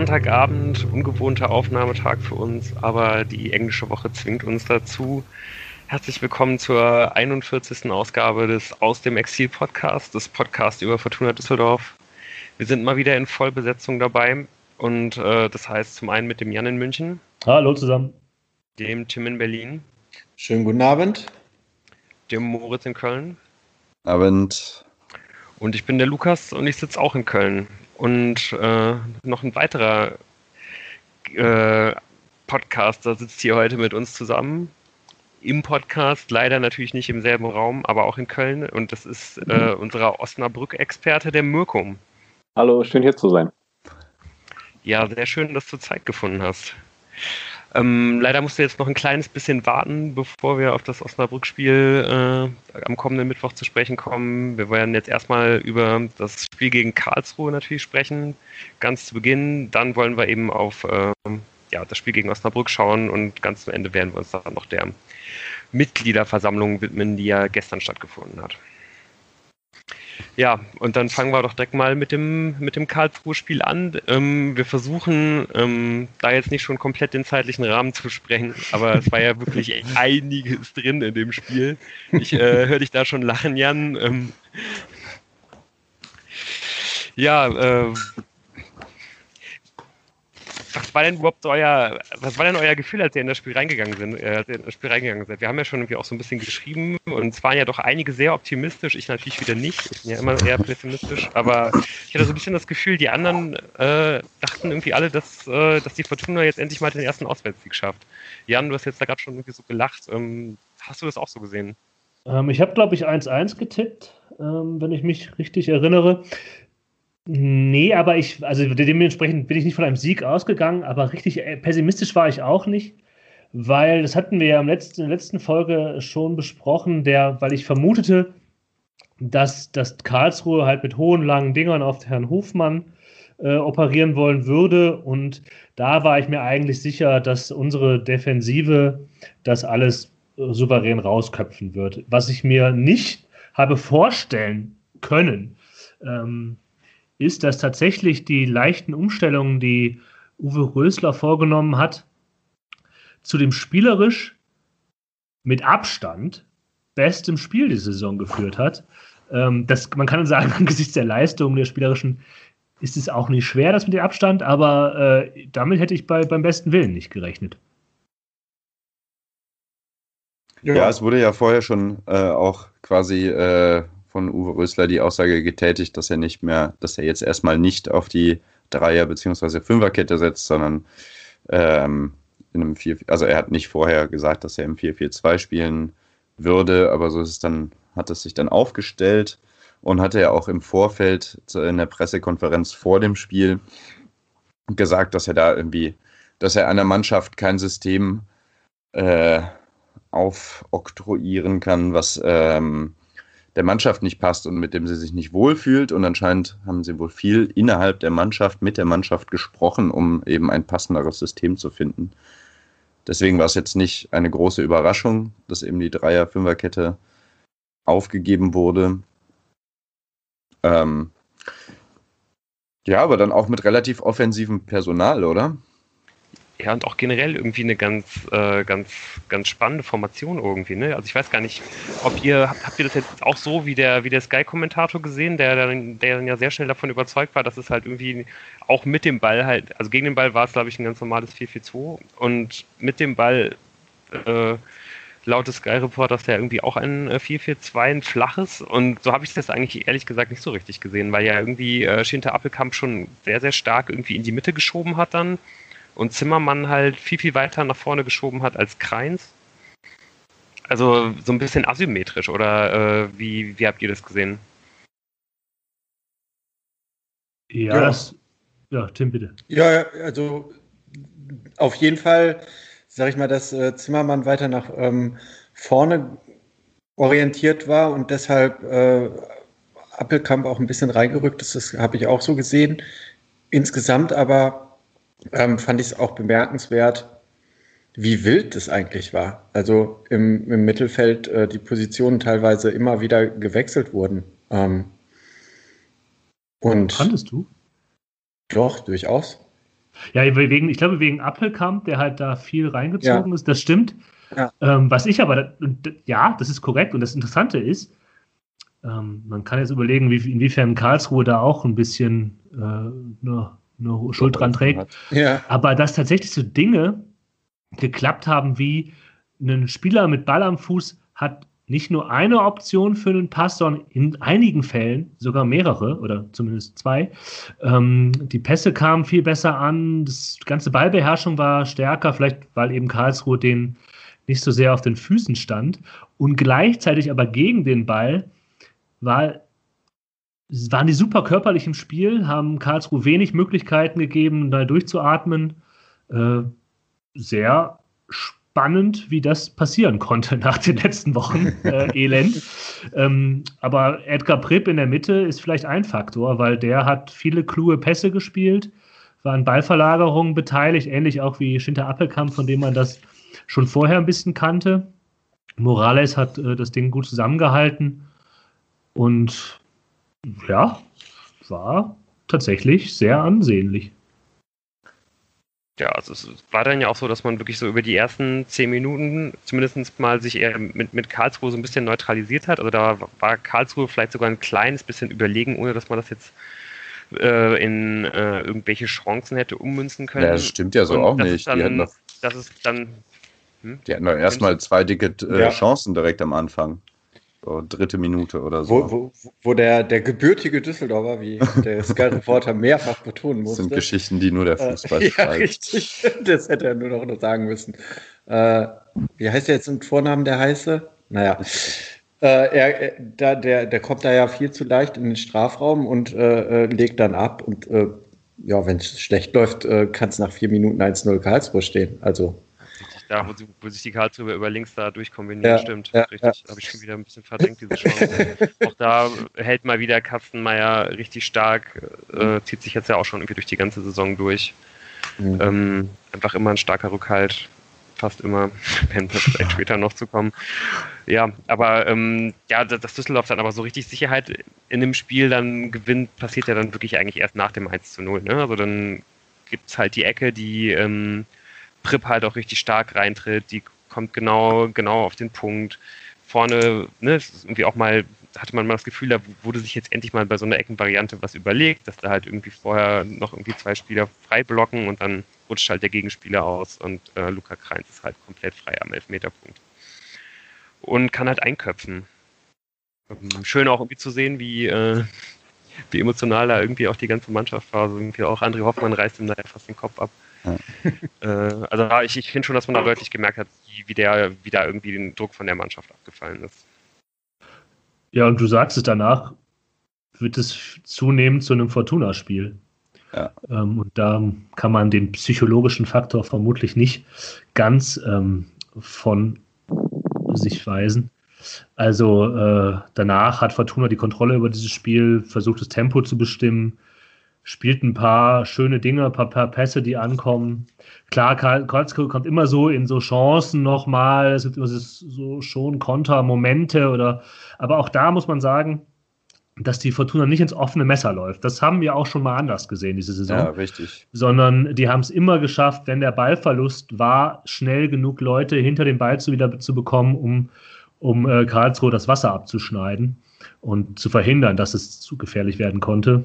Sonntagabend, ungewohnter Aufnahmetag für uns, aber die englische Woche zwingt uns dazu. Herzlich willkommen zur 41. Ausgabe des Aus dem Exil Podcast, des Podcasts über Fortuna Düsseldorf. Wir sind mal wieder in Vollbesetzung dabei und äh, das heißt zum einen mit dem Jan in München. Hallo zusammen. Dem Tim in Berlin. Schönen guten Abend. Dem Moritz in Köln. Abend. Und ich bin der Lukas und ich sitze auch in Köln. Und äh, noch ein weiterer äh, Podcaster sitzt hier heute mit uns zusammen. Im Podcast, leider natürlich nicht im selben Raum, aber auch in Köln. Und das ist äh, mhm. unser Osnabrück-Experte, der Mirko. Hallo, schön hier zu sein. Ja, sehr schön, dass du Zeit gefunden hast. Ähm, leider musst du jetzt noch ein kleines bisschen warten, bevor wir auf das Osnabrück-Spiel äh, am kommenden Mittwoch zu sprechen kommen. Wir werden jetzt erstmal über das Spiel gegen Karlsruhe natürlich sprechen, ganz zu Beginn. Dann wollen wir eben auf äh, ja, das Spiel gegen Osnabrück schauen und ganz zum Ende werden wir uns dann noch der Mitgliederversammlung widmen, die ja gestern stattgefunden hat. Ja, und dann fangen wir doch direkt mal mit dem, mit dem Karlsruhe-Spiel an. Ähm, wir versuchen, ähm, da jetzt nicht schon komplett den zeitlichen Rahmen zu sprengen, aber es war ja wirklich einiges drin in dem Spiel. Ich äh, höre dich da schon lachen, Jan. Ähm, ja, äh, was war denn überhaupt euer, was war denn euer Gefühl, als ihr in das Spiel reingegangen sind, äh, in das Spiel reingegangen seid? Wir haben ja schon irgendwie auch so ein bisschen geschrieben und es waren ja doch einige sehr optimistisch. Ich natürlich wieder nicht. Ich bin ja immer eher pessimistisch, aber ich hatte so ein bisschen das Gefühl, die anderen äh, dachten irgendwie alle, dass, äh, dass die Fortuna jetzt endlich mal den ersten Auswärtssieg schafft. Jan, du hast jetzt da gerade schon irgendwie so gelacht. Ähm, hast du das auch so gesehen? Ähm, ich habe, glaube ich, 1-1 getippt, ähm, wenn ich mich richtig erinnere. Nee, aber ich, also dementsprechend bin ich nicht von einem Sieg ausgegangen, aber richtig äh, pessimistisch war ich auch nicht, weil das hatten wir ja im letzten, in der letzten Folge schon besprochen, der, weil ich vermutete, dass, dass Karlsruhe halt mit hohen, langen Dingern auf Herrn Hofmann äh, operieren wollen würde. Und da war ich mir eigentlich sicher, dass unsere Defensive das alles äh, souverän rausköpfen wird. Was ich mir nicht habe vorstellen können. Ähm, ist, dass tatsächlich die leichten Umstellungen, die Uwe Rösler vorgenommen hat, zu dem spielerisch mit Abstand bestem Spiel die Saison geführt hat. Ähm, das, man kann sagen, angesichts der Leistung der spielerischen ist es auch nicht schwer, das mit dem Abstand, aber äh, damit hätte ich bei, beim besten Willen nicht gerechnet. Ja, es wurde ja vorher schon äh, auch quasi äh, von Uwe Rösler die Aussage getätigt, dass er nicht mehr, dass er jetzt erstmal nicht auf die Dreier- bzw. Fünferkette setzt, sondern ähm, in einem 4, also er hat nicht vorher gesagt, dass er im 4-4-2 spielen würde, aber so ist es dann, hat es sich dann aufgestellt und hatte ja auch im Vorfeld in der Pressekonferenz vor dem Spiel gesagt, dass er da irgendwie, dass er einer Mannschaft kein System äh, aufoktroyieren kann, was ähm, der Mannschaft nicht passt und mit dem sie sich nicht wohlfühlt. Und anscheinend haben sie wohl viel innerhalb der Mannschaft, mit der Mannschaft gesprochen, um eben ein passenderes System zu finden. Deswegen war es jetzt nicht eine große Überraschung, dass eben die Dreier-Fünfer-Kette aufgegeben wurde. Ähm ja, aber dann auch mit relativ offensivem Personal, oder? Ja, und auch generell irgendwie eine ganz, äh, ganz, ganz spannende Formation irgendwie. Ne? Also ich weiß gar nicht, ob ihr, habt ihr das jetzt auch so wie der, wie der Sky-Kommentator gesehen, der dann, der dann ja sehr schnell davon überzeugt war, dass es halt irgendwie auch mit dem Ball halt, also gegen den Ball war es, glaube ich, ein ganz normales 4-4-2 und mit dem Ball äh, laut des Sky-Reporters der irgendwie auch ein 4-4-2, äh, ein flaches. Und so habe ich das eigentlich ehrlich gesagt nicht so richtig gesehen, weil ja irgendwie äh, Schinter Appelkamp schon sehr, sehr stark irgendwie in die Mitte geschoben hat dann und Zimmermann halt viel, viel weiter nach vorne geschoben hat als Kreins. Also so ein bisschen asymmetrisch, oder äh, wie, wie habt ihr das gesehen? Ja, ja. Das, ja, Tim, bitte. Ja, also auf jeden Fall, sage ich mal, dass äh, Zimmermann weiter nach ähm, vorne orientiert war und deshalb äh, Appelkamp auch ein bisschen reingerückt ist. Das habe ich auch so gesehen. Insgesamt aber ähm, fand ich es auch bemerkenswert, wie wild das eigentlich war. Also im, im Mittelfeld äh, die Positionen teilweise immer wieder gewechselt wurden. Ähm, und Fandest du? Doch, durchaus. Ja, wegen, ich glaube, wegen Appelkamp, der halt da viel reingezogen Ja. ist, das stimmt. Ja. Ähm, was ich aber, ja, das ist korrekt und das Interessante ist, ähm, man kann jetzt überlegen, wie, inwiefern Karlsruhe da auch ein bisschen äh, eine, eine Schuld dran trägt. Ja. Aber dass tatsächlich so Dinge geklappt haben, wie ein Spieler mit Ball am Fuß hat nicht nur eine Option für einen Pass, sondern in einigen Fällen sogar mehrere oder zumindest zwei. Ähm, die Pässe kamen viel besser an, das ganze Ballbeherrschung war stärker, vielleicht weil eben Karlsruhe den nicht so sehr auf den Füßen stand und gleichzeitig aber gegen den Ball war waren die super körperlich im Spiel, haben Karlsruhe wenig Möglichkeiten gegeben, da durchzuatmen. Äh, sehr spannend, wie das passieren konnte nach den letzten Wochen äh, Elend. Ähm, aber Edgar Pripp in der Mitte ist vielleicht ein Faktor, weil der hat viele kluge Pässe gespielt, war an Ballverlagerungen beteiligt, ähnlich auch wie Schinter Appelkamp, von dem man das schon vorher ein bisschen kannte. Morales hat äh, das Ding gut zusammengehalten und ja, war tatsächlich sehr ansehnlich. Ja, also es war dann ja auch so, dass man wirklich so über die ersten zehn Minuten zumindest mal sich eher mit, mit Karlsruhe so ein bisschen neutralisiert hat. Also da war Karlsruhe vielleicht sogar ein kleines bisschen überlegen, ohne dass man das jetzt äh, in äh, irgendwelche Chancen hätte ummünzen können. Ja, das stimmt ja so Und auch das nicht. Ist dann, die hatten doch, das ist dann. die hatten doch erstmal zwei dicke äh, Ja. Chancen direkt am Anfang. So dritte Minute oder so. Wo, wo, wo der, der gebürtige Düsseldorfer, wie der Sky-Reporter mehrfach betonen Das musste. sind Geschichten, die nur der Äh, Fußball ja, schreibt. richtig. Das hätte er nur noch sagen müssen. Äh, wie heißt der jetzt im Vornamen, der heiße? Naja. Äh, er, er- da, der, der kommt da ja viel zu leicht in den Strafraum und äh, äh, legt dann ab. Und äh, ja, wenn es schlecht läuft, äh, kann es nach vier Minuten 1-0 Karlsruhe stehen. Also, Da, wo, sie- wo sich die Karlsruhe über links da durchkombinieren, Ja, stimmt. ja, richtig. Habe ich schon wieder ein bisschen verdrängt, diese Chance. auch da hält mal wieder Kastenmeier richtig stark, äh, zieht sich jetzt ja auch schon irgendwie durch die ganze Saison durch. mh. Ähm, einfach immer ein starker Rückhalt, fast immer, wenn wir vielleicht später noch zu kommen. Ja, aber ähm, ja, dass Düsseldorf dann aber so richtig Sicherheit in dem Spiel dann gewinnt, passiert ja dann wirklich eigentlich erst nach dem 1 zu 0. Ne? Also dann gibt es halt die Ecke, die ähm, Pripp halt auch richtig stark reintritt, die kommt genau, genau auf den Punkt. Vorne, ne, ist irgendwie auch mal, hatte man mal das Gefühl, da wurde sich jetzt endlich mal bei so einer Eckenvariante was überlegt, dass da halt irgendwie vorher noch irgendwie zwei Spieler frei blocken und dann rutscht halt der Gegenspieler aus und äh, Luca Kreins ist halt komplett frei am Elfmeterpunkt. Und kann halt einköpfen. Schön auch irgendwie zu sehen, wie, äh, wie emotional da irgendwie auch die ganze Mannschaft war. Also irgendwie auch André Hoffmann reißt ihm da fast den Kopf ab. Ja. Äh, also ich, ich finde schon, dass man da deutlich gemerkt hat, wie, wie, der, wie da irgendwie den Druck von der Mannschaft abgefallen ist. Ja, und du sagst es danach, wird es zunehmend zu einem Fortuna-Spiel. Ja. Ähm, und da kann man den psychologischen Faktor vermutlich nicht ganz ähm, von sich weisen. Also äh, danach hat Fortuna die Kontrolle über dieses Spiel, versucht das Tempo zu bestimmen, spielt ein paar schöne Dinge, ein paar, paar Pässe, die ankommen. Klar, Karl- Karlsruhe kommt immer so in so Chancen nochmal, es gibt immer so schon Kontermomente oder, aber auch da muss man sagen, dass die Fortuna nicht ins offene Messer läuft. Das haben wir auch schon mal anders gesehen diese Saison Ja, richtig. sondern die haben es immer geschafft, wenn der Ballverlust war, schnell genug Leute hinter den Ball zu wieder zu bekommen, um, um äh, Karlsruhe das Wasser abzuschneiden und zu verhindern, dass es zu gefährlich werden konnte.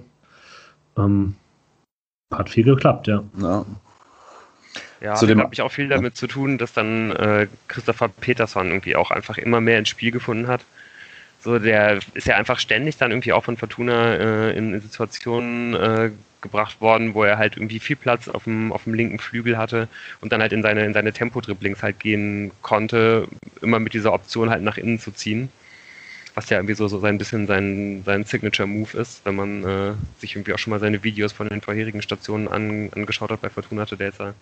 Ähm, hat viel geklappt, ja. Ja. Ja, Zu hat, dem- glaube ich, auch viel damit zu tun, dass dann äh, Christopher Peterson irgendwie auch einfach immer mehr ins Spiel gefunden hat. So, der ist ja einfach ständig dann irgendwie auch von Fortuna äh, in Situationen äh, gebracht worden, wo er halt irgendwie viel Platz auf dem, auf dem linken Flügel hatte und dann halt in seine, in seine Tempo-Dribblings halt gehen konnte, immer mit dieser Option halt nach innen zu ziehen. Was ja irgendwie so, so ein bisschen sein, sein Signature-Move ist, wenn man äh, sich irgendwie auch schon mal seine Videos von den vorherigen Stationen an, angeschaut hat bei Fortuna, hatte der jetzt ja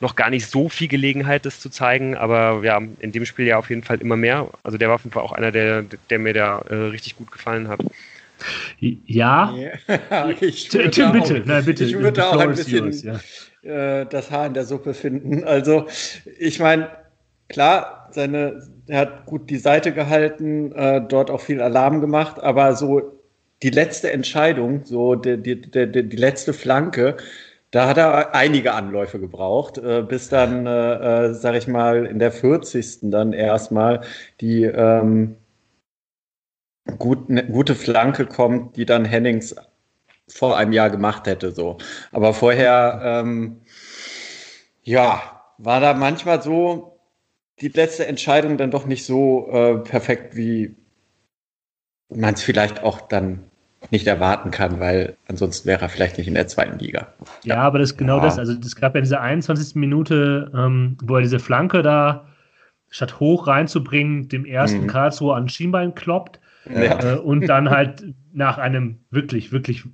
noch gar nicht so viel Gelegenheit, das zu zeigen, aber ja, in dem Spiel ja auf jeden Fall immer mehr. Also der war auf jeden Fall auch einer, der, der mir da äh, richtig gut gefallen hat. Ja, ich Tim, da bitte, auch, nein, bitte. Ich würde the auch ein is bisschen yours, ja. äh, das Haar in der Suppe finden. Also, ich meine, klar, seine, er hat gut die Seite gehalten, äh, dort auch viel Alarm gemacht, aber so die letzte Entscheidung, so die, die, die, die letzte Flanke, Da hat er einige Anläufe gebraucht, äh, bis dann, äh, äh sag ich mal, in der 40. dann erstmal die ähm, gut, ne, gute Flanke kommt, die dann Hennings vor einem Jahr gemacht hätte. So. Aber vorher, ähm, ja, war da manchmal so die letzte Entscheidung dann doch nicht so äh, perfekt, wie man es vielleicht auch dann nicht erwarten kann, weil ansonsten wäre er vielleicht nicht in der zweiten Liga. Ja, aber das ist genau ja. das. Also es gab ja diese 21. Minute, ähm, wo er diese Flanke da statt hoch reinzubringen, dem ersten mhm. Karlsruhe an Schienbein kloppt. Ja. Äh, und dann halt nach einem wirklich, wirklich,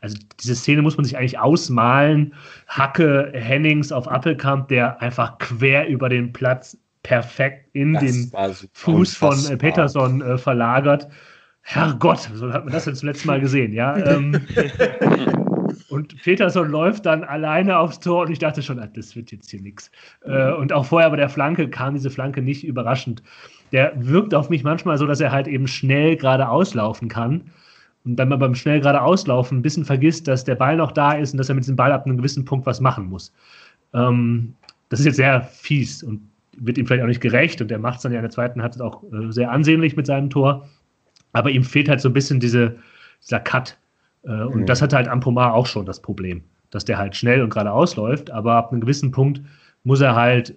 also diese Szene muss man sich eigentlich ausmalen. Hacke Hennings auf Appelkamp, der einfach quer über den Platz perfekt in das den Fuß von äh, Peterson äh, verlagert. Herrgott, so hat man das jetzt zum letzten Mal gesehen, ja. Ähm, und Peterson läuft dann alleine aufs Tor und ich dachte schon, ah, das wird jetzt hier nichts. Äh, und auch vorher bei der Flanke kam diese Flanke nicht überraschend der wirkt auf mich manchmal so, dass er halt eben schnell geradeaus laufen kann. Und dann mal beim schnell geradeaus laufen ein bisschen vergisst, dass der Ball noch da ist und dass er mit diesem Ball ab einem gewissen Punkt was machen muss. Ähm, das ist jetzt sehr fies und wird ihm vielleicht auch nicht gerecht und er macht es dann ja in der zweiten Halbzeit auch äh, sehr ansehnlich mit seinem Tor. Aber ihm fehlt halt so ein bisschen diese, dieser Cut. Äh, und mhm. das hat halt Ampomar auch schon das Problem, dass der halt schnell und geradeaus läuft, aber ab einem gewissen Punkt muss er halt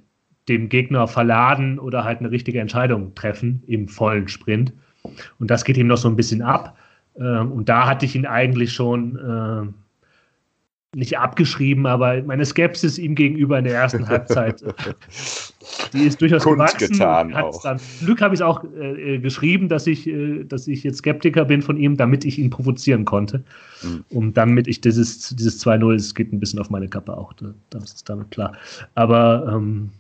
dem Gegner verladen oder halt eine richtige Entscheidung treffen im vollen Sprint. Und das geht ihm noch so ein bisschen ab. Ähm, und da hatte ich ihn eigentlich schon äh, nicht abgeschrieben, aber meine Skepsis ihm gegenüber in der ersten Halbzeit, die ist durchaus Kunst gewachsen. Getan auch. Dann, Glück habe ich es auch äh, geschrieben, dass ich, äh, dass ich jetzt Skeptiker bin von ihm, damit ich ihn provozieren konnte. Mhm. Und damit ich dieses, dieses 2-0, es geht ein bisschen auf meine Kappe auch, das ist damit klar. Aber ähm,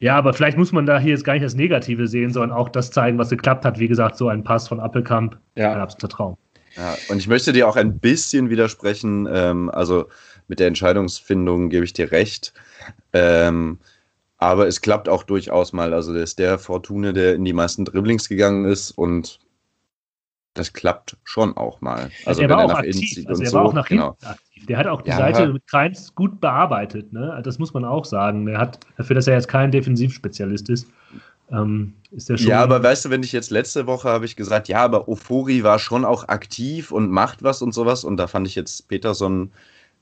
ja, aber vielleicht muss man da hier jetzt gar nicht das Negative sehen, sondern auch das zeigen, was geklappt hat. Wie gesagt, so ein Pass von Appelkamp, ja. ein absoluter Traum. Ja, und ich möchte dir auch ein bisschen widersprechen. Ähm, also mit der Entscheidungsfindung gebe ich dir recht. Ähm, aber es klappt auch durchaus mal. Also der ist der Fortune, der in die meisten Dribblings gegangen ist und das klappt schon auch mal. Also, also er war auch aktiv. Also er war auch nach genau. hinten aktiv. Der hat auch die ja, Seite mit Kreins gut bearbeitet. Ne? Das muss man auch sagen. Er hat, dafür, dass er jetzt kein Defensivspezialist ist, ähm, ist er schon. Ja, aber weißt du, wenn ich jetzt letzte Woche habe ich gesagt, ja, aber Ofori war schon auch aktiv und macht was und sowas. Und da fand ich jetzt Peterson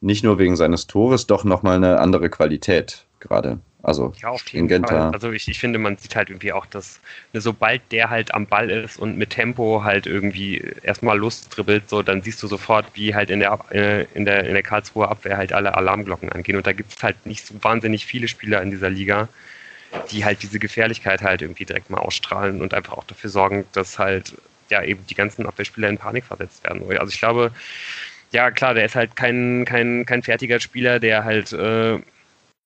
nicht nur wegen seines Tores doch nochmal eine andere Qualität gerade. Also ja, auf jeden Fall. Also ich, ich finde, man sieht halt irgendwie auch, dass ne, sobald der halt am Ball ist und mit Tempo halt irgendwie erstmal Lust dribbelt, so dann siehst du sofort, wie halt in der äh, in der in der Karlsruher Abwehr halt alle Alarmglocken angehen. Und da gibt es halt nicht so wahnsinnig viele Spieler in dieser Liga, die halt diese Gefährlichkeit halt irgendwie direkt mal ausstrahlen und einfach auch dafür sorgen, dass halt ja eben die ganzen Abwehrspieler in Panik versetzt werden. Also ich glaube, ja klar, der ist halt kein, kein, kein fertiger Spieler, der halt äh,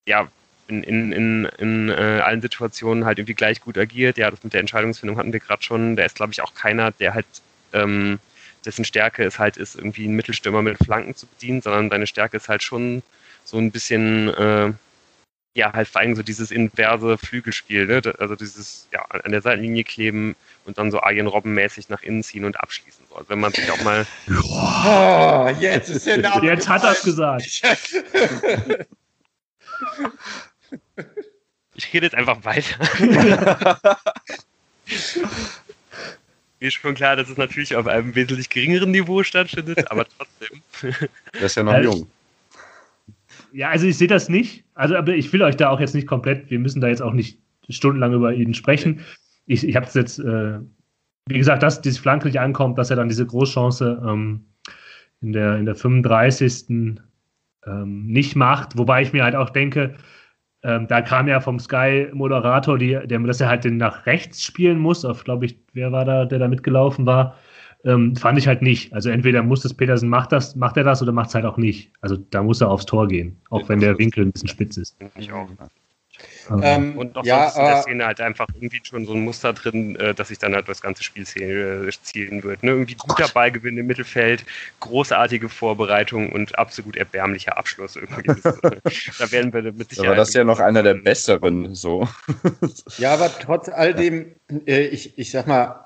ja in, in, in, in äh, allen Situationen halt irgendwie gleich gut agiert. Ja, das mit der Entscheidungsfindung hatten wir gerade schon. Der ist, glaube ich, auch keiner, der halt, ähm, dessen Stärke es halt ist, irgendwie einen Mittelstürmer mit Flanken zu bedienen, sondern seine Stärke ist halt schon so ein bisschen, äh, ja, halt vor allem so dieses inverse Flügelspiel, ne? Also dieses, ja, an der Seitenlinie kleben und dann so Arjen Robben-mäßig nach innen ziehen und abschließen. So. Also wenn man sich auch mal. Oh, jetzt ist der Name. Jetzt hat er es gesagt. Ich rede jetzt einfach weiter. Mir ist schon klar, dass es natürlich auf einem wesentlich geringeren Niveau stattfindet, aber trotzdem. Der ist ja noch also, jung. Ja, also ich sehe das nicht. Also, aber ich will euch da auch jetzt nicht komplett, wir müssen da jetzt auch nicht stundenlang über ihn sprechen. Ich, ich habe es jetzt, äh, wie gesagt, dass diese Flanke nicht ankommt, dass er dann diese Großchance ähm, in, der, in der 35. Ähm, nicht macht, wobei ich mir halt auch denke, ähm, da kam ja vom Sky-Moderator, der, dass er halt den nach rechts spielen muss. Auf, glaube ich, wer war da, der da mitgelaufen war? Ähm, fand ich halt nicht. Also entweder muss das Petersen macht das, macht er das oder macht es halt auch nicht. Also da muss er aufs Tor gehen, auch wenn der Winkel ein bisschen spitz ist. Ich auch. Ähm, und noch ja, sonst in der Szene halt einfach irgendwie schon so ein Muster drin, äh, dass sich dann halt das ganze Spiel zielen, äh, zielen wird. Ne? Irgendwie guter Ballgewinn im Mittelfeld, großartige Vorbereitung und absolut erbärmlicher Abschluss. Irgendwie. da werden wir mit Sicherheit. Aber das ist ja noch einer der besseren, so. ja, aber trotz all dem, äh, ich, ich sag mal,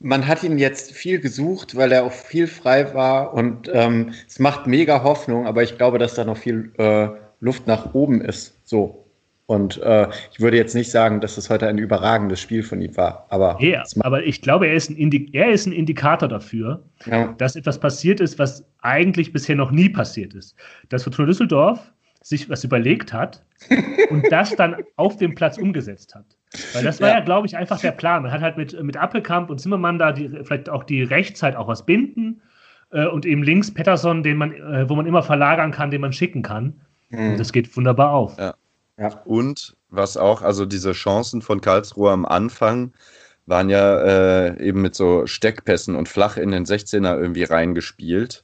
man hat ihn jetzt viel gesucht, weil er auch viel frei war und ähm, es macht mega Hoffnung, aber ich glaube, dass da noch viel äh, Luft nach oben ist. So. Und äh, ich würde jetzt nicht sagen, dass es heute ein überragendes Spiel von ihm war. Aber, ja, aber ich glaube, er ist, ein er ist ein Indikator dafür, ja. dass etwas passiert ist, was eigentlich bisher noch nie passiert ist. Dass Fortuna Düsseldorf sich was überlegt hat und das dann auf dem Platz umgesetzt hat. Weil das war ja, ja glaube ich, einfach der Plan. Man hat halt mit, mit Appelkamp und Zimmermann da die, vielleicht auch die Rechtszeit auch was binden äh, und eben links Pettersson, den man, äh, wo man immer verlagern kann, den man schicken kann. Mhm. Und das geht wunderbar auf. Ja. Ja. Und was auch, also diese Chancen von Karlsruhe am Anfang waren ja äh, eben mit so Steckpässen und flach in den 16er irgendwie reingespielt.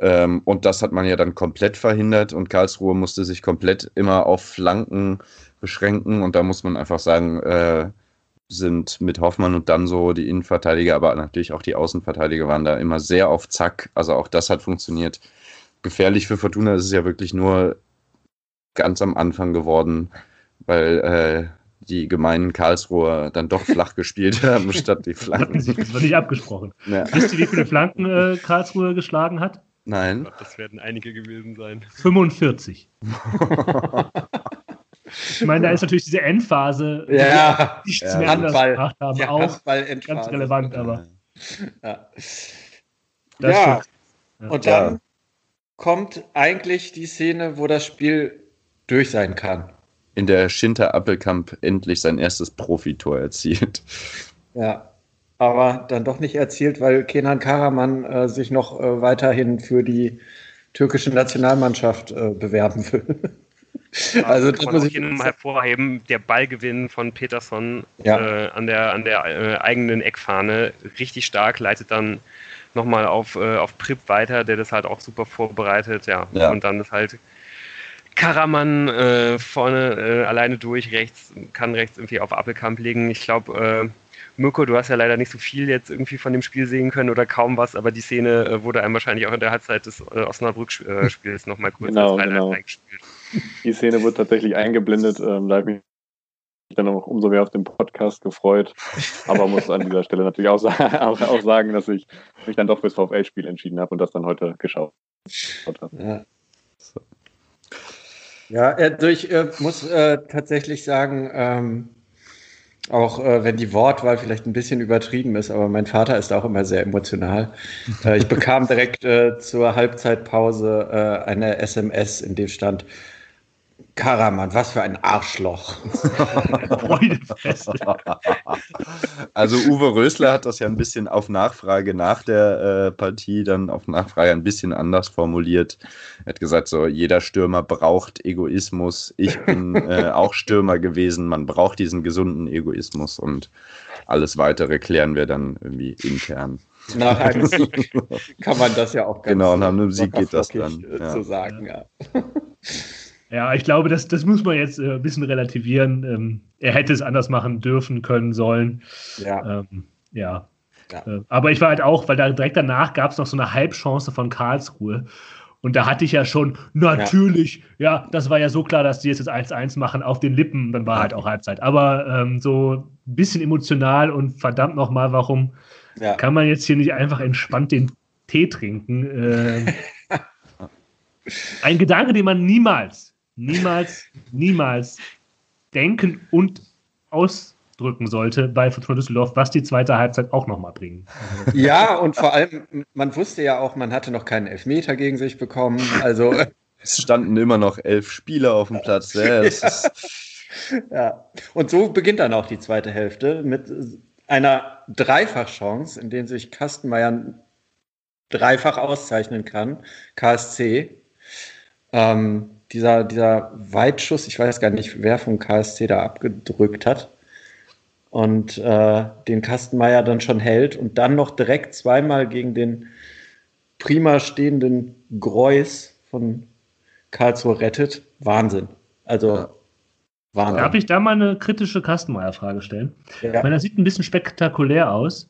Ähm, und das hat man ja dann komplett verhindert und Karlsruhe musste sich komplett immer auf Flanken beschränken. Und da muss man einfach sagen, äh, sind mit Hoffmann und dann so die Innenverteidiger, aber natürlich auch die Außenverteidiger waren da immer sehr auf Zack. Also auch das hat funktioniert. Gefährlich für Fortuna ist es ja wirklich nur ganz am Anfang geworden, weil äh, die gemeinen Karlsruher dann doch flach gespielt haben, statt die Flanken. Das war nicht abgesprochen. Ja. Wisst ihr, wie viele Flanken äh, Karlsruhe geschlagen hat? Nein. Ich glaube, das werden einige gewesen sein. 45. ich meine, da ist natürlich diese Endphase, ja, die nichts ja. mehr anders gemacht haben, ja, auch ganz relevant, aber. Ja. ja. Und dann kommt eigentlich die Szene, wo das Spiel durch sein kann. In der Schinter Appelkamp endlich sein erstes Profitor erzielt. Ja, aber dann doch nicht erzielt, weil Kenan Karaman äh, sich noch äh, weiterhin für die türkische Nationalmannschaft äh, bewerben will. also das muss ich noch hervorheben, der Ballgewinn von Peterson ja. Äh, an der, an der äh, eigenen Eckfahne richtig stark, leitet dann nochmal auf, äh, auf Prip weiter, der das halt auch super vorbereitet, ja. ja. Und dann ist halt Karaman vorne alleine durch, rechts, kann rechts irgendwie auf Appelkamp legen. Ich glaube, Mirko, du hast ja leider nicht so viel jetzt irgendwie von dem Spiel sehen können oder kaum was, aber die Szene äh, wurde einem wahrscheinlich auch in der Halbzeit des äh, Osnabrück-Spiels nochmal kurz genau, als genau. eingespielt. Die Szene wird tatsächlich eingeblendet. Ähm, da habe ich mich dann auch umso mehr auf den Podcast gefreut. Aber muss an dieser Stelle natürlich auch, auch, auch sagen, dass ich mich dann doch fürs VfL-Spiel entschieden habe und das dann heute geschaut habe. Ja. So. Ja, also ich äh, muss äh, tatsächlich sagen, ähm, auch äh, wenn die Wortwahl vielleicht ein bisschen übertrieben ist, aber mein Vater ist auch immer sehr emotional. Äh, ich bekam direkt äh, zur Halbzeitpause äh, eine SMS, in dem stand, Karaman, was für ein Arschloch. also Uwe Rösler hat das ja ein bisschen auf Nachfrage nach der äh, Partie dann auf Nachfrage ein bisschen anders formuliert. Er hat gesagt, so jeder Stürmer braucht Egoismus. Ich bin äh, auch Stürmer gewesen. Man braucht diesen gesunden Egoismus und alles weitere klären wir dann irgendwie intern. Nach einem Sieg kann man das ja auch ganz Genau, nach einem Sieg geht das dann. Äh, ja. Zu sagen, ja. Ja, ich glaube, das, das muss man jetzt äh, ein bisschen relativieren. Ähm, er hätte es anders machen dürfen, können, sollen. Ja. Ähm, ja. ja. Äh, aber ich war halt auch, weil da direkt danach gab es noch so eine Halbchance von Karlsruhe. Und da hatte ich ja schon, natürlich, ja. ja, das war ja so klar, dass die jetzt 1-1 machen auf den Lippen, dann war ja. halt auch Halbzeit. Aber ähm, so ein bisschen emotional und verdammt nochmal, warum ja. kann man jetzt hier nicht einfach entspannt den Tee trinken? Äh, ein Gedanke, den man niemals niemals, niemals denken und ausdrücken sollte bei Fortuna Düsseldorf, was die zweite Halbzeit auch nochmal bringen. Ja, und vor allem, man wusste ja auch, man hatte noch keinen Elfmeter gegen sich bekommen. Also es standen immer noch elf Spieler auf dem Platz. Ja, ja. ja. Und so beginnt dann auch die zweite Hälfte mit einer Dreifachchance, in der sich Kastenmeier dreifach auszeichnen kann. KSC. Ähm, dieser, dieser Weitschuss, ich weiß gar nicht, wer vom KSC da abgedrückt hat. Und äh, den Kastenmeier dann schon hält und dann noch direkt zweimal gegen den prima stehenden Greus von Karlsruhe rettet. Wahnsinn. Also ja. Wahnsinn. Darf ich da mal eine kritische Kastenmeier-Frage stellen? Ja. Ich meine, das sieht ein bisschen spektakulär aus.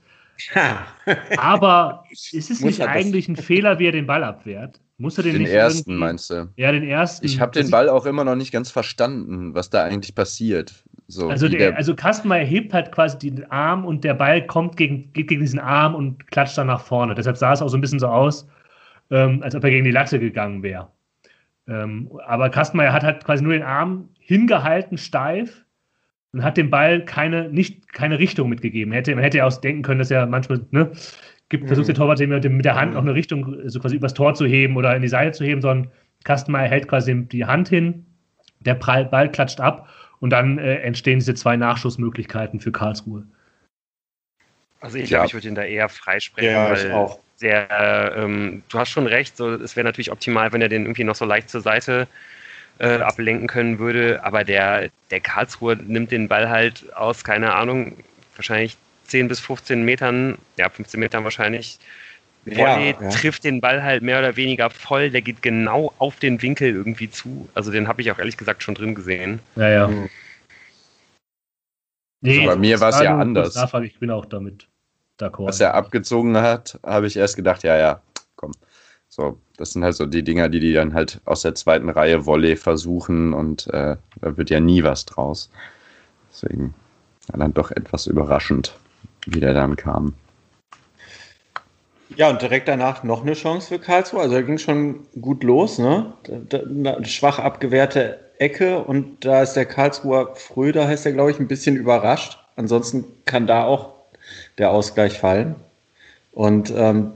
Ja. aber ist es nicht eigentlich ein Fehler, wie er den Ball abwehrt? Muss er den, den ersten irgendwie? meinst du? Ja, den ersten. Ich habe den Ball auch immer noch nicht ganz verstanden, was da eigentlich passiert. So also, der, also Kastenmeier hebt halt quasi den Arm und der Ball kommt gegen, geht gegen diesen Arm und klatscht dann nach vorne. Deshalb sah es auch so ein bisschen so aus, ähm, als ob er gegen die Latte gegangen wäre. Ähm, aber Kastenmeier hat halt quasi nur den Arm hingehalten, steif und hat dem Ball keine, nicht, keine Richtung mitgegeben. Hätte, man hätte ja auch denken können, dass er manchmal, ne, gibt, versucht der mhm. Torwart mit der Hand noch eine Richtung so quasi übers Tor zu heben oder in die Seite zu heben, sondern Kastenmeier hält quasi die Hand hin, der Ball klatscht ab und dann äh, entstehen diese zwei Nachschussmöglichkeiten für Karlsruhe. Also ich glaube, ich würde ihn da eher freisprechen, ja, weil auch. Der, ähm, du hast schon recht, so, es wäre natürlich optimal, wenn er den irgendwie noch so leicht zur Seite äh, ablenken können würde, aber der, der Karlsruhe nimmt den Ball halt aus, keine Ahnung, wahrscheinlich 10 bis 15 Metern, ja, 15 Metern wahrscheinlich, Volley ja, ja. trifft den Ball halt mehr oder weniger voll, der geht genau auf den Winkel irgendwie zu. Also den habe ich auch ehrlich gesagt schon drin gesehen. Ja, ja. Mhm. Nee, also bei mir war es ja anders. Ich bin auch damit d'accord. Was er abgezogen hat, habe ich erst gedacht, ja, ja, komm. So, das sind halt so die Dinger, die die dann halt aus der zweiten Reihe Volley versuchen und äh, da wird ja nie was draus. Deswegen war dann doch etwas überraschend, wie der dann kam. Ja, und direkt danach noch eine Chance für Karlsruhe. Also da ging schon gut los, ne? Eine schwach abgewehrte Ecke und da ist der Karlsruher Fröder, heißt er, glaube ich, ein bisschen überrascht. Ansonsten kann da auch der Ausgleich fallen. Und ähm,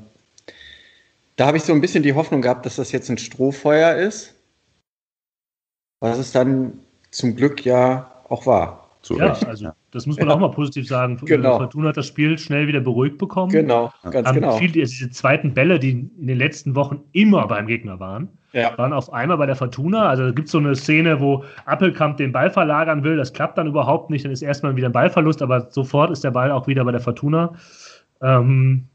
da habe ich so ein bisschen die Hoffnung gehabt, dass das jetzt ein Strohfeuer ist. Was es dann zum Glück ja auch war. Zu ja, Recht. also das muss man ja. auch mal positiv sagen. Genau. Fortuna hat das Spiel schnell wieder beruhigt bekommen. Genau, ganz haben genau. Viel, diese zweiten Bälle, die in den letzten Wochen immer beim Gegner waren, ja. waren auf einmal bei der Fortuna. Also da gibt es so eine Szene, wo Appelkamp den Ball verlagern will. Das klappt dann überhaupt nicht. Dann ist erstmal wieder ein Ballverlust, aber sofort ist der Ball auch wieder bei der Fortuna. Ähm,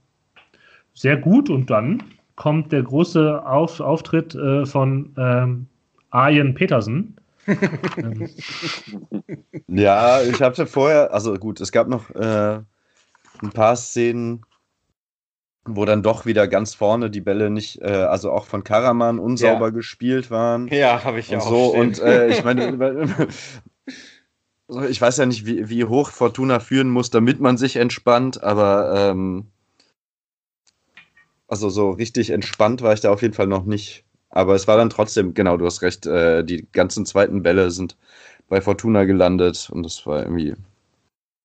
sehr gut. Und dann kommt der große auf Auftritt äh, von ähm, Arjen Petersen ja, ich habe ja vorher, also gut, es gab noch äh, ein paar Szenen, wo dann doch wieder ganz vorne die Bälle nicht, äh, also auch von Karaman unsauber ja. gespielt waren. Ja, habe ich ja auch. So, und äh, ich meine, ich weiß ja nicht, wie, wie hoch Fortuna führen muss, damit man sich entspannt, aber ähm, also so richtig entspannt war ich da auf jeden Fall noch nicht. Aber es war dann trotzdem, genau, du hast recht, äh, die ganzen zweiten Bälle sind bei Fortuna gelandet und das war irgendwie.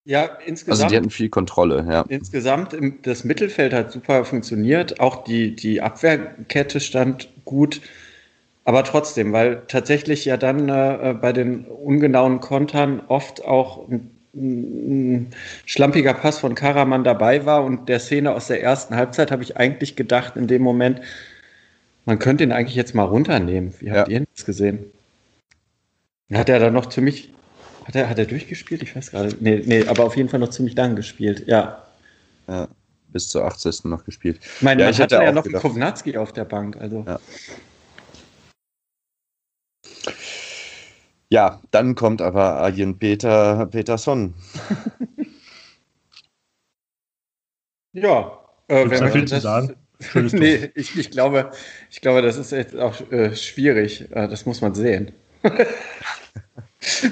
Ja, insgesamt. Also die hatten viel Kontrolle, ja. Insgesamt, das Mittelfeld hat super funktioniert. Auch die, die Abwehrkette stand gut. Aber trotzdem, weil tatsächlich ja dann äh, bei den ungenauen Kontern oft auch ein, ein schlampiger Pass von Karaman dabei war und der Szene aus der ersten Halbzeit habe ich eigentlich gedacht, in dem Moment, man könnte ihn eigentlich jetzt mal runternehmen. Wie habt ja. ihr das gesehen? Hat er da noch ziemlich. Hat er, hat er durchgespielt? Ich weiß gerade. Nee, nee, aber auf jeden Fall noch ziemlich lang gespielt, ja. Ja, bis zur 80. noch gespielt. Ich meine, ja, ich hatte ja noch gedacht. Kovnatski auf der Bank. Also. Ja. ja, dann kommt aber Arjen Peter Peterson. ja, äh, wer möchte das sagen? nee, ich, ich, glaube, ich glaube, das ist jetzt auch äh, schwierig. Äh, das muss man sehen.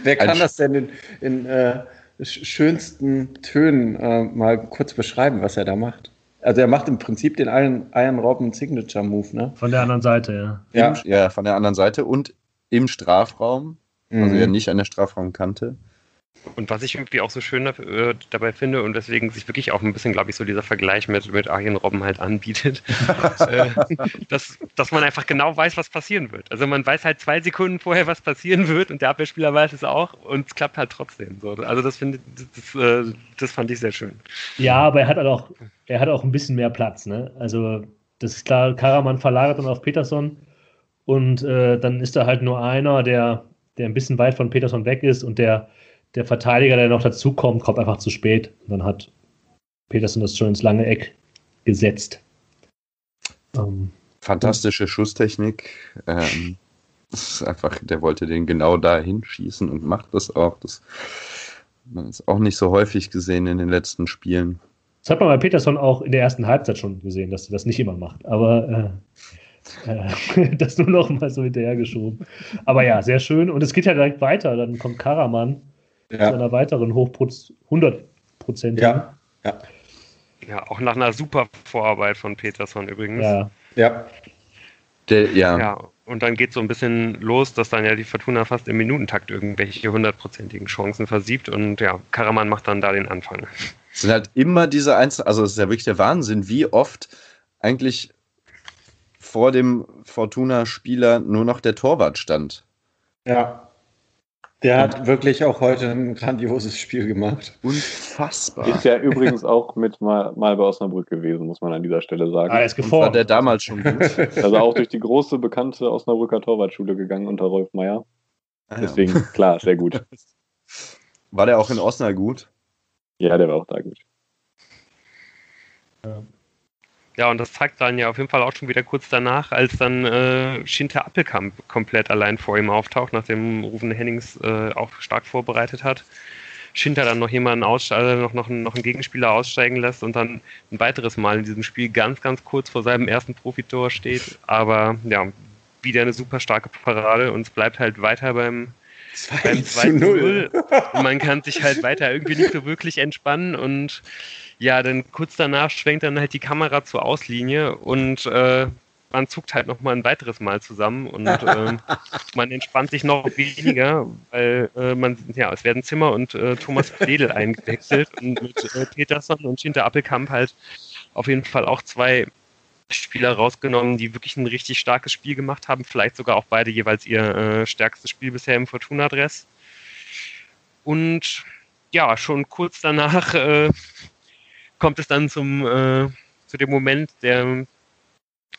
Wer kann Ein das denn in, in äh, schönsten Tönen äh, mal kurz beschreiben, was er da macht? Also er macht im Prinzip den Iron, Iron Robben Signature Move, ne? Von der anderen Seite, ja. Ja, ja von der anderen Seite und im Strafraum, also mhm. ja nicht an der Strafraumkante. Und was ich irgendwie auch so schön äh, dabei finde und deswegen sich wirklich auch ein bisschen, glaube ich, so dieser Vergleich mit, mit Arjen Robben halt anbietet, äh, dass, dass man einfach genau weiß, was passieren wird. Also man weiß halt zwei Sekunden vorher, was passieren wird und der Abwehrspieler weiß es auch und es klappt halt trotzdem. So. Also das, finde das, äh, das fand ich sehr schön. Ja, aber er hat halt auch, er hat auch ein bisschen mehr Platz. Ne? Also das ist klar, Karaman verlagert dann auf Peterson und äh, dann ist da halt nur einer, der, der ein bisschen weit von Peterson weg ist und der der Verteidiger, der noch dazukommt, kommt einfach zu spät. Und dann hat Peterson das schon ins lange Eck gesetzt. Ähm, Fantastische Schusstechnik. Ähm, ist einfach, der wollte den genau da hinschießen und macht das auch. Das man ist auch nicht so häufig gesehen in den letzten Spielen. Das hat man bei Peterson auch in der ersten Halbzeit schon gesehen, dass er das nicht immer macht. Aber äh, äh, das nur noch mal so hinterhergeschoben. Aber ja, sehr schön. Und es geht ja direkt weiter. Dann kommt Karaman ja. zu einer weiteren Hochproz 100 Ja. ja. Ja, auch nach einer super Vorarbeit von Peterson übrigens. Ja. Ja. Der, ja. ja. Und dann geht so ein bisschen los, dass dann ja die Fortuna fast im Minutentakt irgendwelche hundertprozentigen Chancen versiebt und ja, Karaman macht dann da den Anfang. Es sind halt immer diese Einzel, also es ist ja wirklich der Wahnsinn, wie oft eigentlich vor dem Fortuna-Spieler nur noch der Torwart stand. Ja. Der hat wirklich auch heute ein grandioses Spiel gemacht. Unfassbar. Ist ja übrigens auch mit mal, mal bei Osnabrück gewesen, muss man an dieser Stelle sagen. Ah, er ist geformt. War der damals schon gut. Also auch durch die große, bekannte Osnabrücker Torwartschule gegangen unter Rolf Meyer. Ah, Deswegen, klar, sehr gut. War der auch in Osnabrück gut? Ja, der war auch da gut. Ja. Ja, und das zeigt dann ja auf jeden Fall auch schon wieder kurz danach, als dann äh, Schinter Appelkamp komplett allein vor ihm auftaucht, nachdem Rufen Hennings äh, auch stark vorbereitet hat. Schinter dann noch jemanden aussteigen, also noch, noch, noch einen Gegenspieler aussteigen lässt und dann ein weiteres Mal in diesem Spiel ganz, ganz kurz vor seinem ersten Profitor steht. Aber ja, wieder eine super starke Parade und es bleibt halt weiter beim, 2 beim 2 zu 0. Und man kann sich halt weiter irgendwie nicht so wirklich entspannen und ja, dann kurz danach schwenkt dann halt die Kamera zur Auslinie und äh, man zuckt halt nochmal ein weiteres Mal zusammen und äh, man entspannt sich noch weniger, weil äh, man, ja, es werden Zimmer und äh, Thomas Fledel eingewechselt und mit äh, Peterson und Schinter Appelkamp halt auf jeden Fall auch zwei Spieler rausgenommen, die wirklich ein richtig starkes Spiel gemacht haben, vielleicht sogar auch beide jeweils ihr äh, stärkstes Spiel bisher im Fortuna-Dress. Und ja, schon kurz danach äh, kommt es dann zum, äh, zu dem Moment, der,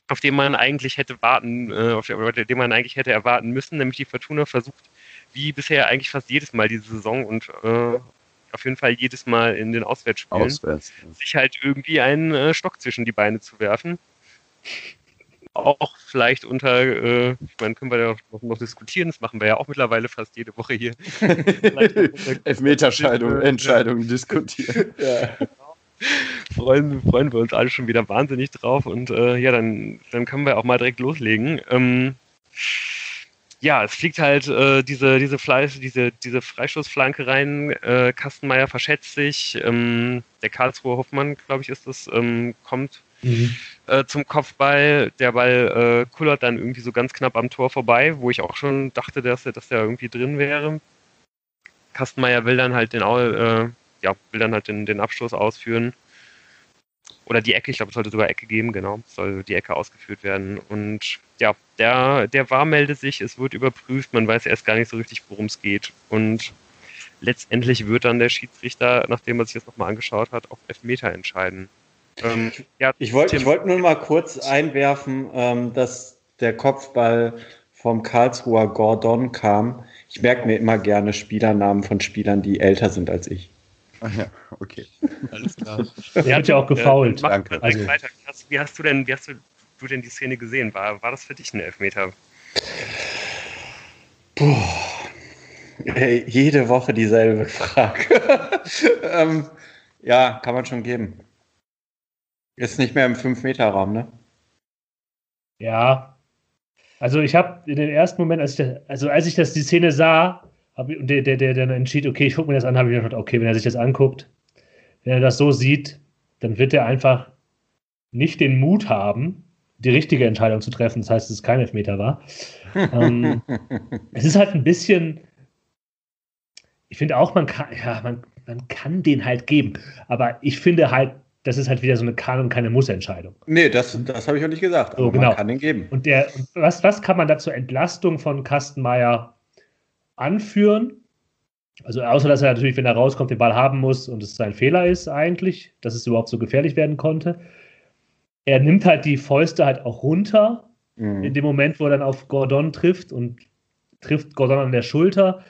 auf den man eigentlich hätte warten, äh, auf den man eigentlich hätte erwarten müssen, nämlich die Fortuna versucht, wie bisher eigentlich fast jedes Mal diese Saison und äh, auf jeden Fall jedes Mal in den Auswärtsspielen, Auswärts, ja. sich halt irgendwie einen äh, Stock zwischen die Beine zu werfen. Auch vielleicht unter, äh, ich meine, können wir ja noch, noch, diskutieren, das machen wir ja auch mittlerweile fast jede Woche hier. Elfmeterscheidung, Entscheidungen diskutieren. ja freuen, freuen wir uns alle schon wieder wahnsinnig drauf. Und äh, ja, dann, dann können wir auch mal direkt loslegen. Ähm, ja, es fliegt halt äh, diese, diese, Fleisch, diese, diese Freistoßflanke rein. Äh, Kastenmeier verschätzt sich. Ähm, der Karlsruher Hoffmann, glaube ich, ist das, ähm, kommt mhm. äh, zum Kopfball. Der Ball äh, kullert dann irgendwie so ganz knapp am Tor vorbei, wo ich auch schon dachte, dass er, dass der irgendwie drin wäre. Kastenmeier will dann halt den, äh, ja, will dann halt den, den Abstoß ausführen. Oder die Ecke, ich glaube, es sollte sogar Ecke geben, genau, soll die Ecke ausgeführt werden. Und ja, der, der war meldet sich, es wird überprüft, man weiß erst gar nicht so richtig, worum es geht. Und letztendlich wird dann der Schiedsrichter, nachdem er sich das nochmal angeschaut hat, auf Elfmeter entscheiden. Ähm, ja, ich wollte wollt nur mal kurz einwerfen, ähm, dass der Kopfball vom Karlsruher Gordon kam. Ich merke mir immer gerne Spielernamen von Spielern, die älter sind als ich. Ach ja, okay. Alles klar. Er hat ja auch gefault. Äh, Danke. Also. Weiter. Wie hast du denn, wie hast du, du denn die Szene gesehen? War, war das für dich ein Elfmeter? Puh. Hey, jede Woche dieselbe Frage. ähm, ja, kann man schon geben. Ist nicht mehr im 5-Meter-Raum, ne? Ja. Also ich habe in den ersten Moment, als ich, das, also als ich das, die Szene sah, und der, der, der dann entschied, okay, ich gucke mir das an, habe ich gedacht, okay, wenn er sich das anguckt, wenn er das so sieht, dann wird er einfach nicht den Mut haben, die richtige Entscheidung zu treffen. Das heißt, dass es kein Elfmeter war. ähm, es ist halt ein bisschen, ich finde auch, man kann, ja, man, man kann den halt geben. Aber ich finde halt, das ist halt wieder so eine Kann- und keine Muss-Entscheidung. Nee, das, das habe ich auch nicht gesagt. So, genau. Man kann den geben. Und der, was, was kann man da zur Entlastung von Kastenmeier anführen. Also außer dass er natürlich, wenn er rauskommt, den Ball haben muss und es sein Fehler ist eigentlich, dass es überhaupt so gefährlich werden konnte. Er nimmt halt die Fäuste halt auch runter mhm. in dem Moment, wo er dann auf Gordon trifft und trifft Gordon an der Schulter.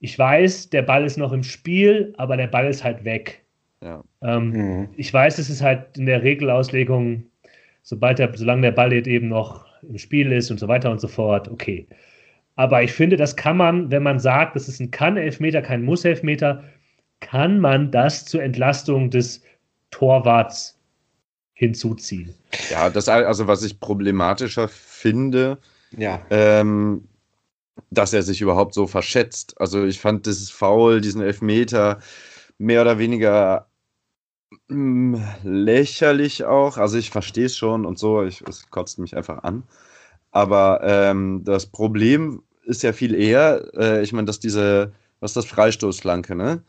Ich weiß, der Ball ist noch im Spiel, aber der Ball ist halt weg. Ja. Ähm, mhm. Ich weiß, es ist halt in der Regelauslegung, sobald der, solange der Ball eben noch im Spiel ist und so weiter und so fort, okay. Aber ich finde, das kann man, wenn man sagt, das ist ein Kann-Elfmeter, kein Muss-Elfmeter, kann man das zur Entlastung des Torwarts hinzuziehen. Ja, das also was ich problematischer finde, ja. ähm, dass er sich überhaupt so verschätzt. Also ich fand dieses Foul, diesen Elfmeter mehr oder weniger mh, hm, lächerlich auch. Also ich verstehe es schon und so, ich, es kotzt mich einfach an. Aber ähm, das Problem ist ja viel eher, äh, ich meine, dass diese, was ist das, Freistoßflanke, ne?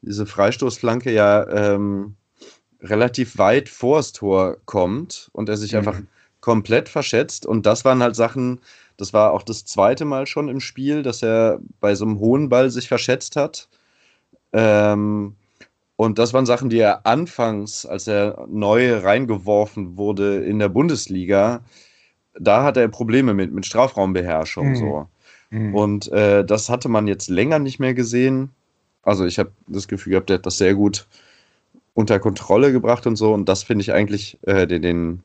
Diese Freistoßflanke ja ähm, relativ weit vors Tor kommt und er sich mhm. einfach komplett verschätzt. Und das waren halt Sachen, das war auch das zweite Mal schon im Spiel, dass er bei so einem hohen Ball sich verschätzt hat. Ähm, und das waren Sachen, die er anfangs, als er neu reingeworfen wurde in der Bundesliga, da hatte er Probleme mit, mit Strafraumbeherrschung mhm. so. Mhm. Und äh, das hatte man jetzt länger nicht mehr gesehen. Also ich habe das Gefühl gehabt, er hat das sehr gut unter Kontrolle gebracht und so. Und das finde ich eigentlich äh, den, den,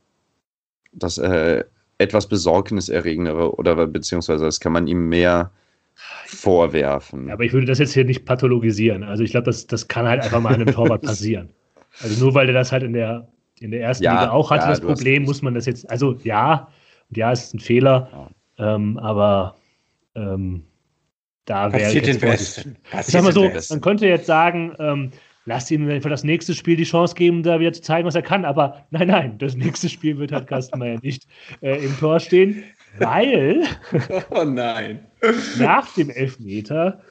das äh, etwas besorgniserregendere oder beziehungsweise das kann man ihm mehr vorwerfen. aber ich würde das jetzt hier nicht pathologisieren. Also ich glaube, das, das kann halt einfach mal einem Torwart passieren. Also nur weil der das halt in der, in der ersten ja, Liga auch hatte, ja, das Problem, muss man das jetzt, also ja, ja, es ist ein Fehler, ja. ähm, aber ähm, da wäre ich jetzt vorsichtig. Ich sag mal so, man könnte jetzt sagen, ähm, lasst ihm für das nächste Spiel die Chance geben, da wieder zu zeigen, was er kann. Aber nein, nein, das nächste Spiel wird halt Kastenmeier nicht äh, im Tor stehen, weil oh nein. nach dem Elfmeter,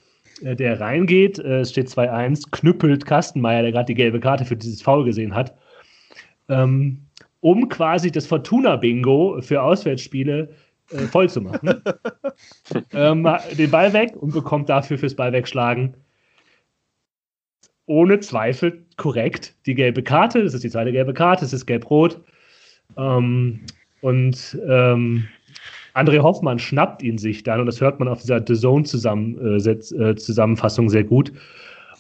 äh, der reingeht, äh, es steht 2-1, knüppelt Kastenmeier, der gerade die gelbe Karte für dieses Foul gesehen hat, ähm, um quasi das Fortuna-Bingo für Auswärtsspiele äh, voll zu machen. ähm, den Ball weg und bekommt dafür fürs Ball wegschlagen ohne Zweifel korrekt die gelbe Karte. Das ist die zweite gelbe Karte, es ist gelb-rot. Ähm, und ähm, André Hoffmann schnappt ihn sich dann, und das hört man auf dieser The Zone-Zusammenfassung äh, sehr gut,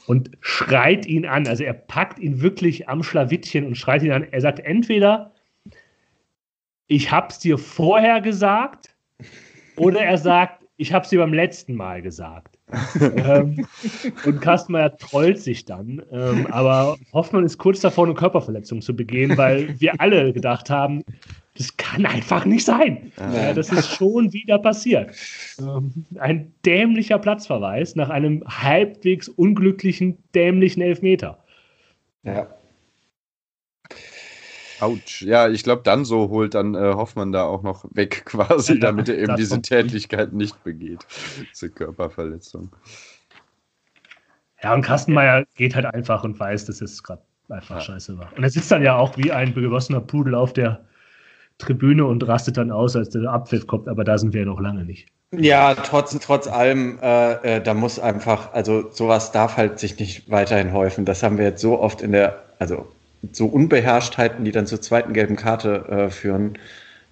und schreit ihn an. Also er packt ihn wirklich am Schlawittchen und schreit ihn an. Er sagt entweder, ich hab's dir vorher gesagt, oder er sagt, ich hab's dir beim letzten Mal gesagt ähm, und Kastenmeier trollt sich dann. Ähm, aber Hoffmann ist kurz davor, eine Körperverletzung zu begehen, weil wir alle gedacht haben, das kann einfach nicht sein. Ja. das ist schon wieder passiert. Ähm, ein dämlicher Platzverweis nach einem halbwegs unglücklichen, dämlichen Elfmeter. Ja. Autsch. Ja, ich glaube, dann so holt dann äh, Hoffmann da auch noch weg quasi, ja, damit er eben diese Tätlichkeit nicht begeht. Diese Körperverletzung. Ja, und Kastenmeier geht halt einfach und weiß, dass es gerade einfach ja. scheiße war. Und er sitzt dann ja auch wie ein begossener Pudel auf der Tribüne und rastet dann aus, als der Abpfiff kommt, aber da sind wir ja noch lange nicht. Ja, trotz, trotz allem, äh, äh, da muss einfach, also sowas darf halt sich nicht weiterhin häufen. Das haben wir jetzt so oft in der, also so Unbeherrschtheiten, die dann zur zweiten gelben Karte äh, führen.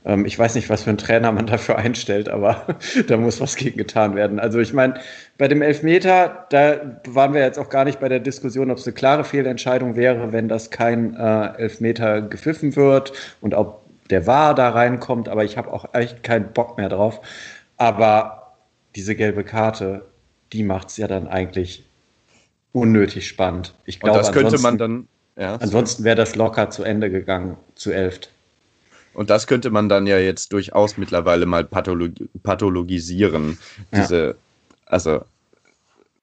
Ähm, ich weiß nicht, was für einen Trainer man dafür einstellt, aber da muss was gegen getan werden. Also ich meine, bei dem Elfmeter, da waren wir jetzt auch gar nicht bei der Diskussion, ob es eine klare Fehlentscheidung wäre, wenn das kein äh, Elfmeter gepfiffen wird und ob der War da reinkommt, aber ich habe auch echt keinen Bock mehr drauf. Aber diese gelbe Karte, die macht es ja dann eigentlich unnötig spannend. Ich glaube, das könnte man dann ja, Ansonsten wäre das locker zu Ende gegangen, zu elft. Und das könnte man dann ja jetzt durchaus mittlerweile mal pathologi pathologisieren. Diese, ja. also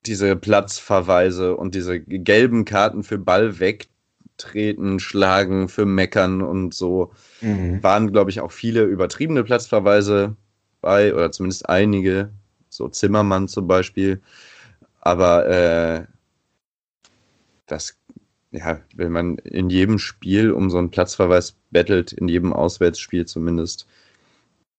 diese Platzverweise und diese gelben Karten für Ball wegtreten, schlagen, für Meckern und so. Mhm. Waren, glaube ich, auch viele übertriebene Platzverweise bei, oder zumindest einige, so Zimmermann zum Beispiel. Aber äh, das ja, wenn man in jedem Spiel um so einen Platzverweis bettelt, in jedem Auswärtsspiel zumindest,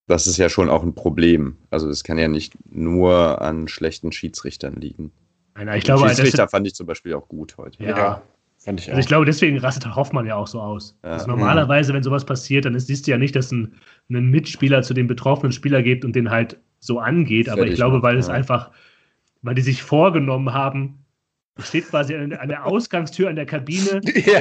das ist ja schon auch ein Problem. Also es kann ja nicht nur an schlechten Schiedsrichtern liegen. Nein, ich glaube, Schiedsrichter fand ich zum Beispiel auch gut heute. Ja. ja. Fand ich, also ich glaube, deswegen rastet Hoffmann ja auch so aus. Ja. Also normalerweise, wenn sowas passiert, dann ist, siehst du ja nicht, dass ein, ein Mitspieler zu dem betroffenen Spieler geht und den halt so angeht. Aber ich glaube, weil es einfach, weil die sich vorgenommen haben, steht quasi an, an, der Ausgangstür an der Kabine. Ja,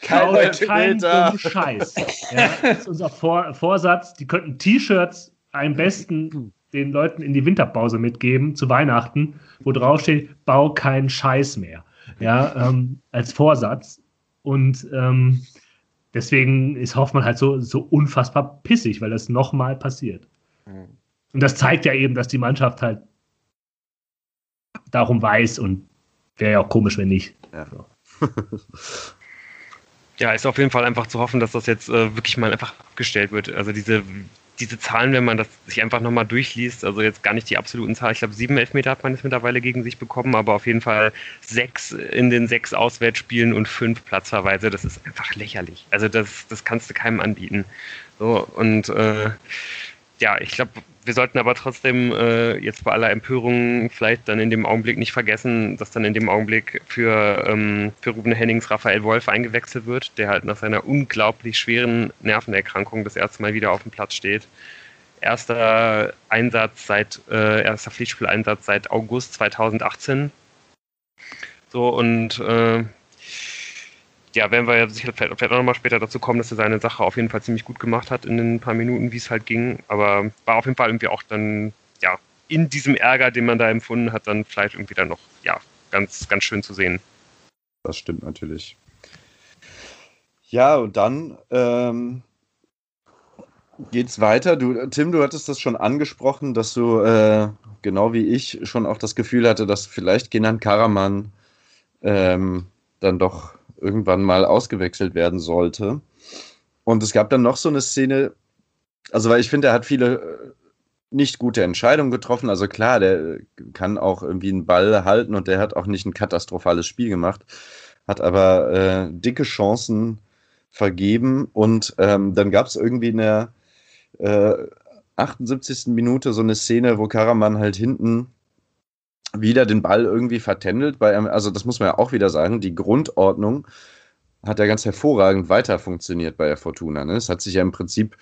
kein, kein dummen Scheiß. Ja, das ist unser Vor Vorsatz. Die könnten T-Shirts am besten den Leuten in die Winterpause mitgeben zu Weihnachten, wo drauf steht, bau keinen Scheiß mehr. Ja, ähm, als Vorsatz. Und ähm, deswegen ist Hoffmann halt so, so unfassbar pissig, weil das nochmal passiert. Und das zeigt ja eben, dass die Mannschaft halt darum weiß und wäre ja auch komisch, wenn nicht. Ja. So. ja, ist auf jeden Fall einfach zu hoffen, dass das jetzt äh, wirklich mal einfach abgestellt wird. Also diese, diese Zahlen, wenn man das sich einfach nochmal durchliest, also jetzt gar nicht die absoluten Zahlen, ich glaube sieben Elfmeter hat man jetzt mittlerweile gegen sich bekommen, aber auf jeden Fall sechs in den sechs Auswärtsspielen und fünf Platzverweise, das ist einfach lächerlich. Also das, das kannst du keinem anbieten. So, und äh, ja, ich glaube, wir sollten aber trotzdem äh, jetzt bei aller Empörung vielleicht dann in dem Augenblick nicht vergessen, dass dann in dem Augenblick für, ähm, für Ruben Hennings Raphael Wolf eingewechselt wird, der halt nach seiner unglaublich schweren Nervenerkrankung das erste Mal wieder auf dem Platz steht. Erster Einsatz seit, äh, erster Pflichtspieleinsatz seit August 2018. So und äh, ja, werden wir ja sicher vielleicht, vielleicht auch nochmal später dazu kommen, dass er seine Sache auf jeden Fall ziemlich gut gemacht hat in den paar Minuten, wie es halt ging. Aber war auf jeden Fall irgendwie auch dann, ja, in diesem Ärger, den man da empfunden hat, dann vielleicht irgendwie dann noch, ja, ganz, ganz schön zu sehen. Das stimmt natürlich. Ja, und dann ähm, geht's weiter. Du, Tim, du hattest das schon angesprochen, dass du äh, genau wie ich schon auch das Gefühl hatte, dass vielleicht Kenan Karaman ähm, dann doch irgendwann mal ausgewechselt werden sollte. Und es gab dann noch so eine Szene, also weil ich finde, er hat viele äh, nicht gute Entscheidungen getroffen. Also klar, der kann auch irgendwie einen Ball halten und der hat auch nicht ein katastrophales Spiel gemacht, hat aber äh, dicke Chancen vergeben und ähm, dann gab es irgendwie in der äh, 78. Minute so eine Szene, wo Karaman halt hinten wieder den Ball irgendwie vertändelt. Bei, also das muss man ja auch wieder sagen, die Grundordnung hat ja ganz hervorragend weiter funktioniert bei der Fortuna. Ne? Es hat sich ja im Prinzip,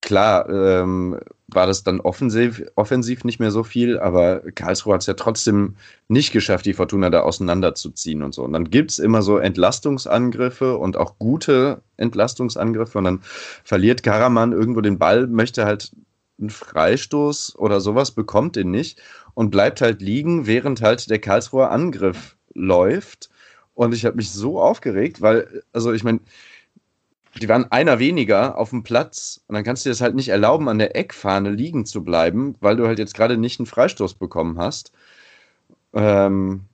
klar, ähm, war das dann offensiv, offensiv nicht mehr so viel, aber Karlsruhe hat es ja trotzdem nicht geschafft, die Fortuna da auseinanderzuziehen und so. Und dann gibt es immer so Entlastungsangriffe und auch gute Entlastungsangriffe und dann verliert Karaman irgendwo den Ball, möchte halt einen Freistoß oder sowas, bekommt ihn nicht und bleibt halt liegen, während halt der Karlsruher Angriff läuft. Und ich habe mich so aufgeregt, weil, also ich meine, die waren einer weniger auf dem Platz und dann kannst du dir das halt nicht erlauben, an der Eckfahne liegen zu bleiben, weil du halt jetzt gerade nicht einen Freistoß bekommen hast. Ähm,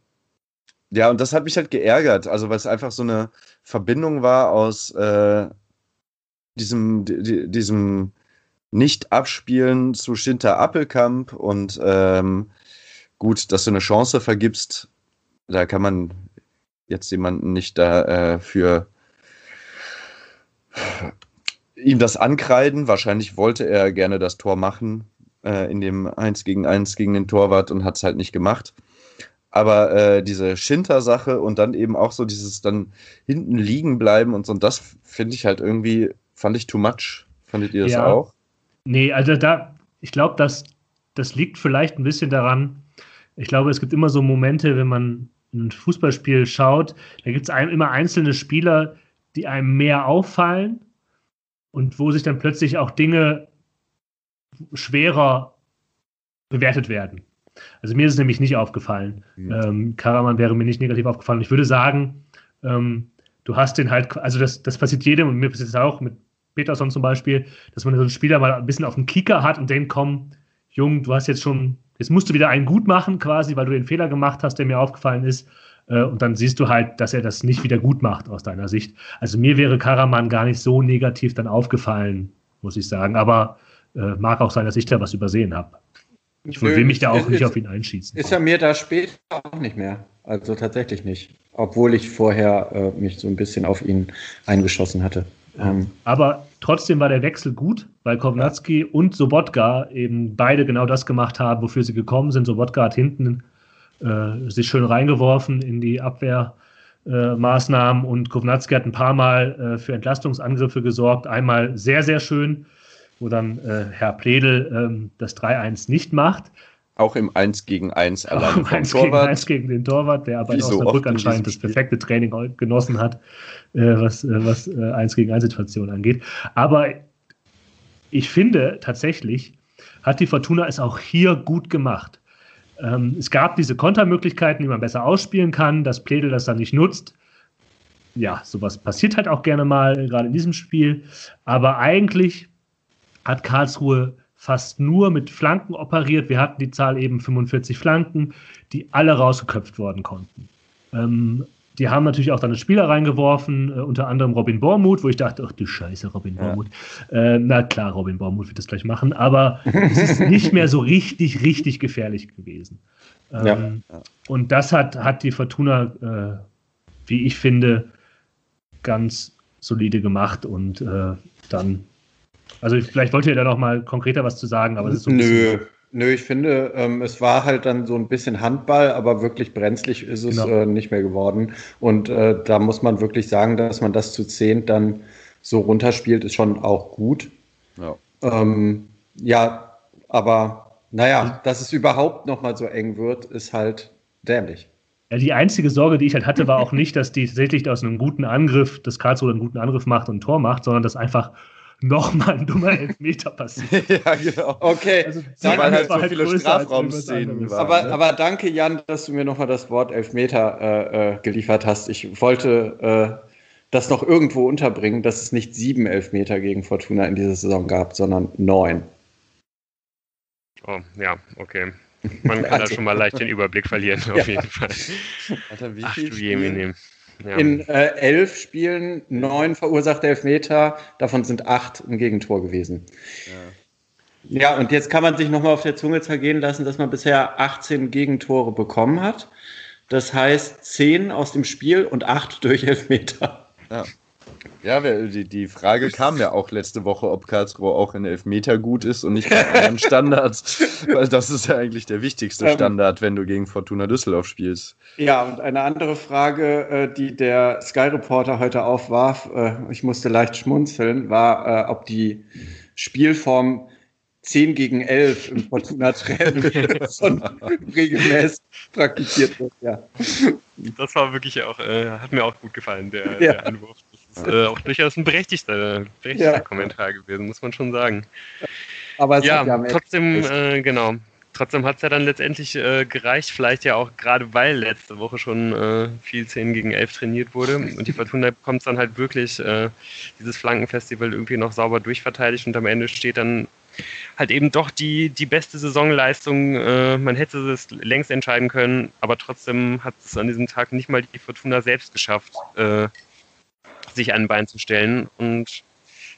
ja, und das hat mich halt geärgert, also weil es einfach so eine Verbindung war aus äh, diesem, diesem nicht-Abspielen zu Schinter Appelkamp und ähm, gut, dass du eine Chance vergibst, da kann man jetzt jemanden nicht dafür äh, ihm das ankreiden. Wahrscheinlich wollte er gerne das Tor machen äh, in dem 1 gegen 1 gegen den Torwart und hat es halt nicht gemacht. Aber äh, diese Schinter-Sache und dann eben auch so dieses dann hinten liegen bleiben und so, und das finde ich halt irgendwie, fand ich too much. Fandet ihr das ja. auch? Nee, also da, ich glaube, das, das liegt vielleicht ein bisschen daran, ich glaube, es gibt immer so Momente, wenn man ein Fußballspiel schaut, da gibt es immer einzelne Spieler, die einem mehr auffallen und wo sich dann plötzlich auch Dinge schwerer bewertet werden. Also mir ist es nämlich nicht aufgefallen. Mhm. Ähm, Karaman wäre mir nicht negativ aufgefallen. Ich würde sagen, ähm, du hast den halt, also das, das passiert jedem und mir passiert es auch mit Peterson zum Beispiel, dass man so einen Spieler mal ein bisschen auf den Kicker hat und denkt, komm, Jung, du hast jetzt schon, jetzt musst du wieder einen gut machen quasi, weil du den Fehler gemacht hast, der mir aufgefallen ist. Äh, und dann siehst du halt, dass er das nicht wieder gut macht aus deiner Sicht. Also mir wäre Karaman gar nicht so negativ dann aufgefallen, muss ich sagen. Aber äh, mag auch sein, dass ich da was übersehen habe. Ich will mich da auch ist, nicht auf ihn einschießen. Ist er mir da später auch nicht mehr. Also tatsächlich nicht. Obwohl ich vorher äh, mich so ein bisschen auf ihn eingeschossen hatte. Ähm, Aber trotzdem war der Wechsel gut, weil Kovnatski und Sobotka eben beide genau das gemacht haben, wofür sie gekommen sind. Sobotka hat hinten äh, sich schön reingeworfen in die Abwehrmaßnahmen äh, und Kovnatski hat ein paar Mal äh, für Entlastungsangriffe gesorgt. Einmal sehr, sehr schön, wo dann äh, Herr Pledel ähm, das 3-1 nicht macht. Auch im 1 gegen 1 allein. Auch im 1 gegen 1 gegen den Torwart, der aber in so Osnabrück anscheinend das perfekte Training genossen hat, äh, was, äh, was äh, 1 gegen 1 Situationen angeht. Aber ich finde tatsächlich, hat die Fortuna es auch hier gut gemacht. Ähm, es gab diese Kontermöglichkeiten, die man besser ausspielen kann, dass Pledel das dann nicht nutzt. Ja, sowas passiert halt auch gerne mal, gerade in diesem Spiel. Aber eigentlich hat Karlsruhe fast nur mit Flanken operiert. Wir hatten die Zahl eben 45 Flanken, die alle rausgeköpft worden konnten. Ähm, die haben natürlich auch dann Spieler reingeworfen, äh, unter anderem Robin Bormuth, wo ich dachte, ach du Scheiße, Robin ja. Bormuth. Äh, na klar, Robin Bormuth wird das gleich machen, aber es ist nicht mehr so richtig, richtig gefährlich gewesen. Ähm, ja. Und das hat, hat die Fortuna, äh, wie ich finde, ganz solide gemacht und äh, dann, also vielleicht wollt ihr da noch mal konkreter was zu sagen, aber es ist so ein Nö. Nö, ich finde, ähm, es war halt dann so ein bisschen Handball, aber wirklich brenzlig ist es genau. äh, nicht mehr geworden. Und äh, da muss man wirklich sagen, dass man das zu zehn dann so runterspielt, ist schon auch gut. Ja, ähm, ja aber naja, dass es überhaupt noch mal so eng wird, ist halt dämlich. Ja, die einzige Sorge, die ich halt hatte, war auch nicht, dass die tatsächlich aus einem guten Angriff, dass Karlsruhe einen guten Angriff macht und ein Tor macht, sondern dass einfach nochmal ein dummer Elfmeter passiert. ja, genau. Okay, also, da waren halt so halt viele Strafraumszenen. Aber, ne? aber danke, Jan, dass du mir nochmal das Wort Elfmeter äh, äh, geliefert hast. Ich wollte äh, das noch irgendwo unterbringen, dass es nicht sieben Elfmeter gegen Fortuna in dieser Saison gab, sondern neun. Oh, ja, okay. Man kann also. da schon mal leicht den Überblick verlieren, auf ja. jeden Fall. Alter, wie Ach, viel du Jemine. Ja. In äh, elf Spielen neun verursachte Elfmeter, davon sind acht ein Gegentor gewesen. Ja. ja, und jetzt kann man sich nochmal auf der Zunge zergehen lassen, dass man bisher 18 Gegentore bekommen hat. Das heißt zehn aus dem Spiel und acht durch Elfmeter. Ja. Ja, die, die Frage kam ja auch letzte Woche, ob Karlsruhe auch in Elfmeter gut ist und nicht bei anderen Standards, weil das ist ja eigentlich der wichtigste ähm. Standard, wenn du gegen Fortuna Düsseldorf spielst. Ja, und eine andere Frage, äh, die der Sky Reporter heute aufwarf, äh, ich musste leicht schmunzeln, war, äh, ob die Spielform 10 gegen 11 im Fortuna-Training schon regelmäßig praktiziert wird. Ja. Das war wirklich auch, äh, hat mir auch gut gefallen, der, ja. der Anwurf. Ist äh, auch durchaus ein berechtigter, berechtigter ja. Kommentar gewesen, muss man schon sagen. Aber es ja, ja trotzdem, äh, genau. Trotzdem hat es ja dann letztendlich äh, gereicht, vielleicht ja auch gerade weil letzte Woche schon äh, viel 10 gegen 11 trainiert wurde und die Fortuna bekommt es dann halt wirklich äh, dieses Flankenfestival irgendwie noch sauber durchverteidigt und am Ende steht dann halt eben doch die, die beste Saisonleistung. Äh, man hätte es längst entscheiden können, aber trotzdem hat es an diesem Tag nicht mal die Fortuna selbst geschafft, äh, sich an ein Bein zu stellen. Und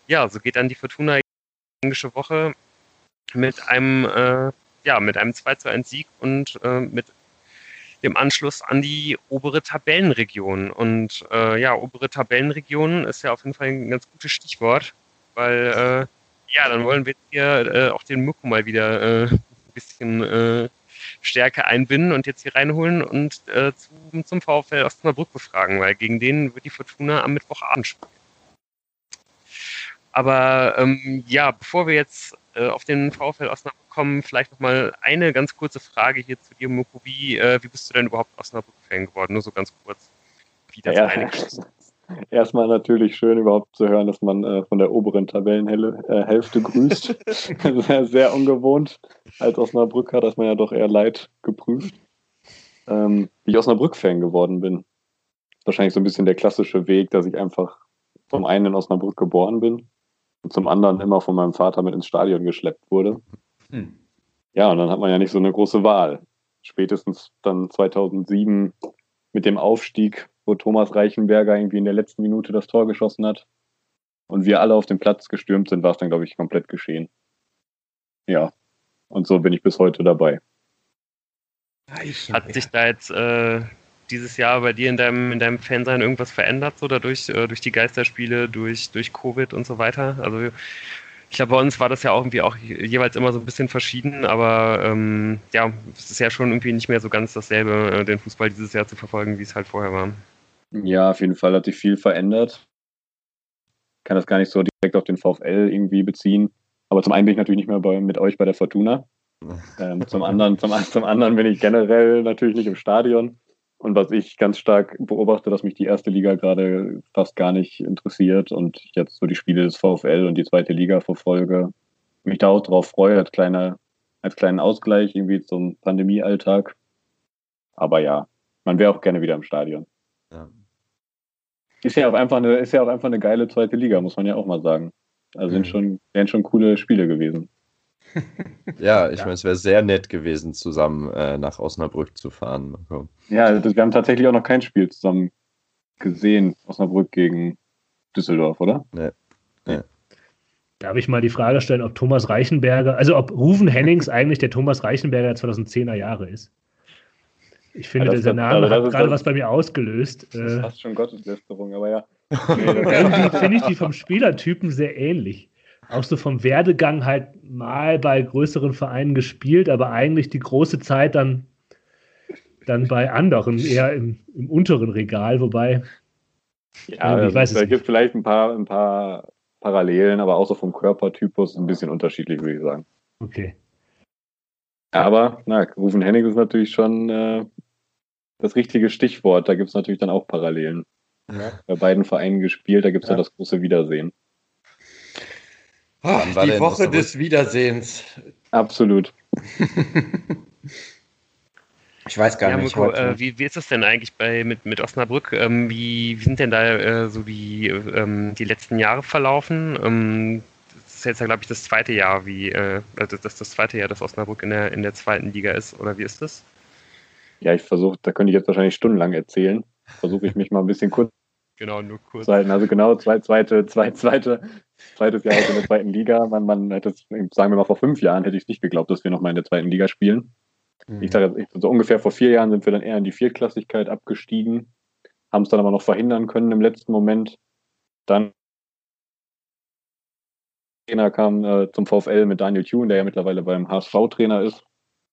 ja, so geht dann die Fortuna englische Woche mit einem, äh, ja, mit einem 2 zu 1 Sieg und äh, mit dem Anschluss an die obere Tabellenregion. Und äh, ja, obere Tabellenregion ist ja auf jeden Fall ein ganz gutes Stichwort, weil äh, ja, dann wollen wir hier äh, auch den Mucko mal wieder äh, ein bisschen Stärke einbinden und jetzt hier reinholen und äh, zum, zum VfL Osnabrück befragen, weil gegen den wird die Fortuna am Mittwochabend spielen. Aber ähm, ja, bevor wir jetzt äh, auf den VfL Osnabrück kommen, vielleicht nochmal eine ganz kurze Frage hier zu dir, Moko. Wie, äh, wie bist du denn überhaupt Osnabrück-Fan geworden? Nur so ganz kurz, wie das ja, ist. Erstmal natürlich schön überhaupt zu hören, dass man äh, von der oberen Tabellenhälfte äh, grüßt. sehr, sehr ungewohnt als Osnabrücker, dass man ja doch eher leid geprüft. Ähm, wie ich Osnabrück-Fan geworden bin. Wahrscheinlich so ein bisschen der klassische Weg, dass ich einfach zum einen in Osnabrück geboren bin und zum anderen immer von meinem Vater mit ins Stadion geschleppt wurde. Hm. Ja, und dann hat man ja nicht so eine große Wahl. Spätestens dann 2007 mit dem Aufstieg wo Thomas Reichenberger irgendwie in der letzten Minute das Tor geschossen hat und wir alle auf den Platz gestürmt sind, war es dann, glaube ich, komplett geschehen. Ja, und so bin ich bis heute dabei. Hat sich da jetzt äh, dieses Jahr bei dir in deinem, in deinem Fansein irgendwas verändert, so dadurch, äh, durch die Geisterspiele, durch, durch Covid und so weiter? Also ich glaube, bei uns war das ja auch irgendwie auch jeweils immer so ein bisschen verschieden, aber ähm, ja, es ist ja schon irgendwie nicht mehr so ganz dasselbe, äh, den Fußball dieses Jahr zu verfolgen, wie es halt vorher war. Ja, auf jeden Fall hat sich viel verändert. Ich kann das gar nicht so direkt auf den VfL irgendwie beziehen. Aber zum einen bin ich natürlich nicht mehr bei, mit euch bei der Fortuna. Ähm, zum, anderen, zum, zum anderen bin ich generell natürlich nicht im Stadion. Und was ich ganz stark beobachte, dass mich die erste Liga gerade fast gar nicht interessiert und ich jetzt so die Spiele des VfL und die zweite Liga verfolge, mich da auch drauf freue, als, kleiner, als kleinen Ausgleich irgendwie zum Pandemiealltag. Aber ja, man wäre auch gerne wieder im Stadion. Ja. Ist ja auch einfach eine, ist ja auch einfach eine geile zweite Liga, muss man ja auch mal sagen. Also sind mhm. schon, wären schon coole Spiele gewesen. ja, ich ja. meine, es wäre sehr nett gewesen, zusammen äh, nach Osnabrück zu fahren. Ja, das, wir haben tatsächlich auch noch kein Spiel zusammen gesehen, Osnabrück gegen Düsseldorf, oder? Nee. nee. Darf ich mal die Frage stellen, ob Thomas Reichenberger, also ob Ruven Hennings eigentlich der Thomas Reichenberger der 2010er Jahre ist? Ich finde, ja, dieser Name also hat gerade was bei mir ausgelöst. Das ist äh. fast schon Gotteslästerung, aber ja. Irgendwie finde ich die vom Spielertypen sehr ähnlich. Auch so vom Werdegang halt mal bei größeren Vereinen gespielt, aber eigentlich die große Zeit dann, dann bei anderen, eher im, im unteren Regal, wobei. Ja, ich weiß es gibt vielleicht ein paar, ein paar Parallelen, aber auch so vom Körpertypus ein bisschen unterschiedlich, würde ich sagen. Okay. Aber, na, Rufen Hennig ist natürlich schon äh, das richtige Stichwort. Da gibt es natürlich dann auch Parallelen. Ja. Bei beiden Vereinen gespielt, da gibt es ja. ja. das große Wiedersehen. Ach, die Woche des Wiedersehens. Absolut. ich weiß gar ja, nicht. Mirko, äh, wie, wie ist das denn eigentlich bei, mit, mit Osnabrück? Ähm, wie, wie sind denn da äh, so die, ähm, die letzten Jahre verlaufen? Ähm, das ist jetzt ja, glaube ich, das zweite Jahr, wie äh, also das, das zweite Jahr, dass Osnabrück in der, in der zweiten Liga ist, oder wie ist das? Ja, ich versuche, da könnte ich jetzt wahrscheinlich stundenlang erzählen. Versuche ich mich mal ein bisschen kurz Genau, nur kurz. Zu halten. Also genau, zwei, zweite, zwei, zweite, zweites Jahr in der zweiten Liga. Man, man hätte sagen wir mal, vor fünf Jahren hätte ich nicht geglaubt, dass wir nochmal in der zweiten Liga spielen. Mhm. Ich sage, so ungefähr vor vier Jahren sind wir dann eher in die Viertklassigkeit abgestiegen, haben es dann aber noch verhindern können im letzten Moment. Dann Trainer kam äh, zum VfL mit Daniel Thune, der ja mittlerweile beim HSV-Trainer ist.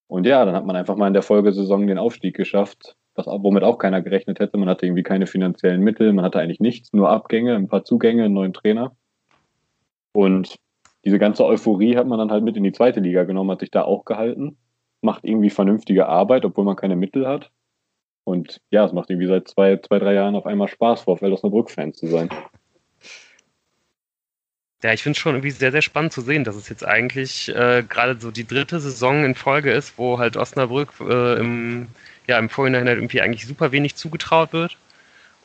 Und ja, dann hat man einfach mal in der Folgesaison den Aufstieg geschafft, was, womit auch keiner gerechnet hätte. Man hatte irgendwie keine finanziellen Mittel, man hatte eigentlich nichts, nur Abgänge, ein paar Zugänge, einen neuen Trainer. Und diese ganze Euphorie hat man dann halt mit in die zweite Liga genommen, hat sich da auch gehalten, macht irgendwie vernünftige Arbeit, obwohl man keine Mittel hat. Und ja, es macht irgendwie seit zwei, zwei drei Jahren auf einmal Spaß, VfL Osnabrück-Fan zu sein. Ja, ich finde es schon irgendwie sehr, sehr spannend zu sehen, dass es jetzt eigentlich äh, gerade so die dritte Saison in Folge ist, wo halt Osnabrück äh, im, ja, im Vorhinein halt irgendwie eigentlich super wenig zugetraut wird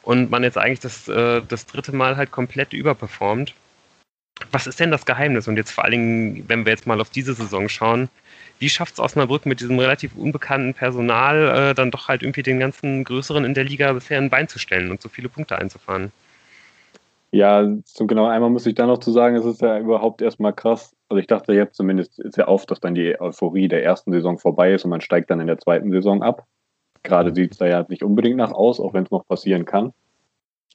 und man jetzt eigentlich das, äh, das dritte Mal halt komplett überperformt. Was ist denn das Geheimnis? Und jetzt vor allen Dingen, wenn wir jetzt mal auf diese Saison schauen, wie schafft es Osnabrück mit diesem relativ unbekannten Personal äh, dann doch halt irgendwie den ganzen Größeren in der Liga bisher ein Bein zu stellen und so viele Punkte einzufahren? Ja, so genau einmal muss ich da noch zu sagen, es ist ja überhaupt erstmal krass. Also ich dachte jetzt zumindest sehr oft, dass dann die Euphorie der ersten Saison vorbei ist und man steigt dann in der zweiten Saison ab. Gerade sieht es da ja nicht unbedingt nach aus, auch wenn es noch passieren kann.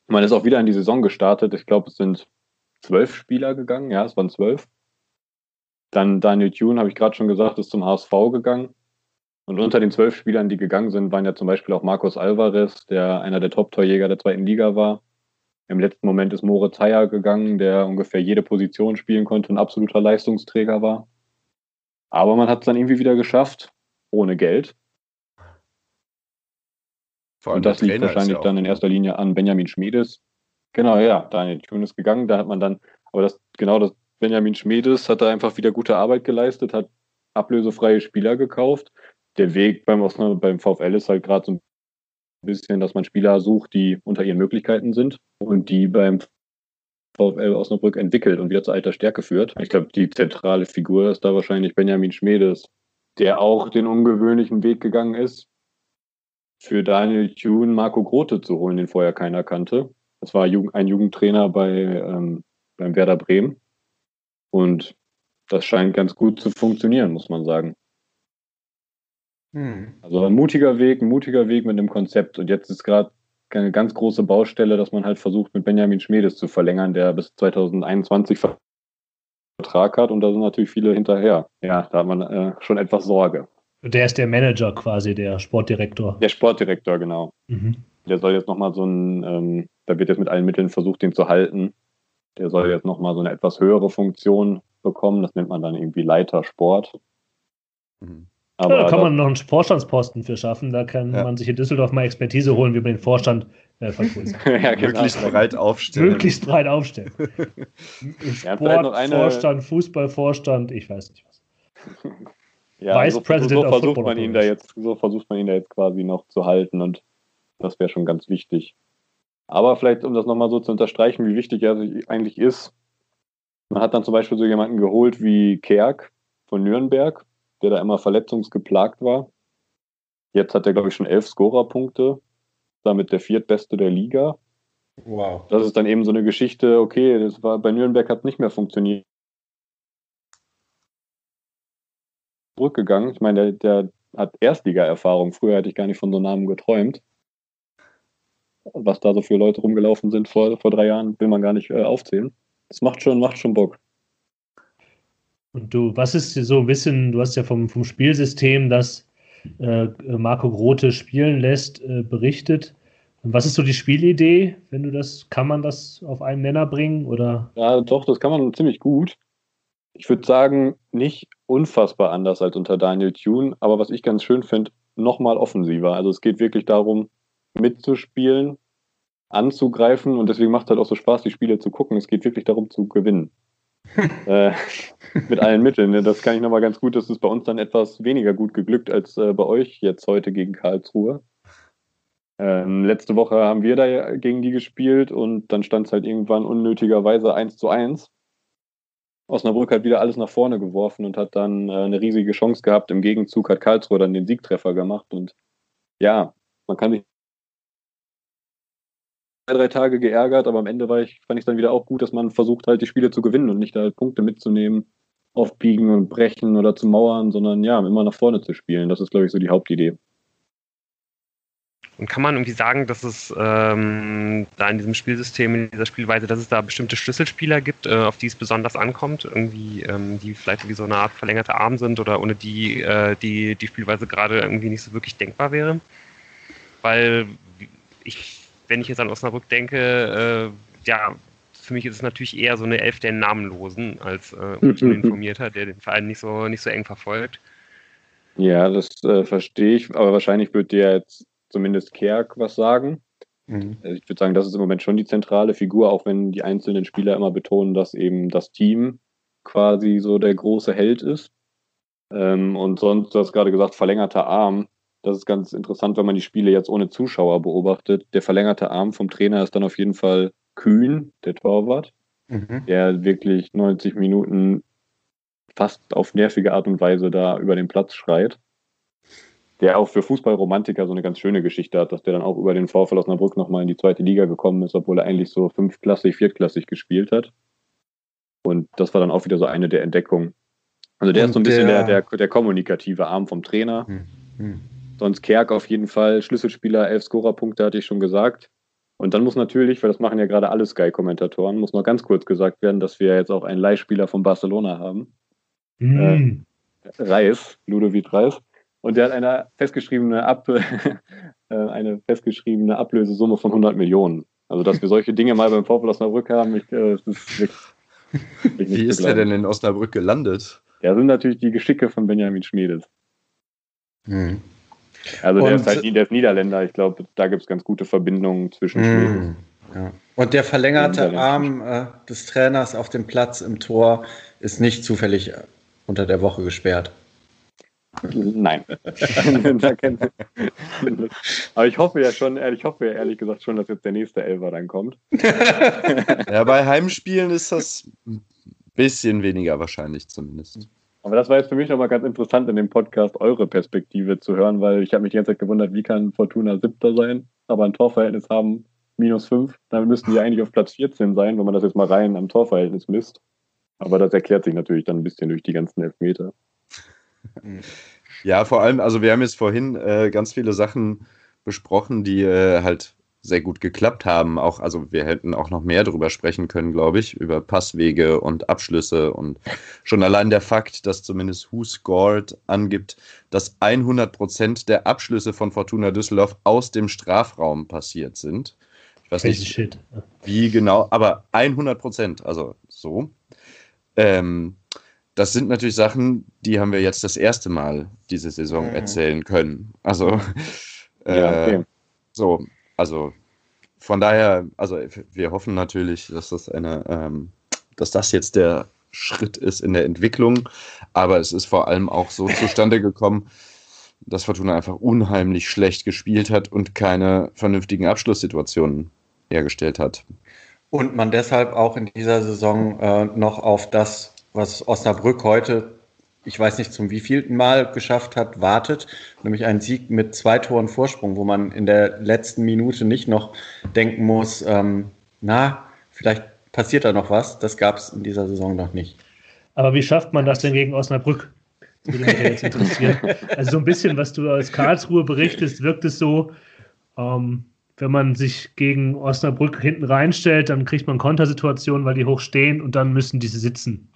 Man ist auch wieder in die Saison gestartet. Ich glaube, es sind zwölf Spieler gegangen. Ja, es waren zwölf. Dann Daniel Thune, habe ich gerade schon gesagt, ist zum HSV gegangen. Und unter den zwölf Spielern, die gegangen sind, waren ja zum Beispiel auch Marcos Alvarez, der einer der Top-Torjäger der zweiten Liga war. Im letzten Moment ist Moritz Heyer gegangen, der ungefähr jede Position spielen konnte und absoluter Leistungsträger war. Aber man hat es dann irgendwie wieder geschafft, ohne Geld. und das liegt wahrscheinlich ja dann in erster Linie an Benjamin Schmiedes. Genau, ja, Daniel Thune ist gegangen, da hat man dann, aber das, genau das Benjamin Schmiedes hat da einfach wieder gute Arbeit geleistet, hat ablösefreie Spieler gekauft. Der Weg beim, beim VfL ist halt gerade so ein bisschen, dass man Spieler sucht, die unter ihren Möglichkeiten sind und die beim VfL Osnabrück entwickelt und wieder zu alter Stärke führt. Ich glaube, die zentrale Figur ist da wahrscheinlich Benjamin Schmedes, der auch den ungewöhnlichen Weg gegangen ist, für Daniel Thune Marco Grote zu holen, den vorher keiner kannte. Das war ein Jugendtrainer bei, ähm, beim Werder Bremen. Und das scheint ganz gut zu funktionieren, muss man sagen. Hm. Also ein mutiger Weg, ein mutiger Weg mit einem Konzept. Und jetzt ist gerade eine ganz große Baustelle, dass man halt versucht, mit Benjamin Schmedes zu verlängern, der bis 2021 Vertrag hat. Und da sind natürlich viele hinterher. Ja, da hat man äh, schon etwas Sorge. Der ist der Manager quasi, der Sportdirektor. Der Sportdirektor, genau. Mhm. Der soll jetzt nochmal so ein, ähm, da wird jetzt mit allen Mitteln versucht, den zu halten. Der soll jetzt nochmal so eine etwas höhere Funktion bekommen. Das nennt man dann irgendwie Leiter Sport. Mhm. Aber ja, da kann man noch einen Vorstandsposten für schaffen. Da kann ja. man sich in Düsseldorf mal Expertise holen, wie man den Vorstand äh, ja, genau. Möglichst breit aufstellen. Möglichst breit aufstellen. Sport, eine... Vorstand, Fußballvorstand, ich weiß nicht was. ja, Vice so, President so, so versucht man ihn da jetzt, so versucht man ihn da jetzt quasi noch zu halten und das wäre schon ganz wichtig. Aber vielleicht, um das nochmal so zu unterstreichen, wie wichtig er eigentlich ist, man hat dann zum Beispiel so jemanden geholt wie Kerk, von Nürnberg, der da immer verletzungsgeplagt war. Jetzt hat er, glaube ich, schon elf Scorerpunkte, damit der viertbeste der Liga. Wow. Das ist dann eben so eine Geschichte, okay, das war bei Nürnberg hat nicht mehr funktioniert. Zurückgegangen. Ich meine, der, der hat Erstliga-Erfahrung. Früher hätte ich gar nicht von so einem Namen geträumt. Was da so für Leute rumgelaufen sind vor, vor drei Jahren, will man gar nicht äh, aufzählen. Das macht schon, macht schon Bock. Und du, was ist so ein bisschen, du hast ja vom, vom Spielsystem, das äh, Marco Grote spielen lässt, äh, berichtet. Was ist so die Spielidee, wenn du das, kann man das auf einen Nenner bringen oder? Ja, doch, das kann man ziemlich gut. Ich würde sagen, nicht unfassbar anders als unter Daniel Thune, aber was ich ganz schön finde, nochmal offensiver. Also es geht wirklich darum, mitzuspielen, anzugreifen und deswegen macht es halt auch so Spaß, die Spiele zu gucken. Es geht wirklich darum zu gewinnen. Äh, mit allen Mitteln. Ne? Das kann ich nochmal ganz gut. Das ist bei uns dann etwas weniger gut geglückt als äh, bei euch jetzt heute gegen Karlsruhe. Ähm, letzte Woche haben wir da gegen die gespielt und dann stand es halt irgendwann unnötigerweise 1 zu 1. Osnabrück hat wieder alles nach vorne geworfen und hat dann äh, eine riesige Chance gehabt. Im Gegenzug hat Karlsruhe dann den Siegtreffer gemacht und ja, man kann sich drei Tage geärgert, aber am Ende war ich, fand ich dann wieder auch gut, dass man versucht halt die Spiele zu gewinnen und nicht halt Punkte mitzunehmen, aufbiegen und brechen oder zu mauern, sondern ja, immer nach vorne zu spielen. Das ist, glaube ich, so die Hauptidee. Und kann man irgendwie sagen, dass es ähm, da in diesem Spielsystem, in dieser Spielweise, dass es da bestimmte Schlüsselspieler gibt, äh, auf die es besonders ankommt, irgendwie, ähm, die vielleicht wie so eine Art verlängerte Arm sind oder ohne die äh, die, die Spielweise gerade irgendwie nicht so wirklich denkbar wäre? Weil ich, wenn ich jetzt an Osnabrück denke, äh, ja, für mich ist es natürlich eher so eine Elf der Namenlosen als äh, uninformierter, der den Verein nicht so, nicht so eng verfolgt. Ja, das äh, verstehe ich, aber wahrscheinlich wird dir jetzt zumindest Kerk was sagen. Mhm. Also ich würde sagen, das ist im Moment schon die zentrale Figur, auch wenn die einzelnen Spieler immer betonen, dass eben das Team quasi so der große Held ist. Ähm, und sonst, du hast gerade gesagt, verlängerter Arm. Das ist ganz interessant, wenn man die Spiele jetzt ohne Zuschauer beobachtet. Der verlängerte Arm vom Trainer ist dann auf jeden Fall Kühn, der Torwart, mhm. der wirklich 90 Minuten fast auf nervige Art und Weise da über den Platz schreit der auch für Fußballromantiker so eine ganz schöne Geschichte hat, dass der dann auch über den VfL Osnabrück nochmal in die zweite Liga gekommen ist, obwohl er eigentlich so fünfklassig, viertklassig gespielt hat. Und das war dann auch wieder so eine der Entdeckungen. Also der Und ist so ein bisschen der, der, der, kommunikative Arm vom Trainer. Hm, hm. Sonst Kerk auf jeden Fall, Schlüsselspieler, elf Scorerpunkte hatte ich schon gesagt. Und dann muss natürlich, weil das machen ja gerade alle Sky-Kommentatoren, muss noch ganz kurz gesagt werden, dass wir jetzt auch einen Leihspieler von Barcelona haben. Hm. Äh, Reis, Ludovic Reis. Und der hat eine festgeschriebene, Ab äh, eine festgeschriebene Ablösesumme von 100 Millionen. Also, dass wir solche Dinge mal beim VfL Osnabrück haben, ich, äh, das ist wirklich, wirklich Wie ist er denn in Osnabrück gelandet? Ja, sind natürlich die Geschicke von Benjamin Schmiedes. Hm. Also, der ist halt der ist Niederländer. Ich glaube, da gibt es ganz gute Verbindungen zwischen hm. Schmiedes. Ja. Und der verlängerte Arm äh, des Trainers auf dem Platz im Tor ist nicht zufällig unter der Woche gesperrt. Nein. Aber ich hoffe ja schon, ich hoffe ja ehrlich gesagt schon, dass jetzt der nächste Elfer dann kommt. ja, bei Heimspielen ist das ein bisschen weniger wahrscheinlich zumindest. Aber das war jetzt für mich nochmal ganz interessant in dem Podcast, eure Perspektive zu hören, weil ich habe mich die ganze Zeit gewundert, wie kann Fortuna siebter sein, aber ein Torverhältnis haben minus fünf. Dann müssten die eigentlich auf Platz 14 sein, wenn man das jetzt mal rein am Torverhältnis misst. Aber das erklärt sich natürlich dann ein bisschen durch die ganzen Elfmeter. Ja, vor allem, also wir haben jetzt vorhin äh, ganz viele Sachen besprochen, die äh, halt sehr gut geklappt haben. Auch, also wir hätten auch noch mehr darüber sprechen können, glaube ich, über Passwege und Abschlüsse und schon allein der Fakt, dass zumindest Who Scored angibt, dass 100 Prozent der Abschlüsse von Fortuna Düsseldorf aus dem Strafraum passiert sind. Ich weiß nicht, Shit. wie genau, aber 100 Prozent, also so. Ähm, das sind natürlich Sachen, die haben wir jetzt das erste Mal diese Saison mhm. erzählen können. Also, äh, ja, okay. so, also von daher, also wir hoffen natürlich, dass das eine, ähm, dass das jetzt der Schritt ist in der Entwicklung, aber es ist vor allem auch so zustande gekommen, dass Fortuna einfach unheimlich schlecht gespielt hat und keine vernünftigen Abschlusssituationen hergestellt hat. Und man deshalb auch in dieser Saison äh, noch auf das was Osnabrück heute ich weiß nicht zum wievielten Mal geschafft hat, wartet. Nämlich einen Sieg mit zwei Toren Vorsprung, wo man in der letzten Minute nicht noch denken muss, ähm, na, vielleicht passiert da noch was. Das gab es in dieser Saison noch nicht. Aber wie schafft man das denn gegen Osnabrück? Das würde mich jetzt interessieren. Also so ein bisschen, was du als Karlsruhe berichtest, wirkt es so, ähm, wenn man sich gegen Osnabrück hinten reinstellt, dann kriegt man Kontersituationen, weil die hoch stehen und dann müssen diese sitzen.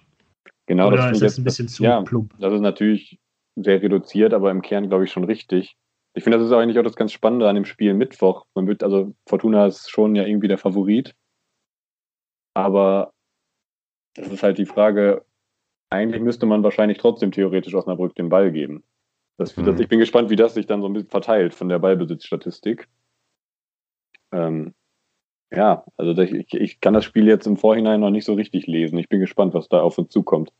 Genau, Oder das ist das ein bisschen zu ja, plump? Das ist natürlich sehr reduziert, aber im Kern, glaube ich, schon richtig. Ich finde, das ist eigentlich auch das ganz Spannende an dem Spiel Mittwoch. Man wird, also Fortuna ist schon ja irgendwie der Favorit. Aber das ist halt die Frage, eigentlich müsste man wahrscheinlich trotzdem theoretisch Osnabrück den Ball geben. Das, Mhm. das, ich bin gespannt, wie das sich dann so ein bisschen verteilt von der Ballbesitzstatistik. Ähm, ja, also ich, ich kann das Spiel jetzt im Vorhinein noch nicht so richtig lesen. Ich bin gespannt, was da auf uns zukommt.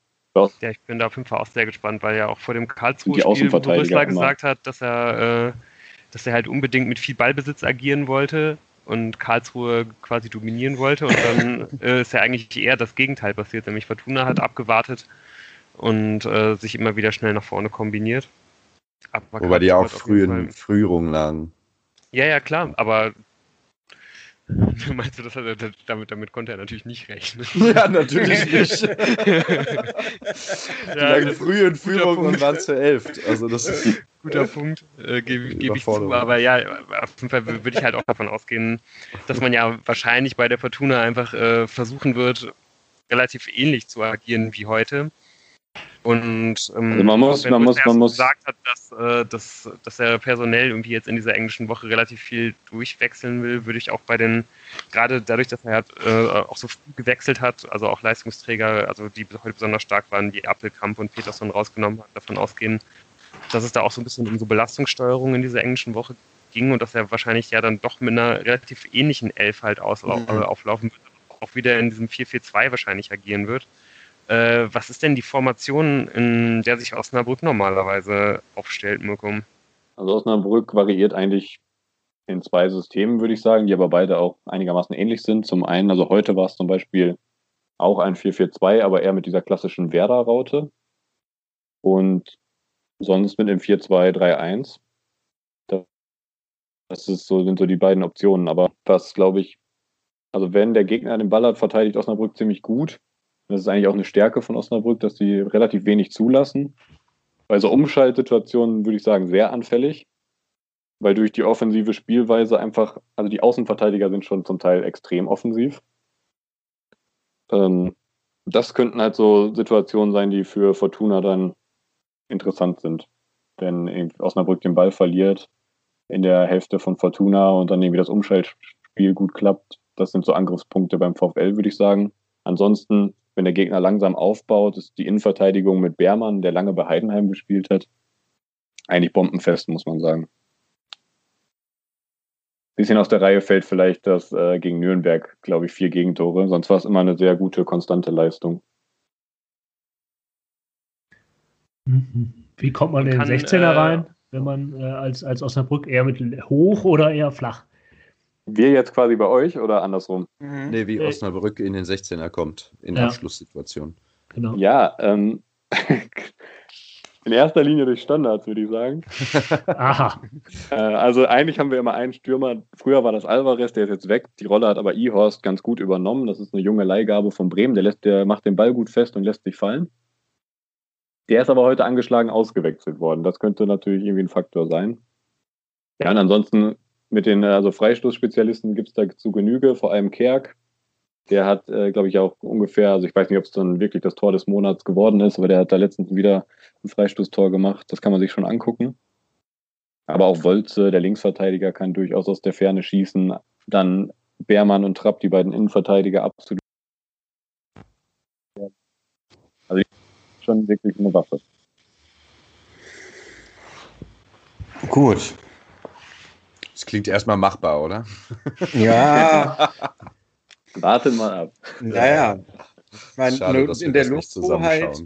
Ja, ich bin da auf jeden Fall auch sehr gespannt, weil ja auch vor dem Die Karlsruhe-Spiel immer. gesagt hat, dass er, äh, dass er halt unbedingt mit viel Ballbesitz agieren wollte und Karlsruhe quasi dominieren wollte. Und dann äh, ist ja eigentlich eher das Gegenteil passiert, nämlich Fortuna hat abgewartet und äh, sich immer wieder schnell nach vorne kombiniert. Aber Wobei die auch früh in Frührung lagen. Ja, ja, klar, aber meinst du, das hat er, damit, damit konnte er natürlich nicht rechnen. Ja, natürlich nicht. Die Ja, lagen früh in Führung Punkt. und waren zu elft. Also das ist Guter Punkt, äh, gebe geb ich zu. Aber ja, auf jeden Fall würde ich halt auch davon ausgehen, dass man ja wahrscheinlich bei der Fortuna einfach äh, versuchen wird, relativ ähnlich zu agieren wie heute. Und ähm, Also man muss- wenn man muss- man muss- gesagt hat, dass, äh, dass, dass er personell irgendwie jetzt in dieser englischen Woche relativ viel durchwechseln will, würde ich auch bei den, gerade dadurch, dass er halt, äh, auch so früh gewechselt hat, also auch Leistungsträger, also die heute besonders stark waren, wie Appelkamp und Peterson rausgenommen hat, davon ausgehen, dass es da auch so ein bisschen um so Belastungssteuerung in dieser englischen Woche ging und dass er wahrscheinlich ja dann doch mit einer relativ ähnlichen Elf halt auslau Mhm. äh, auflaufen wird, auch wieder in diesem 4-4-2 wahrscheinlich agieren wird. Äh, was ist denn die Formation, in der sich Osnabrück normalerweise aufstellt, Mirko? Also Osnabrück variiert eigentlich in zwei Systemen, würde ich sagen, die aber beide auch einigermaßen ähnlich sind. Zum einen, also heute war es zum Beispiel auch ein 4-4-2, aber eher mit dieser klassischen Werder-Raute. Und sonst mit dem 4-2-3-1. Das ist so, sind so die beiden Optionen. Aber was, glaube ich, also wenn der Gegner den Ball hat, verteidigt Osnabrück ziemlich gut. Das ist eigentlich auch eine Stärke von Osnabrück, dass sie relativ wenig zulassen. Bei so Umschaltsituationen würde ich sagen, sehr anfällig, weil durch die offensive Spielweise einfach, also die Außenverteidiger sind schon zum Teil extrem offensiv. Ähm, das könnten halt so Situationen sein, die für Fortuna dann interessant sind. Wenn Osnabrück den Ball verliert in der Hälfte von Fortuna und dann irgendwie das Umschaltspiel gut klappt. Das sind so Angriffspunkte beim VfL, würde ich sagen. Ansonsten, wenn der Gegner langsam aufbaut, ist die Innenverteidigung mit Beermann, der lange bei Heidenheim gespielt hat, eigentlich bombenfest, muss man sagen. Bisschen aus der Reihe fällt vielleicht das äh, gegen Nürnberg, glaube ich, vier Gegentore. Sonst war es immer eine sehr gute, konstante Leistung. Mhm. Wie kommt man in den Kann, 16er äh, rein, wenn man äh, als, als Osnabrück eher mit hoch oder eher flach? Wir jetzt quasi bei euch oder andersrum? Nee, wie Äh, Osnabrück in den 16er kommt, in Ja. Abschlusssituation. Genau. Ja, ähm, in erster Linie durch Standards, würde ich sagen. Aha. Äh, also eigentlich haben wir immer einen Stürmer. Früher war das Alvarez, der ist jetzt weg. Die Rolle hat aber Ihorst ganz gut übernommen. Das ist eine junge Leihgabe von Bremen. Der, lässt, der macht den Ball gut fest und lässt sich fallen. Der ist aber heute angeschlagen ausgewechselt worden. Das könnte natürlich irgendwie ein Faktor sein. Ja, und ansonsten mit den also Freistoßspezialisten gibt es dazu Genüge, vor allem Kerk. Der hat, äh, glaube ich, auch ungefähr, also ich weiß nicht, ob es dann wirklich das Tor des Monats geworden ist, aber der hat da letztens wieder ein Freistoßtor gemacht. Das kann man sich schon angucken. Aber auch Wolze, der Linksverteidiger, kann durchaus aus der Ferne schießen. Dann Beermann und Trapp, die beiden Innenverteidiger, absolut. Also schon wirklich eine Waffe. Gut. Das klingt erstmal machbar, oder? Ja, Wartet mal ab. naja. Ich meine, Schade, dass wir in der Lufthoheit.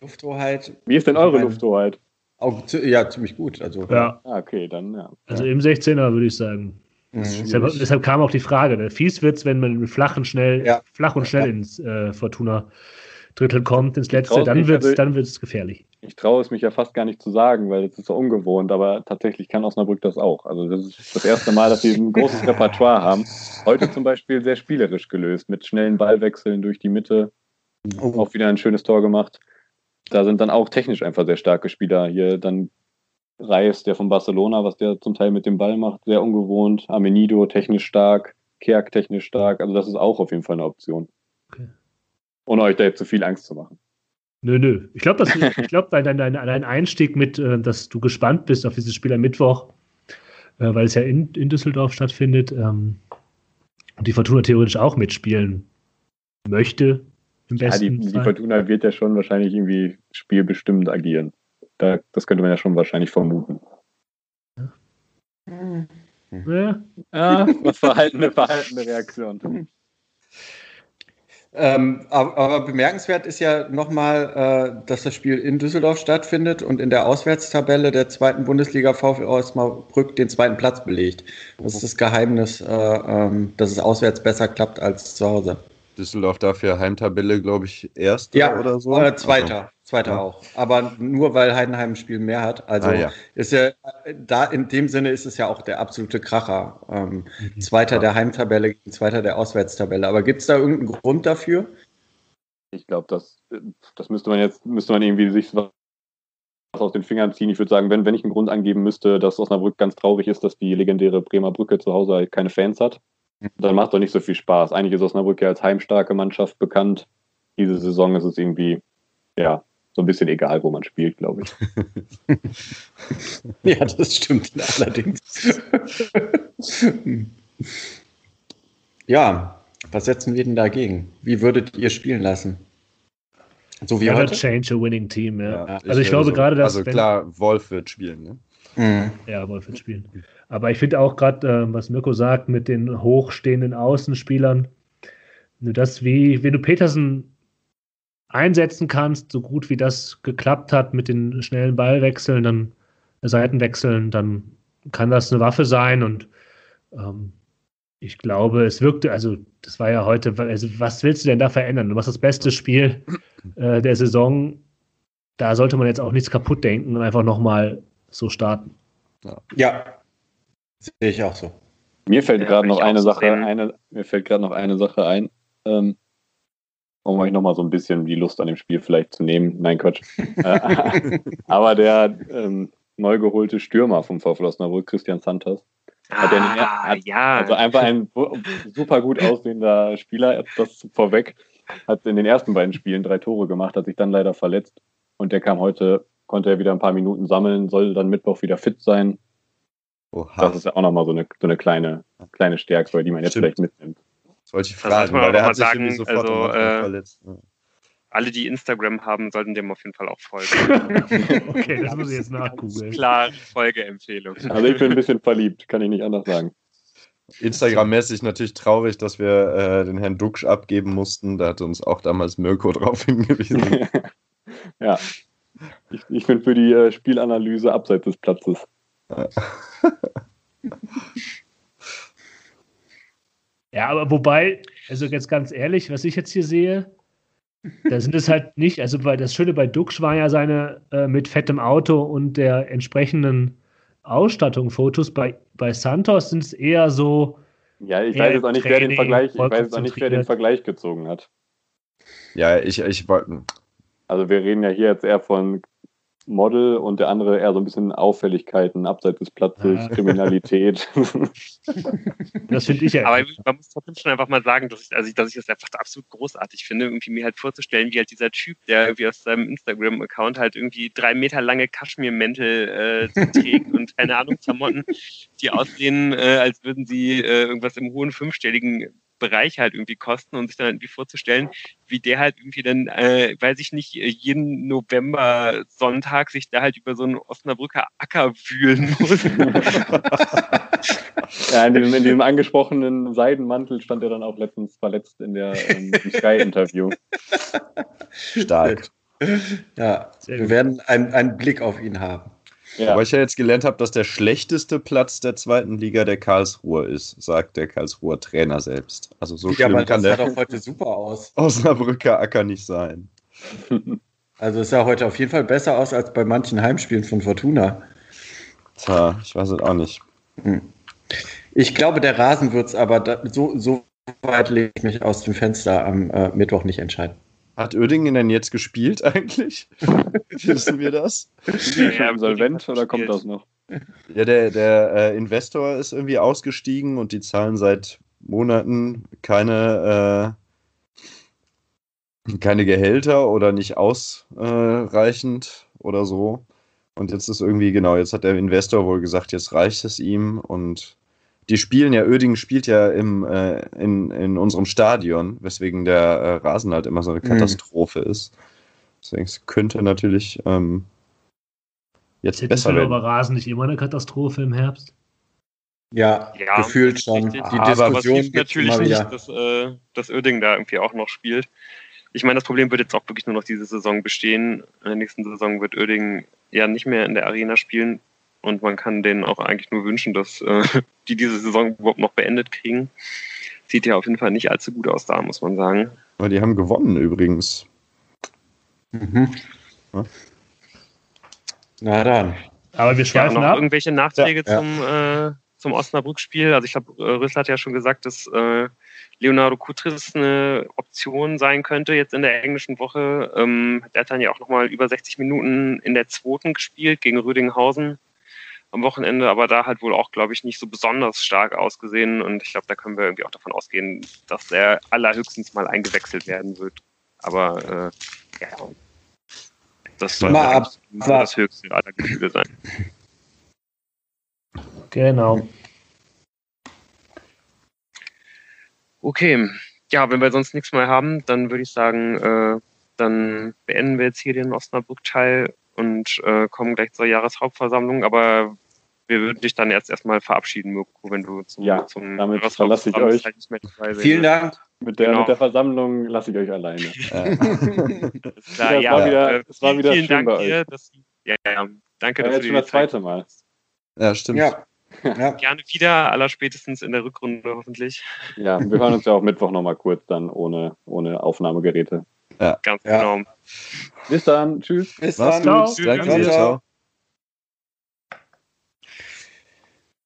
Lufthoheit Wie ist denn eure Nein. Lufthoheit? auch ja, ziemlich gut. Also, Ja, Ah, okay, dann ja. also im 16er würde ich sagen. Mhm. Deshalb, deshalb kam auch die Frage. Ne? Fies wird es, wenn man mit flach und schnell, Ja. flach und schnell Ja. ins äh, Fortuna Drittel kommt, ins letzte, dann wird es also- dann wird's gefährlich. Ich traue es mich ja fast gar nicht zu sagen, weil es ist so ungewohnt, aber tatsächlich kann Osnabrück das auch. Also das ist das erste Mal, dass sie ein großes Repertoire haben. Heute zum Beispiel sehr spielerisch gelöst, mit schnellen Ballwechseln durch die Mitte. Auch wieder ein schönes Tor gemacht. Da sind dann auch technisch einfach sehr starke Spieler. Hier dann Reis, der von Barcelona, was der zum Teil mit dem Ball macht, sehr ungewohnt. Amenido technisch stark, Kerk technisch stark. Also das ist auch auf jeden Fall eine Option. Okay. Ohne euch da jetzt zu viel Angst zu machen. Nö, nö. Ich glaube, glaub, dein, dein, dein Einstieg mit, äh, dass du gespannt bist auf dieses Spiel am Mittwoch, äh, weil es ja in, in Düsseldorf stattfindet ähm, und die Fortuna theoretisch auch mitspielen möchte. Im ja, besten die, die Fortuna wird ja schon wahrscheinlich irgendwie spielbestimmend agieren. Da, das könnte man ja schon wahrscheinlich vermuten. Ja. Ja. ja was verhaltene, verhaltene Reaktion. Ähm, aber, aber, bemerkenswert ist ja nochmal, äh, dass das Spiel in Düsseldorf stattfindet und in der Auswärtstabelle der zweiten Bundesliga VfL Osnabrück den zweiten Platz belegt. Das ist das Geheimnis, äh, ähm, dass es auswärts besser klappt als zu Hause. Düsseldorf dafür Heimtabelle, glaube ich, erster ja, oder so. Äh, zweiter. Also. Zweiter ja. auch. Aber nur weil Heidenheim ein Spiel mehr hat. Also ah, ja. ist ja, da in dem Sinne ist es ja auch der absolute Kracher. Ähm, mhm. Zweiter ja. der Heimtabelle, Zweiter der Auswärtstabelle. Aber gibt es da irgendeinen Grund dafür? Ich glaube, das, das müsste man jetzt, müsste man irgendwie sich was aus den Fingern ziehen. Ich würde sagen, wenn, wenn ich einen Grund angeben müsste, dass Osnabrück ganz traurig ist, dass die legendäre Bremer Brücke zu Hause keine Fans hat. Dann macht doch nicht so viel Spaß. Eigentlich ist Osnabrück ja als heimstarke Mannschaft bekannt. Diese Saison ist es irgendwie, ja, so ein bisschen egal, wo man spielt, glaube ich. ja, das stimmt allerdings. ja, was setzen wir denn dagegen? Wie würdet ihr spielen lassen? So wie heute? Change a winning team, ja. ja also ich, ich glaube so, gerade, dass. Also klar, Wolf wird spielen, ne? Mhm. Ja, Wolf wird spielen. Aber ich finde auch gerade, äh, was Mirko sagt, mit den hochstehenden Außenspielern, nur das wie, wenn du Petersen einsetzen kannst, so gut wie das geklappt hat mit den schnellen Ballwechseln, dann Seitenwechseln, dann kann das eine Waffe sein und ähm, ich glaube, es wirkte, also das war ja heute, also was willst du denn da verändern? Du machst das beste Spiel äh, der Saison, da sollte man jetzt auch nichts kaputt denken und einfach nochmal so starten. Ja. Sehe ich auch so. Mir fällt ja, gerade noch eine Sache, eine, mir fällt gerade noch eine Sache ein. Ähm, um euch nochmal so ein bisschen die Lust an dem Spiel vielleicht zu nehmen. Nein, Quatsch. Äh, aber der ähm, neu geholte Stürmer vom VfL Osnabrück, Christian Santos, ah, hat, hat ja. also einfach ein super gut aussehender Spieler, das vorweg, hat in den ersten beiden Spielen drei Tore gemacht, hat sich dann leider verletzt und der kam heute, konnte er wieder ein paar Minuten sammeln, soll dann Mittwoch wieder fit sein. Oha. Das ist ja auch nochmal so eine, so eine kleine, kleine Stärke, die man jetzt Stimmt. vielleicht mitnimmt. Wollte ich fragen, weil der hat sich sagen, sofort also, äh, verletzt. Ja. Alle, die Instagram haben, sollten dem auf jeden Fall auch folgen. okay, das muss ich jetzt nachgoogeln. Klare Folgeempfehlung. Also ich bin ein bisschen verliebt, kann ich nicht anders sagen. Instagram-mäßig natürlich traurig, dass wir äh, den Herrn Duxch abgeben mussten. Da hat uns auch damals Mirko drauf hingewiesen. ja. Ich, ich bin für die äh, Spielanalyse abseits des Platzes. Ja, aber wobei, also jetzt ganz ehrlich, was ich jetzt hier sehe, da sind es halt nicht, also weil das Schöne bei Dux war ja seine äh, mit fettem Auto und der entsprechenden Ausstattung Fotos. Bei, bei Santos sind es eher so. Ja, ich weiß jetzt auch nicht, Training, wer den Vergleich, ich weiß jetzt auch nicht, wer den Vergleich gezogen hat. Ja, ich, ich wollte. Also wir reden ja hier jetzt eher von Model und der andere eher so ein bisschen Auffälligkeiten abseits des Platzes, ah. Kriminalität. das finde ich ja. Aber man muss trotzdem schon einfach mal sagen, dass ich, also, dass ich das einfach absolut großartig finde, irgendwie mir halt vorzustellen, wie halt dieser Typ, der irgendwie aus seinem Instagram-Account halt irgendwie drei Meter lange Kaschmirmäntel äh, trägt und keine Ahnung, Klamotten, die aussehen, äh, als würden sie äh, irgendwas im hohen fünfstelligen Bereich halt irgendwie kosten und sich dann irgendwie vorzustellen, wie der halt irgendwie dann, äh, weiß ich nicht, jeden November Sonntag sich da halt über so einen Osnabrücker Acker wühlen muss. ja, in diesem, in diesem, angesprochenen Seidenmantel stand er dann auch letztens verletzt in der ähm, Sky-Interview. Stark. Ja, wir werden einen, einen Blick auf ihn haben. Ja. Aber ich ja jetzt gelernt habe, dass der schlechteste Platz der zweiten Liga der Karlsruhe ist, sagt der Karlsruher Trainer selbst. Also so ja, schlimm kann der sah doch heute super aus. Osnabrücker Acker nicht sein. Also es sah heute auf jeden Fall besser aus als bei manchen Heimspielen von Fortuna. Tja, ich weiß es auch nicht. Hm. Ich glaube, der Rasen wird es aber da, so, so weit lege ich mich aus dem Fenster am äh, Mittwoch nicht entscheiden. Hat Oerdingen denn jetzt gespielt eigentlich? Wissen wir das? Ist ja, insolvent oder kommt das noch? Ja, der, der äh, Investor ist irgendwie ausgestiegen und die zahlen seit Monaten keine, äh, keine Gehälter oder nicht ausreichend oder so. Und jetzt ist irgendwie, genau, jetzt hat der Investor wohl gesagt, jetzt reicht es ihm und die spielen ja, Oedingen spielt ja im, äh, in, in unserem Stadion, weswegen der äh, Rasen halt immer so eine mhm. Katastrophe mhm. ist. Deswegen könnte natürlich ähm, jetzt ist besser werden. aber Rasen nicht immer eine Katastrophe im Herbst? Ja, ja gefühlt schon. Die aber Diskussion was natürlich nicht, dass, äh, dass Oerding da irgendwie auch noch spielt. Ich meine, das Problem wird jetzt auch wirklich nur noch diese Saison bestehen. In der nächsten Saison wird Oerding ja nicht mehr in der Arena spielen. Und man kann denen auch eigentlich nur wünschen, dass äh, die diese Saison überhaupt noch beendet kriegen. Sieht ja auf jeden Fall nicht allzu gut aus da, muss man sagen. Aber die haben gewonnen übrigens. Mhm. Ja. Na dann. Aber wir schweifen ja, noch ab. irgendwelche Nachträge ja, zum, äh, zum Osnabrück-Spiel. Also ich glaube, äh, Rüssel hat ja schon gesagt, dass äh, Leonardo Kutris eine Option sein könnte jetzt in der englischen Woche. Ähm, der hat dann ja auch nochmal über 60 Minuten in der zweiten gespielt gegen Rödinghausen am Wochenende, aber da halt wohl auch, glaube ich, nicht so besonders stark ausgesehen. Und ich glaube, da können wir irgendwie auch davon ausgehen, dass er allerhöchstens mal eingewechselt werden wird. Aber äh, ja, das soll mal ab, das höchste aller Gefühle sein. Genau. Okay, ja, wenn wir sonst nichts mehr haben, dann würde ich sagen, äh, dann beenden wir jetzt hier den Osnabrück-Teil und äh, kommen gleich zur Jahreshauptversammlung. Aber wir würden dich dann jetzt erstmal verabschieden, Mirko, wenn du zum, ja, zum damit verlasse ich euch. Halt Vielen Dank. Mit der, genau. mit der Versammlung lasse ich euch alleine. Klar, ja, war wieder, äh, es war wieder vielen Dank dir. Dass, ja, ja, danke. Ja, jetzt schon das zweite Mal. Ja, stimmt. Ja. Ja. Gerne wieder, aller spätestens in der Rückrunde hoffentlich. Ja, wir hören uns ja auch Mittwoch nochmal kurz dann ohne, ohne Aufnahmegeräte. Ja. Ganz genau. Bis dann. Tschüss. Bis dann. Ciao. Danke. Ciao.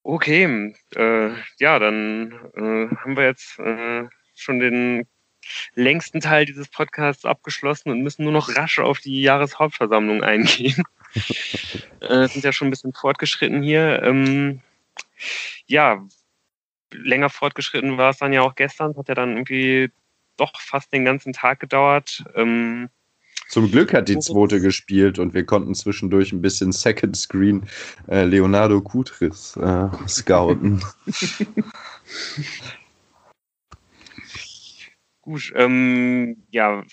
Okay, äh, ja, dann äh, haben wir jetzt äh, schon den längsten Teil dieses Podcasts abgeschlossen und müssen nur noch rasch auf die Jahreshauptversammlung eingehen. äh, sind ja schon ein bisschen fortgeschritten hier. Ähm, ja, länger fortgeschritten war es dann ja auch gestern. Hat ja dann irgendwie doch fast den ganzen Tag gedauert. Ähm, zum Glück hat die zweite gespielt und wir konnten zwischendurch ein bisschen Second Screen äh, Leonardo Kutris äh, scouten. Gut, ähm, ja,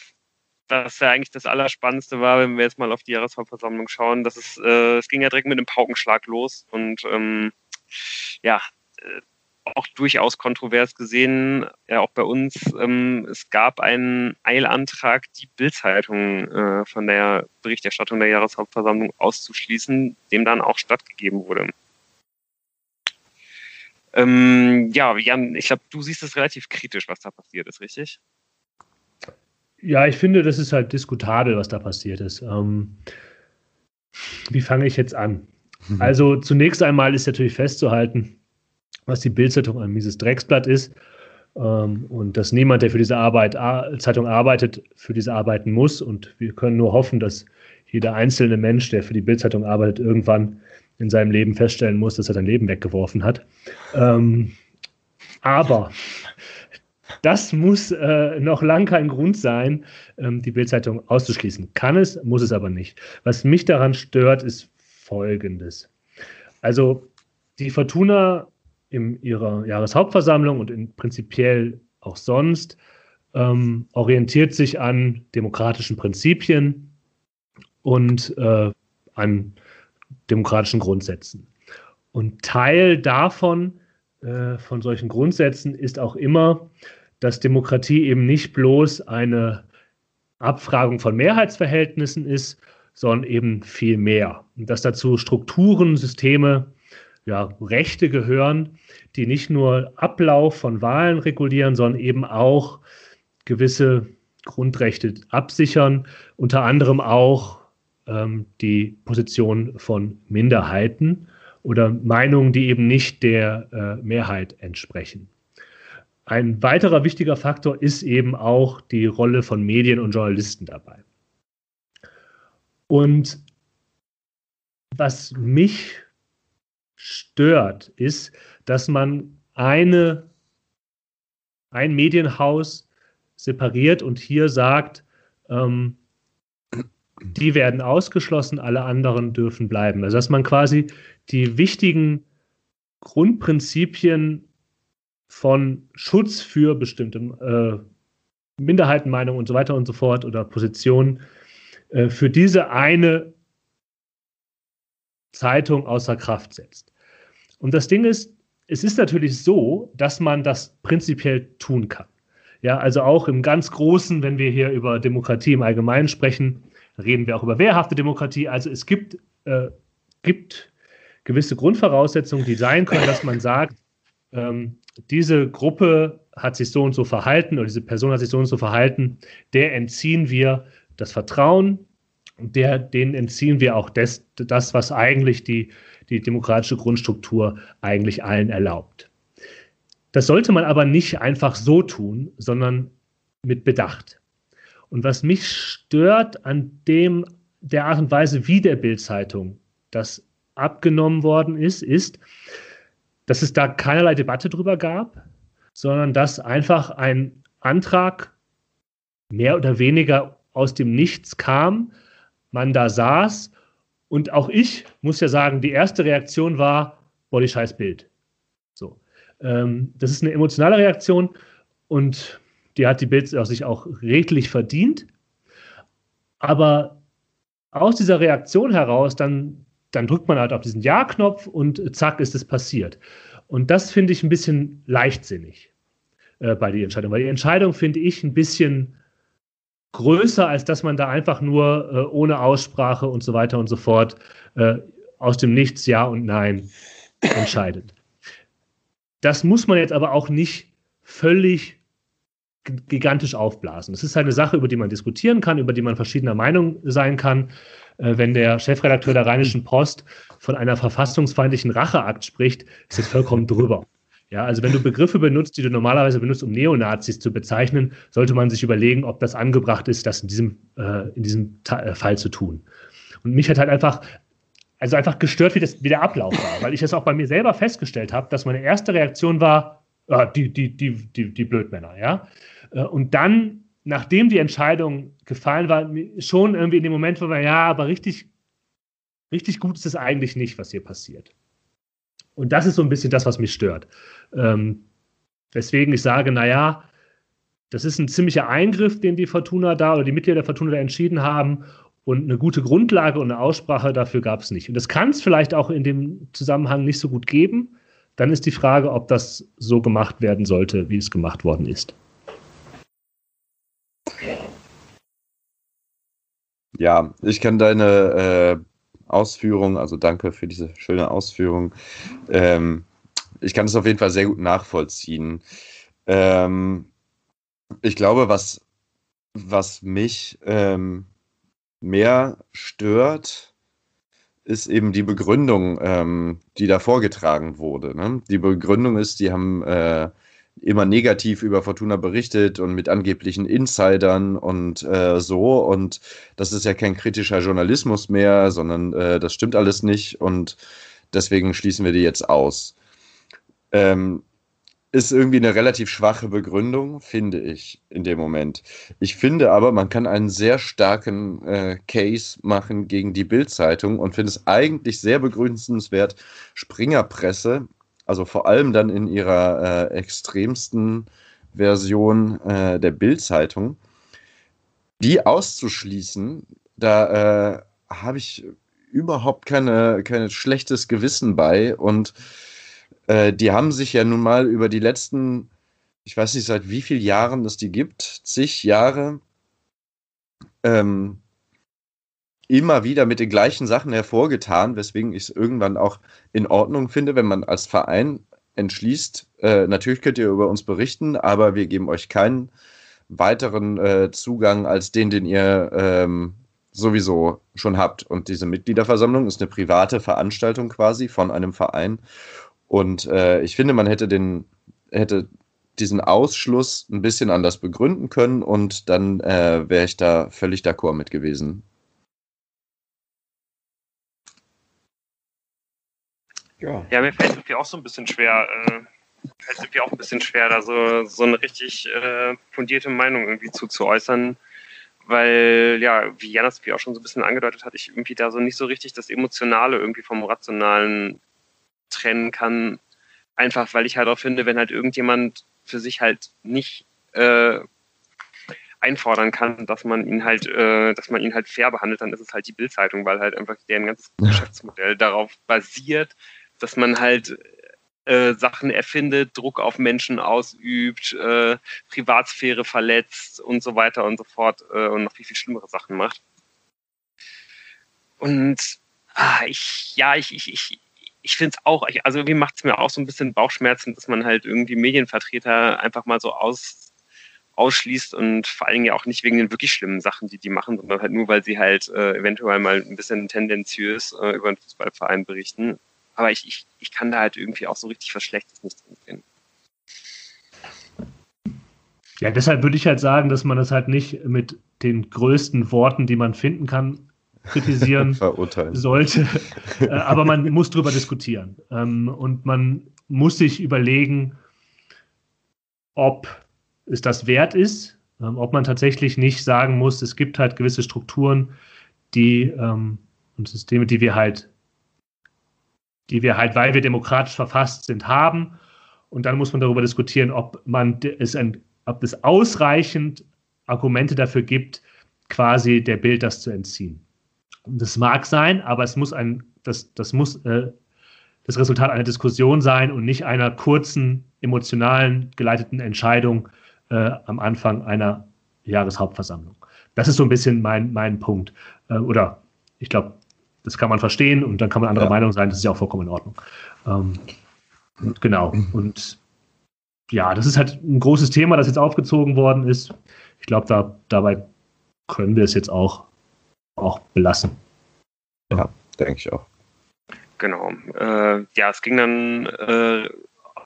was ja eigentlich das Allerspannendste war, wenn wir jetzt mal auf die Jahreshauptversammlung schauen, dass es, äh, es ging ja direkt mit dem Paukenschlag los und ähm, ja, äh, auch durchaus kontrovers gesehen, ja auch bei uns. Ähm, es gab einen Eilantrag, die Bildzeitung äh, von der Berichterstattung der Jahreshauptversammlung auszuschließen, dem dann auch stattgegeben wurde. Ähm, ja, Jan, ich glaube, du siehst es relativ kritisch, was da passiert ist, richtig? Ja, ich finde, das ist halt diskutabel, was da passiert ist. Ähm, wie fange ich jetzt an? Mhm. Also zunächst einmal ist natürlich festzuhalten, was die Bildzeitung ein mieses Drecksblatt ist ähm, und dass niemand, der für diese Arbeit, Zeitung arbeitet, für diese arbeiten muss. Und wir können nur hoffen, dass jeder einzelne Mensch, der für die Bildzeitung arbeitet, irgendwann in seinem Leben feststellen muss, dass er sein Leben weggeworfen hat. Ähm, aber das muss äh, noch lang kein Grund sein, ähm, die Bildzeitung auszuschließen. Kann es, muss es aber nicht. Was mich daran stört, ist Folgendes. Also die Fortuna in ihrer Jahreshauptversammlung und in prinzipiell auch sonst ähm, orientiert sich an demokratischen Prinzipien und äh, an demokratischen Grundsätzen. Und Teil davon, äh, von solchen Grundsätzen, ist auch immer, dass Demokratie eben nicht bloß eine Abfragung von Mehrheitsverhältnissen ist, sondern eben viel mehr. Und dass dazu Strukturen, Systeme, ja, Rechte gehören, die nicht nur Ablauf von Wahlen regulieren, sondern eben auch gewisse Grundrechte absichern, unter anderem auch ähm, die Position von Minderheiten oder Meinungen, die eben nicht der äh, Mehrheit entsprechen. Ein weiterer wichtiger Faktor ist eben auch die Rolle von Medien und Journalisten dabei. Und was mich stört, ist, dass man eine, ein Medienhaus separiert und hier sagt, ähm, die werden ausgeschlossen, alle anderen dürfen bleiben. Also dass man quasi die wichtigen Grundprinzipien von Schutz für bestimmte äh, Minderheitenmeinungen und so weiter und so fort oder Positionen äh, für diese eine Zeitung außer Kraft setzt. Und das Ding ist, es ist natürlich so, dass man das prinzipiell tun kann. Ja, also auch im ganz Großen, wenn wir hier über Demokratie im Allgemeinen sprechen, reden wir auch über wehrhafte Demokratie. Also es gibt, äh, gibt gewisse Grundvoraussetzungen, die sein können, dass man sagt, ähm, diese Gruppe hat sich so und so verhalten oder diese Person hat sich so und so verhalten, der entziehen wir das Vertrauen, der, denen entziehen wir auch das, das was eigentlich die, die demokratische Grundstruktur eigentlich allen erlaubt. Das sollte man aber nicht einfach so tun, sondern mit Bedacht. Und was mich stört an dem, der Art und Weise, wie der Bildzeitung das abgenommen worden ist, ist, dass es da keinerlei Debatte drüber gab, sondern dass einfach ein Antrag mehr oder weniger aus dem Nichts kam, man da saß und auch ich muss ja sagen, die erste Reaktion war, boah, die scheiß Bild. So. Ähm, das ist eine emotionale Reaktion und die hat die Bild sich auch redlich verdient. Aber aus dieser Reaktion heraus dann dann drückt man halt auf diesen Ja-Knopf und zack ist es passiert. Und das finde ich ein bisschen leichtsinnig äh, bei der Entscheidung, weil die Entscheidung finde ich ein bisschen größer, als dass man da einfach nur äh, ohne Aussprache und so weiter und so fort äh, aus dem Nichts Ja und Nein entscheidet. Das muss man jetzt aber auch nicht völlig gigantisch aufblasen. Das ist halt eine Sache, über die man diskutieren kann, über die man verschiedener Meinung sein kann. Äh, wenn der Chefredakteur der Rheinischen Post von einer verfassungsfeindlichen Racheakt spricht, ist das vollkommen drüber. Ja, also wenn du Begriffe benutzt, die du normalerweise benutzt, um Neonazis zu bezeichnen, sollte man sich überlegen, ob das angebracht ist, das in diesem, äh, in diesem äh, Fall zu tun. Und mich hat halt einfach, also einfach gestört, wie, das, wie der Ablauf war, weil ich es auch bei mir selber festgestellt habe, dass meine erste Reaktion war, äh, die, die, die, die, die Blödmänner, ja. Äh, und dann nachdem die Entscheidung gefallen war, schon irgendwie in dem Moment, wo wir, ja, aber richtig, richtig gut ist es eigentlich nicht, was hier passiert. Und das ist so ein bisschen das, was mich stört. Ähm, weswegen ich sage, naja, das ist ein ziemlicher Eingriff, den die Fortuna da oder die Mitglieder der Fortuna da entschieden haben. Und eine gute Grundlage und eine Aussprache dafür gab es nicht. Und das kann es vielleicht auch in dem Zusammenhang nicht so gut geben. Dann ist die Frage, ob das so gemacht werden sollte, wie es gemacht worden ist. Ja, ich kann deine äh, Ausführung, also danke für diese schöne Ausführung. Ähm, ich kann es auf jeden Fall sehr gut nachvollziehen. Ähm, ich glaube, was, was mich ähm, mehr stört, ist eben die Begründung, ähm, die da vorgetragen wurde. Ne? Die Begründung ist, die haben äh, immer negativ über Fortuna berichtet und mit angeblichen Insidern und äh, so. Und das ist ja kein kritischer Journalismus mehr, sondern äh, das stimmt alles nicht und deswegen schließen wir die jetzt aus. Ähm, ist irgendwie eine relativ schwache Begründung, finde ich, in dem Moment. Ich finde aber, man kann einen sehr starken äh, Case machen gegen die Bild-Zeitung und finde es eigentlich sehr begrüßenswert, Springerpresse also vor allem dann in ihrer äh, extremsten Version äh, der Bild-Zeitung, die auszuschließen, da äh, habe ich überhaupt keine, kein schlechtes Gewissen bei. Und äh, die haben sich ja nun mal über die letzten, ich weiß nicht, seit wie vielen Jahren es die gibt, zig Jahre, ähm, immer wieder mit den gleichen Sachen hervorgetan, weswegen ich es irgendwann auch in Ordnung finde, wenn man als Verein entschließt, äh, natürlich könnt ihr über uns berichten, aber wir geben euch keinen weiteren äh, Zugang als den, den ihr ähm, sowieso schon habt. Und diese Mitgliederversammlung ist eine private Veranstaltung quasi von einem Verein. Und äh, ich finde, man hätte den, hätte diesen Ausschluss ein bisschen anders begründen können und dann äh, wäre ich da völlig d'accord mit gewesen. Ja. ja, mir fällt es irgendwie auch so ein bisschen schwer, äh, fällt irgendwie auch ein bisschen schwer, da so, so eine richtig äh, fundierte Meinung irgendwie zuzuäußern weil, ja, wie Janas wie auch schon so ein bisschen angedeutet hat, ich irgendwie da so nicht so richtig das Emotionale irgendwie vom Rationalen trennen kann. Einfach, weil ich halt auch finde, wenn halt irgendjemand für sich halt nicht äh, einfordern kann, dass man ihn halt, äh, dass man ihn halt fair behandelt, dann ist es halt die Bildzeitung, weil halt einfach deren ganzes Geschäftsmodell darauf basiert, dass man halt äh, Sachen erfindet, Druck auf Menschen ausübt, äh, Privatsphäre verletzt und so weiter und so fort äh, und noch viel, viel schlimmere Sachen macht. Und ah, ich, ja, ich, ich, ich, ich finde es auch, also irgendwie macht es mir auch so ein bisschen Bauchschmerzen, dass man halt irgendwie Medienvertreter einfach mal so aus, ausschließt und vor allen Dingen ja auch nicht wegen den wirklich schlimmen Sachen, die die machen, sondern halt nur, weil sie halt äh, eventuell mal ein bisschen tendenziös äh, über einen Fußballverein berichten. Aber ich, ich, ich kann da halt irgendwie auch so richtig was Schlechtes nicht drin sehen. Ja, deshalb würde ich halt sagen, dass man das halt nicht mit den größten Worten, die man finden kann, kritisieren sollte. Äh, aber man muss darüber diskutieren. Ähm, und man muss sich überlegen, ob es das wert ist, ähm, ob man tatsächlich nicht sagen muss, es gibt halt gewisse Strukturen, die ähm, und Systeme, die wir halt die wir halt, weil wir demokratisch verfasst sind, haben. Und dann muss man darüber diskutieren, ob man es ein, ob es ausreichend Argumente dafür gibt, quasi der Bild das zu entziehen. Das mag sein, aber es muss ein, das, das muss äh, das Resultat einer Diskussion sein und nicht einer kurzen, emotionalen, geleiteten Entscheidung äh, am Anfang einer Jahreshauptversammlung. Das ist so ein bisschen mein, mein Punkt. Äh, oder ich glaube, das kann man verstehen und dann kann man anderer ja. Meinung sein, das ist ja auch vollkommen in Ordnung. Ähm, genau. Und ja, das ist halt ein großes Thema, das jetzt aufgezogen worden ist. Ich glaube, da, dabei können wir es jetzt auch, auch belassen. Ja, denke ich auch. Genau. Äh, ja, es ging dann äh,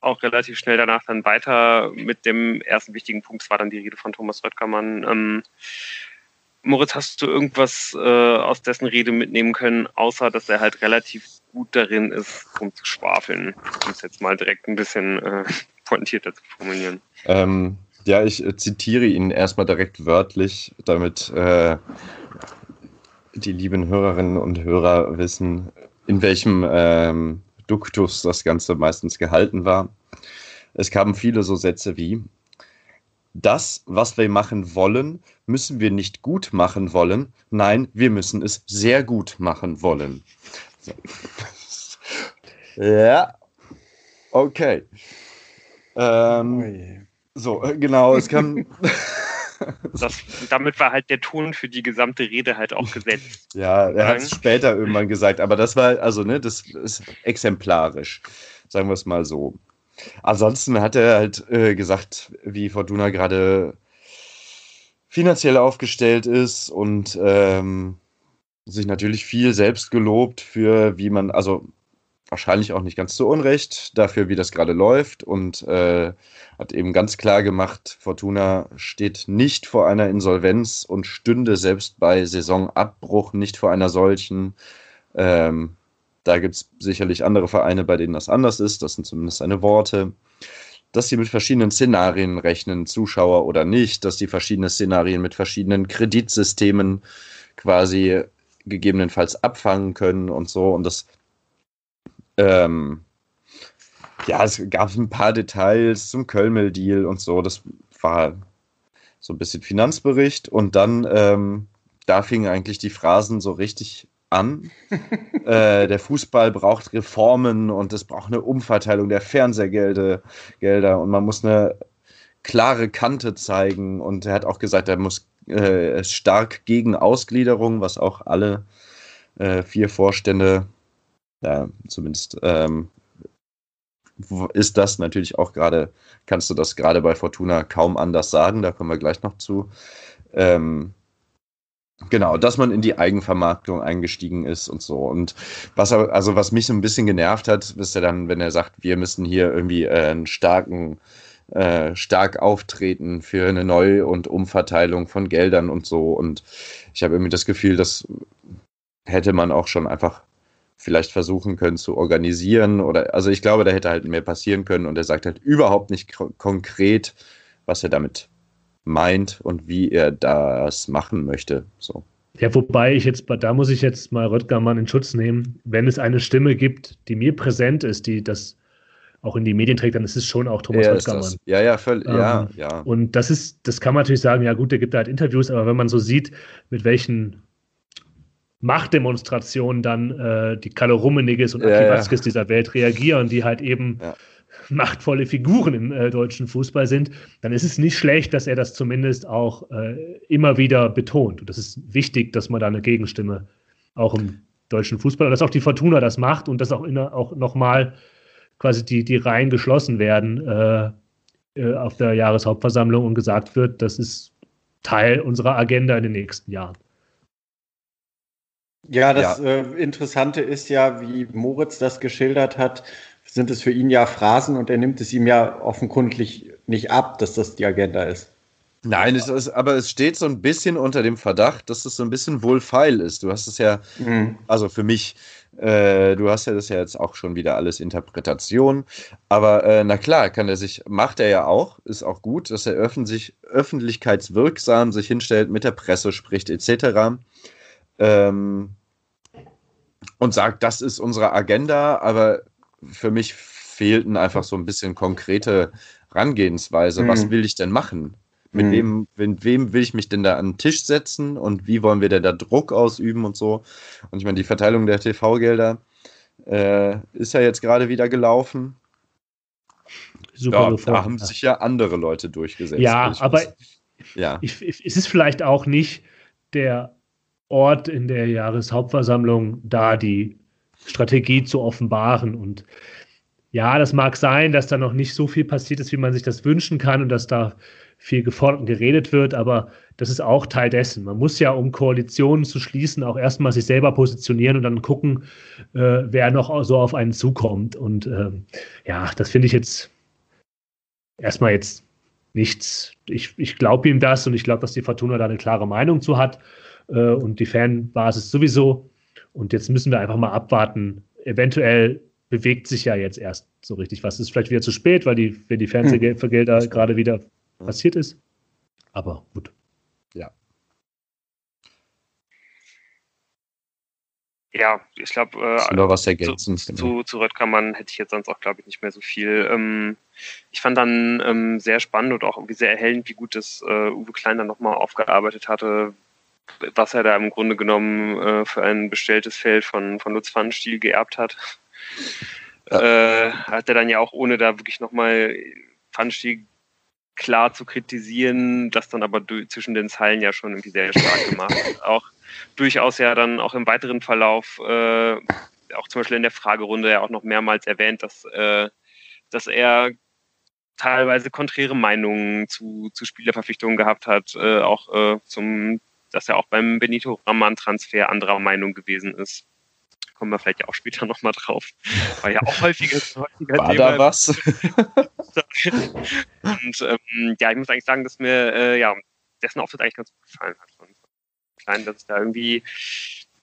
auch relativ schnell danach dann weiter mit dem ersten wichtigen Punkt. Es war dann die Rede von Thomas Röttgermann. Ähm, Moritz, hast du irgendwas äh, aus dessen Rede mitnehmen können, außer dass er halt relativ gut darin ist, rumzuschwafeln, um es jetzt mal direkt ein bisschen äh, pointierter zu formulieren? Ähm, ja, ich äh, zitiere ihn erstmal direkt wörtlich, damit äh, die lieben Hörerinnen und Hörer wissen, in welchem ähm, Duktus das Ganze meistens gehalten war. Es kamen viele so Sätze wie, das, was wir machen wollen, müssen wir nicht gut machen wollen. Nein, wir müssen es sehr gut machen wollen. So. ja. Okay. Ähm, so, äh, genau, es kann. Das, damit war halt der Ton für die gesamte Rede halt auch gesetzt. Ja, er hat es später irgendwann gesagt, aber das war, also, ne, das ist exemplarisch. Sagen wir es mal so. Ansonsten hat er halt äh, gesagt, wie Fortuna gerade finanziell aufgestellt ist und ähm, sich natürlich viel selbst gelobt für, wie man, also wahrscheinlich auch nicht ganz zu Unrecht, dafür, wie das gerade läuft und äh, hat eben ganz klar gemacht, Fortuna steht nicht vor einer Insolvenz und stünde selbst bei Saisonabbruch nicht vor einer solchen. Ähm, da gibt es sicherlich andere Vereine, bei denen das anders ist. Das sind zumindest seine Worte. Dass sie mit verschiedenen Szenarien rechnen, Zuschauer oder nicht, dass die verschiedene Szenarien mit verschiedenen Kreditsystemen quasi gegebenenfalls abfangen können und so. Und das, ähm, ja, es gab ein paar Details zum Kölmel-Deal und so. Das war so ein bisschen Finanzbericht und dann, ähm, da fingen eigentlich die Phrasen so richtig an. äh, der Fußball braucht Reformen und es braucht eine Umverteilung der Fernsehgelder Gelder und man muss eine klare Kante zeigen. Und er hat auch gesagt, er muss äh, stark gegen Ausgliederung, was auch alle äh, vier Vorstände, ja, zumindest ähm, ist das natürlich auch gerade, kannst du das gerade bei Fortuna kaum anders sagen, da kommen wir gleich noch zu. Ähm, Genau, dass man in die Eigenvermarktung eingestiegen ist und so. Und was also was mich so ein bisschen genervt hat, ist ja dann, wenn er sagt, wir müssen hier irgendwie äh, einen starken, äh, stark auftreten für eine Neu- und Umverteilung von Geldern und so. Und ich habe irgendwie das Gefühl, das hätte man auch schon einfach vielleicht versuchen können zu organisieren. Oder also ich glaube, da hätte halt mehr passieren können und er sagt halt überhaupt nicht konkret, was er damit meint und wie er das machen möchte. So. Ja, wobei ich jetzt, da muss ich jetzt mal Röttgermann in Schutz nehmen. Wenn es eine Stimme gibt, die mir präsent ist, die das auch in die Medien trägt, dann ist es schon auch Thomas Röttgermann. Ja, ja, völlig, ähm, ja, ja. Und das ist, das kann man natürlich sagen, ja gut, der gibt halt Interviews, aber wenn man so sieht, mit welchen Machtdemonstrationen dann äh, die Kalle Rummeniges und Aki ja, ja. dieser Welt reagieren, die halt eben ja machtvolle Figuren im äh, deutschen Fußball sind, dann ist es nicht schlecht, dass er das zumindest auch äh, immer wieder betont. Und das ist wichtig, dass man da eine Gegenstimme auch im deutschen Fußball, dass auch die Fortuna das macht und dass auch, auch nochmal quasi die, die Reihen geschlossen werden äh, äh, auf der Jahreshauptversammlung und gesagt wird, das ist Teil unserer Agenda in den nächsten Jahren. Ja, das ja. Äh, Interessante ist ja, wie Moritz das geschildert hat, sind es für ihn ja Phrasen und er nimmt es ihm ja offenkundig nicht ab, dass das die Agenda ist. Nein, es ist, aber es steht so ein bisschen unter dem Verdacht, dass es so ein bisschen wohlfeil ist. Du hast es ja, mhm. also für mich, äh, du hast ja das ja jetzt auch schon wieder alles Interpretation. Aber äh, na klar, kann er sich, macht er ja auch, ist auch gut, dass er öffentlich, öffentlichkeitswirksam sich hinstellt, mit der Presse spricht, etc. Ähm, und sagt, das ist unsere Agenda, aber für mich fehlten einfach so ein bisschen konkrete Herangehensweise. Mhm. Was will ich denn machen? Mit, mhm. wem, mit wem will ich mich denn da an den Tisch setzen und wie wollen wir denn da Druck ausüben und so? Und ich meine, die Verteilung der TV-Gelder äh, ist ja jetzt gerade wieder gelaufen. Super ja, da haben sich ja andere Leute durchgesetzt. Ja, aber ja. Ich, ich, es ist vielleicht auch nicht der Ort in der Jahreshauptversammlung, da die Strategie zu offenbaren. Und ja, das mag sein, dass da noch nicht so viel passiert ist, wie man sich das wünschen kann und dass da viel gefordert und geredet wird, aber das ist auch Teil dessen. Man muss ja, um Koalitionen zu schließen, auch erstmal sich selber positionieren und dann gucken, äh, wer noch so auf einen zukommt. Und ähm, ja, das finde ich jetzt erstmal jetzt nichts. Ich, ich glaube ihm das und ich glaube, dass die Fortuna da eine klare Meinung zu hat äh, und die Fanbasis sowieso. Und jetzt müssen wir einfach mal abwarten. Eventuell bewegt sich ja jetzt erst so richtig was. Ist vielleicht wieder zu spät, weil die, wenn die Fernsehgelder hm. gerade wieder passiert ist. Aber gut. Ja. Ja, ich glaube, äh, was ergänzen. Zu, zu, zu Röttgermann hätte ich jetzt sonst auch, glaube ich, nicht mehr so viel. Ähm, ich fand dann ähm, sehr spannend und auch irgendwie sehr erhellend, wie gut das äh, Uwe Klein dann nochmal aufgearbeitet hatte, was er da im Grunde genommen äh, für ein bestelltes Feld von, von Lutz Pfannenstiel geerbt hat. Ja. Äh, hat er dann ja auch, ohne da wirklich nochmal Pfannenstiel klar zu kritisieren, das dann aber zwischen den Zeilen ja schon irgendwie sehr stark gemacht. auch durchaus ja dann auch im weiteren Verlauf, äh, auch zum Beispiel in der Fragerunde ja auch noch mehrmals erwähnt, dass, äh, dass er teilweise konträre Meinungen zu, zu Spielerverpflichtungen gehabt hat, äh, auch äh, zum dass er auch beim Benito Raman-Transfer anderer Meinung gewesen ist. Kommen wir vielleicht ja auch später nochmal drauf. War ja auch häufiger, häufiger War Thema. da was? und ähm, ja, ich muss eigentlich sagen, dass mir äh, ja, dessen Auftritt eigentlich ganz gut gefallen hat. Von, Klein, dass da irgendwie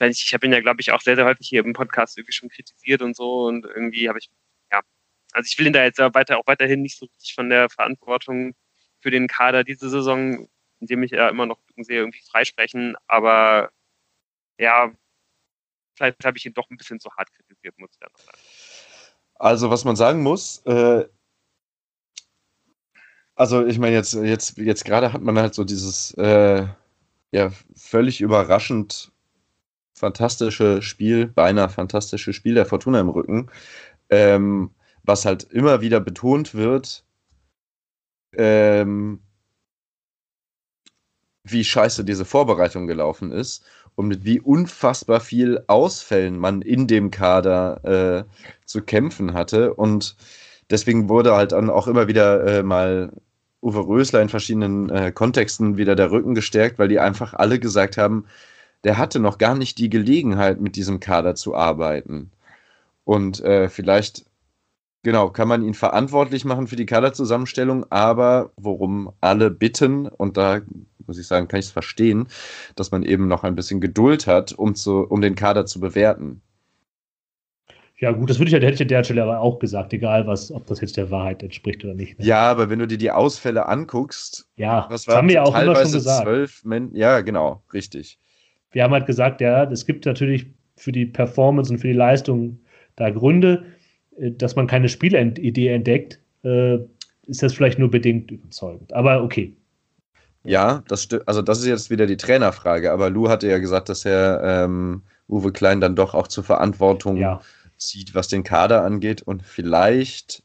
ich, ich habe ihn ja, glaube ich, auch sehr, sehr häufig hier im Podcast irgendwie schon kritisiert und so und irgendwie habe ich, ja, also ich will ihn da jetzt weiter, auch weiterhin nicht so richtig von der Verantwortung für den Kader diese Saison indem ich ja immer noch sehe, irgendwie freisprechen. Aber ja, vielleicht habe ich ihn doch ein bisschen zu hart kritisiert, muss ich dann sagen. Also, was man sagen muss, äh, also ich meine, jetzt, jetzt, jetzt gerade hat man halt so dieses äh, ja, völlig überraschend fantastische Spiel, beinahe fantastische Spiel der Fortuna im Rücken, ähm, was halt immer wieder betont wird, ähm, wie scheiße diese Vorbereitung gelaufen ist und mit wie unfassbar viel Ausfällen man in dem Kader äh, zu kämpfen hatte. Und deswegen wurde halt dann auch immer wieder äh, mal Uwe Rösler in verschiedenen äh, Kontexten wieder der Rücken gestärkt, weil die einfach alle gesagt haben, der hatte noch gar nicht die Gelegenheit, mit diesem Kader zu arbeiten. Und äh, vielleicht, genau, kann man ihn verantwortlich machen für die Kaderzusammenstellung, aber worum alle bitten, und da muss ich sagen, kann ich es verstehen, dass man eben noch ein bisschen Geduld hat, um, zu, um den Kader zu bewerten. Ja, gut, das würde ich ja, hätte ich an der Stelle aber auch gesagt, egal was, ob das jetzt der Wahrheit entspricht oder nicht. Ne? Ja, aber wenn du dir die Ausfälle anguckst, ja, was war haben wir ja auch immer schon gesagt. Zwölf Men ja, genau, richtig. Wir haben halt gesagt, ja, es gibt natürlich für die Performance und für die Leistung da Gründe, äh, dass man keine Spielidee entdeckt, äh, ist das vielleicht nur bedingt überzeugend. Aber okay. Ja, das stimmt. Also das ist jetzt wieder die Trainerfrage. Aber Lou hatte ja gesagt, dass er ähm, Uwe Klein dann doch auch zur Verantwortung ja. zieht, was den Kader angeht. Und vielleicht,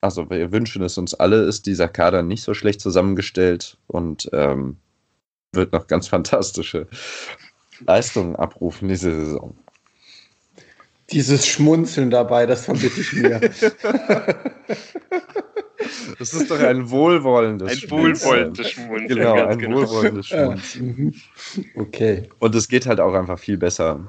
also wir wünschen es uns alle, ist dieser Kader nicht so schlecht zusammengestellt und ähm, wird noch ganz fantastische Leistungen abrufen diese Saison. Dieses Schmunzeln dabei, das verbitte ich mir. Das ist doch ein wohlwollendes Ein wohlwollendes Schmunzeln. Genau, ein genau. wohlwollendes Schmunzeln. Okay. Und es geht halt auch einfach viel besser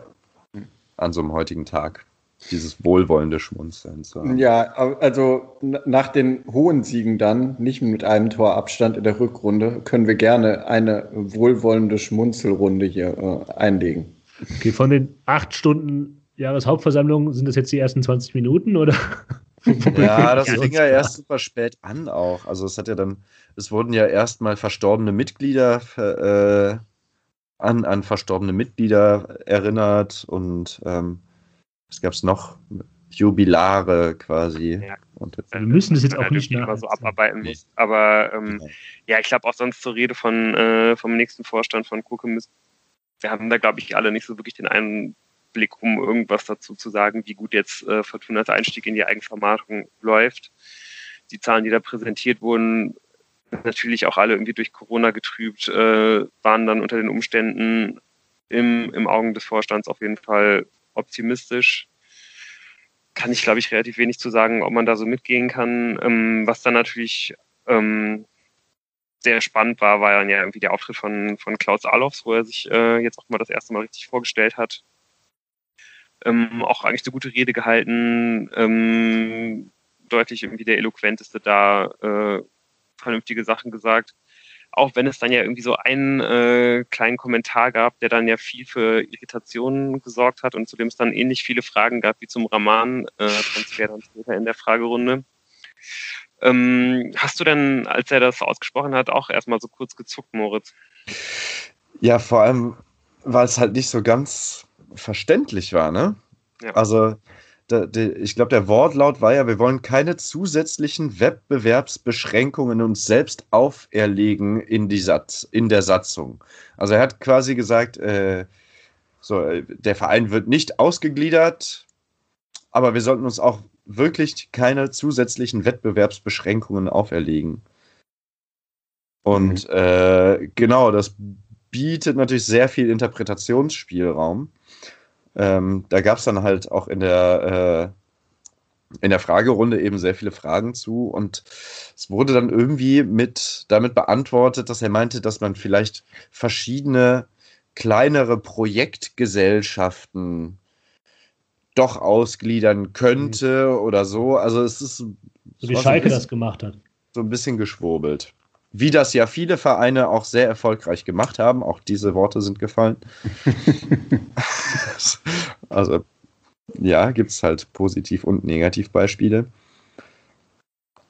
an so einem heutigen Tag, dieses wohlwollende Schmunzeln. So. Ja, also nach den hohen Siegen dann, nicht mit einem Torabstand in der Rückrunde, können wir gerne eine wohlwollende Schmunzelrunde hier äh, einlegen. Okay, von den acht Stunden Jahreshauptversammlung, sind das jetzt die ersten 20 Minuten oder? Ja, das fing ja erst super spät an auch. Also es hat ja dann, es wurden ja erstmal verstorbene Mitglieder äh, an, an verstorbene Mitglieder erinnert und ähm, was gab es noch? Jubilare quasi. Ja. Und jetzt, wir müssen das jetzt auch nicht mehr so abarbeiten muss. Aber ähm, genau. ja, ich glaube auch sonst zur Rede von äh, vom nächsten Vorstand von Kuke müssen. Wir haben da, glaube ich, alle nicht so wirklich den einen Blick, um irgendwas dazu zu sagen, wie gut jetzt äh, Fortunas Einstieg in die Eigenvermarktung läuft. Die Zahlen, die da präsentiert wurden, natürlich auch alle irgendwie durch Corona getrübt, äh, waren dann unter den Umständen im, im Augen des Vorstands auf jeden Fall optimistisch. Kann ich, glaube ich, relativ wenig zu sagen, ob man da so mitgehen kann. Ähm, was dann natürlich ähm, sehr spannend war, war ja irgendwie der Auftritt von, von Klaus Alofs, wo er sich äh, jetzt auch mal das erste Mal richtig vorgestellt hat ähm, auch eigentlich eine gute Rede gehalten, ähm, deutlich irgendwie der eloquenteste da, äh, vernünftige Sachen gesagt. Auch wenn es dann ja irgendwie so einen äh, kleinen Kommentar gab, der dann ja viel für Irritationen gesorgt hat und zu dem es dann ähnlich viele Fragen gab wie zum Raman-Transfer äh, dann später in der Fragerunde. Ähm, hast du denn, als er das ausgesprochen hat, auch erstmal so kurz gezuckt, Moritz? Ja, vor allem, weil es halt nicht so ganz verständlich war, ne? Ja. Also, da, die, ich glaube, der Wortlaut war ja, wir wollen keine zusätzlichen Wettbewerbsbeschränkungen uns selbst auferlegen in, die Satz, in der Satzung. Also er hat quasi gesagt, äh, so, der Verein wird nicht ausgegliedert, aber wir sollten uns auch wirklich keine zusätzlichen Wettbewerbsbeschränkungen auferlegen. Und mhm. äh, genau, das bietet natürlich sehr viel Interpretationsspielraum. Ähm, da gab es dann halt auch in der, äh, in der Fragerunde eben sehr viele Fragen zu und es wurde dann irgendwie mit damit beantwortet, dass er meinte, dass man vielleicht verschiedene kleinere Projektgesellschaften doch ausgliedern könnte mhm. oder so. Also es ist so wie Schalke bisschen, das gemacht hat. So ein bisschen geschwurbelt wie das ja viele Vereine auch sehr erfolgreich gemacht haben. Auch diese Worte sind gefallen. also ja, gibt es halt Positiv- und Negativbeispiele.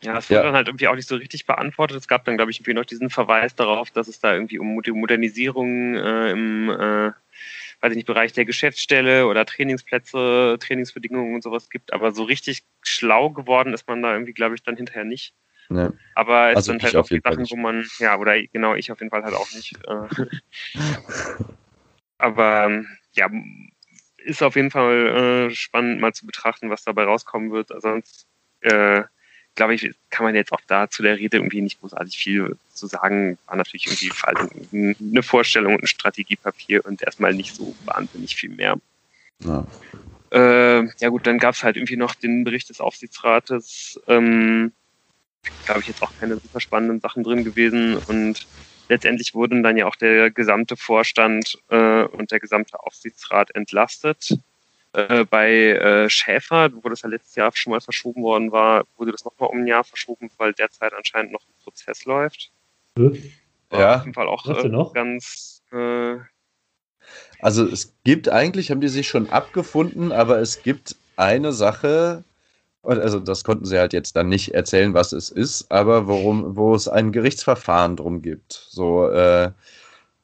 Ja, es wurde ja. dann halt irgendwie auch nicht so richtig beantwortet. Es gab dann, glaube ich, irgendwie noch diesen Verweis darauf, dass es da irgendwie um Modernisierung äh, im äh, weiß ich nicht, Bereich der Geschäftsstelle oder Trainingsplätze, Trainingsbedingungen und sowas gibt. Aber so richtig schlau geworden ist man da irgendwie, glaube ich, dann hinterher nicht. Ne. Aber es also sind halt auch die Sachen, wo man, ja, oder genau, ich auf jeden Fall halt auch nicht. Äh. Aber ja, ist auf jeden Fall äh, spannend mal zu betrachten, was dabei rauskommen wird. Sonst äh, glaube ich, kann man jetzt auch da zu der Rede irgendwie nicht großartig viel zu sagen. War natürlich irgendwie also eine Vorstellung und ein Strategiepapier und erstmal nicht so wahnsinnig viel mehr. Ja. Äh, ja gut, dann gab es halt irgendwie noch den Bericht des Aufsichtsrates. Ähm, glaube ich, jetzt auch keine super spannenden Sachen drin gewesen. Und letztendlich wurden dann ja auch der gesamte Vorstand äh, und der gesamte Aufsichtsrat entlastet. Äh, bei äh, Schäfer, wo das ja letztes Jahr schon mal verschoben worden war, wurde das nochmal um ein Jahr verschoben, weil derzeit anscheinend noch ein Prozess läuft. Ja. Auf jeden Fall auch äh, ganz. Äh, also es gibt eigentlich, haben die sich schon abgefunden, aber es gibt eine Sache, also das konnten sie halt jetzt dann nicht erzählen, was es ist, aber worum, wo es ein Gerichtsverfahren drum gibt. So, äh,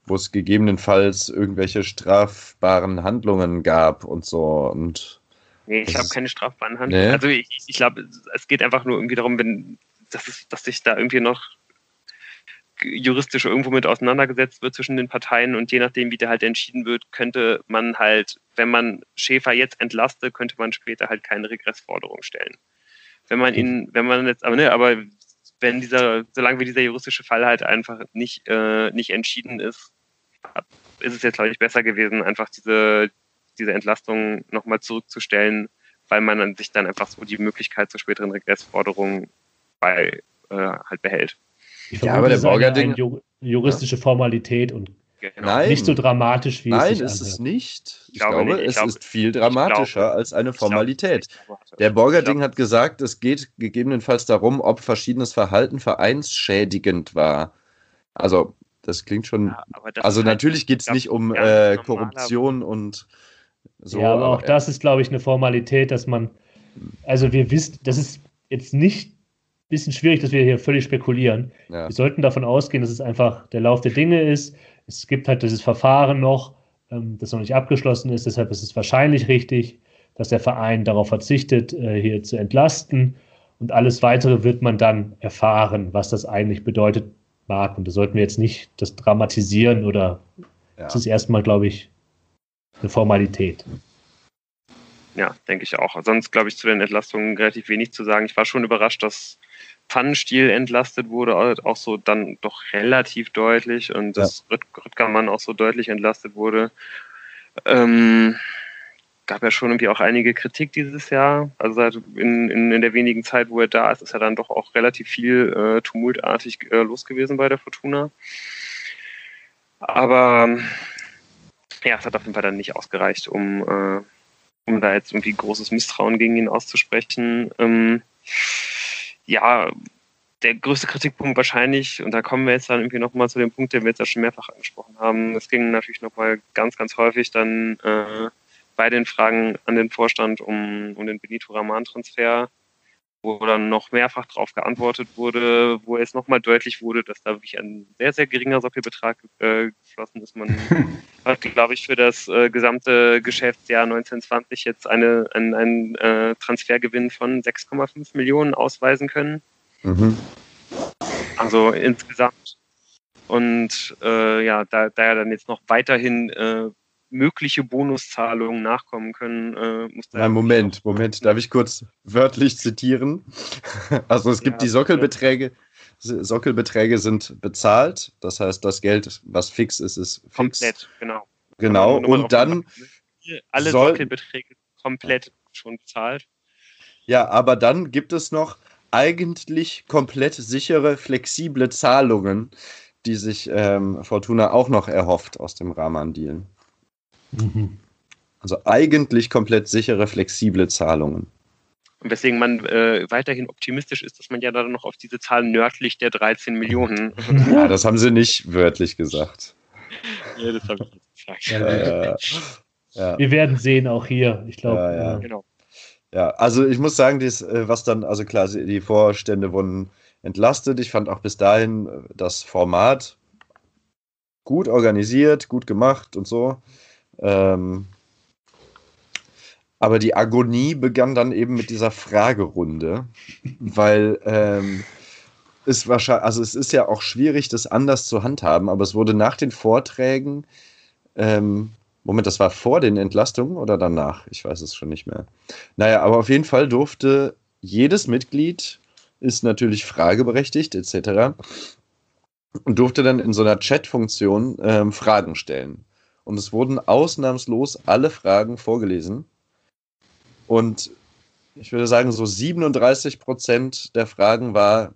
wo es gegebenenfalls irgendwelche strafbaren Handlungen gab und so. Und nee, ich habe keine strafbaren Handlungen. Nee. Also ich, ich glaube, es geht einfach nur irgendwie darum, wenn, dass, es, dass sich da irgendwie noch juristisch irgendwo mit auseinandergesetzt wird zwischen den Parteien und je nachdem, wie der halt entschieden wird, könnte man halt, wenn man Schäfer jetzt entlastet, könnte man später halt keine Regressforderung stellen. Wenn man ihn, wenn man jetzt, aber ne, aber wenn dieser, solange wie dieser juristische Fall halt einfach nicht, äh, nicht entschieden ist, ist es jetzt, glaube ich, besser gewesen, einfach diese, diese Entlastung nochmal zurückzustellen, weil man sich dann einfach so die Möglichkeit zur späteren Regressforderung bei äh, halt behält. Ich ja, aber der Baugarding. Eine juristische Formalität und Nein. nicht so dramatisch wie Nein, es Nein, ist es nicht. Ich, ich glaube, glaube nicht. es glaube, ist viel dramatischer glaube, als eine Formalität. Der Borgerding hat gesagt, es geht gegebenenfalls darum, ob verschiedenes Verhalten vereinsschädigend war. Also, das klingt schon. Ja, also, halt natürlich geht es nicht um äh, Korruption und so. Ja, aber auch aber, das ist, glaube ich, eine Formalität, dass man. Also, wir wissen, das ist jetzt nicht bisschen schwierig, dass wir hier völlig spekulieren. Ja. Wir sollten davon ausgehen, dass es einfach der Lauf der Dinge ist. Es gibt halt dieses Verfahren noch, ähm, das noch nicht abgeschlossen ist. Deshalb ist es wahrscheinlich richtig, dass der Verein darauf verzichtet, äh, hier zu entlasten. Und alles Weitere wird man dann erfahren, was das eigentlich bedeutet mag. Und da sollten wir jetzt nicht das dramatisieren oder ja. es ist erstmal, glaube ich, eine Formalität. Ja, denke ich auch. Sonst glaube ich zu den Entlastungen relativ wenig zu sagen. Ich war schon überrascht, dass Pfannenstiel entlastet wurde, auch so dann doch relativ deutlich und dass ja. Rüttgermann auch so deutlich entlastet wurde. Ähm, gab ja schon irgendwie auch einige Kritik dieses Jahr. Also seit in, in, in, der wenigen Zeit, wo er da ist, ist ja dann doch auch relativ viel äh, tumultartig äh, los gewesen bei der Fortuna. Aber ja, es hat auf jeden Fall dann nicht ausgereicht, um, äh, um da jetzt irgendwie großes Misstrauen gegen ihn auszusprechen. Ähm, ja, der größte Kritikpunkt wahrscheinlich, und da kommen wir jetzt dann irgendwie nochmal zu dem Punkt, den wir jetzt ja schon mehrfach angesprochen haben. Es ging natürlich nochmal ganz, ganz häufig dann äh, bei den Fragen an den Vorstand um, um den Benito Raman-Transfer, wo dann noch mehrfach darauf geantwortet wurde, wo es nochmal deutlich wurde, dass da wirklich ein sehr, sehr geringer Sockelbetrag äh, geflossen ist. Man hat, glaube ich, für das äh, gesamte Geschäftsjahr 1920 jetzt eine, einen, einen äh, Transfergewinn von 6,5 Millionen ausweisen können. Mhm. Also insgesamt. Und äh, ja, da, da ja dann jetzt noch weiterhin äh, mögliche Bonuszahlungen nachkommen können, äh, muss. Nein, Moment, Moment, darf ich kurz wörtlich zitieren? Also es gibt ja, die Sockelbeträge. Sockelbeträge sind bezahlt, das heißt, das Geld, was fix ist, ist fix. Komplett, genau. Genau, und dann. Alle soll, Sockelbeträge komplett schon bezahlt. Ja, aber dann gibt es noch eigentlich komplett sichere, flexible Zahlungen, die sich ähm, Fortuna auch noch erhofft aus dem Rahman-Deal. Mhm. Also eigentlich komplett sichere, flexible Zahlungen. Und weswegen man äh, weiterhin optimistisch ist, dass man ja dann noch auf diese Zahl nördlich der 13 Millionen. Ja, das haben sie nicht wörtlich gesagt. ja, das habe ich gesagt. Ja, ja. Wir werden sehen, auch hier. Ich glaube. Ja, ja. Genau. ja, also ich muss sagen, dies, äh, was dann, also klar, die Vorstände wurden entlastet. Ich fand auch bis dahin äh, das Format gut organisiert, gut gemacht und so. Ähm, aber die Agonie begann dann eben mit dieser Fragerunde, weil ähm, es wahrscheinlich, also es ist ja auch schwierig, das anders zu handhaben, aber es wurde nach den Vorträgen, ähm, Moment, das war vor den Entlastungen oder danach? Ich weiß es schon nicht mehr. Naja, aber auf jeden Fall durfte jedes Mitglied, ist natürlich frageberechtigt etc., und durfte dann in so einer Chat-Funktion ähm, Fragen stellen und es wurden ausnahmslos alle Fragen vorgelesen. Und ich würde sagen, so 37 Prozent der Fragen war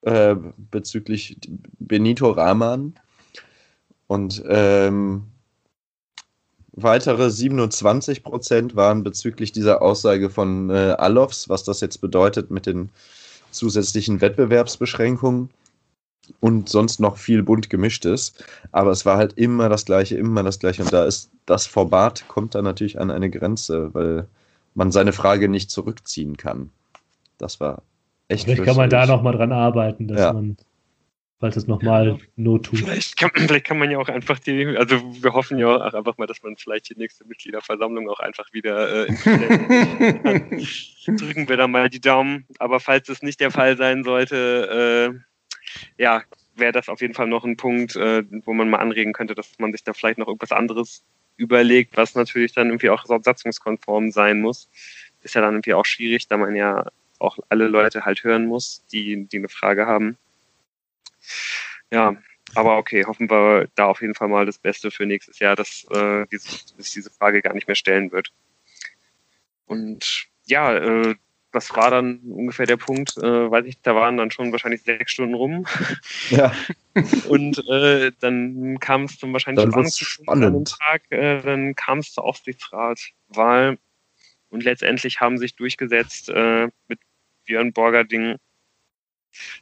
äh, bezüglich Benito Rahman. Und ähm, weitere 27 Prozent waren bezüglich dieser Aussage von äh, Alofs, was das jetzt bedeutet mit den zusätzlichen Wettbewerbsbeschränkungen und sonst noch viel bunt gemischtes. Aber es war halt immer das Gleiche, immer das Gleiche. Und da ist das Format kommt da natürlich an eine Grenze, weil man seine Frage nicht zurückziehen kann. Das war echt. Vielleicht kann man da nochmal dran arbeiten, dass Ja. man, falls es nochmal Not tut. Vielleicht kann, vielleicht kann man ja auch einfach die, also wir hoffen ja auch einfach mal, dass man vielleicht die nächste Mitgliederversammlung auch einfach wieder äh, Präsident- Drücken wir da mal die Daumen. Aber falls es nicht der Fall sein sollte, äh, ja, wäre das auf jeden Fall noch ein Punkt, äh, wo man mal anregen könnte, dass man sich da vielleicht noch irgendwas anderes überlegt, was natürlich dann irgendwie auch satzungskonform sein muss. Ist ja dann irgendwie auch schwierig, da man ja auch alle Leute halt hören muss, die, die eine Frage haben. Ja, aber okay, hoffen wir da auf jeden Fall mal das Beste für nächstes Jahr, dass, äh, diese, diese Frage gar nicht mehr stellen wird. Und ja, äh, das war dann ungefähr der Punkt, äh, weiß ich, da waren dann schon wahrscheinlich sechs Stunden rum. Ja, Und äh, dann kam es zum wahrscheinlich Dann Punkt an dem spannend. Tag, äh, dann kam es zur Aufsichtsratwahl und letztendlich haben sich durchgesetzt äh, mit Björn Borgerding,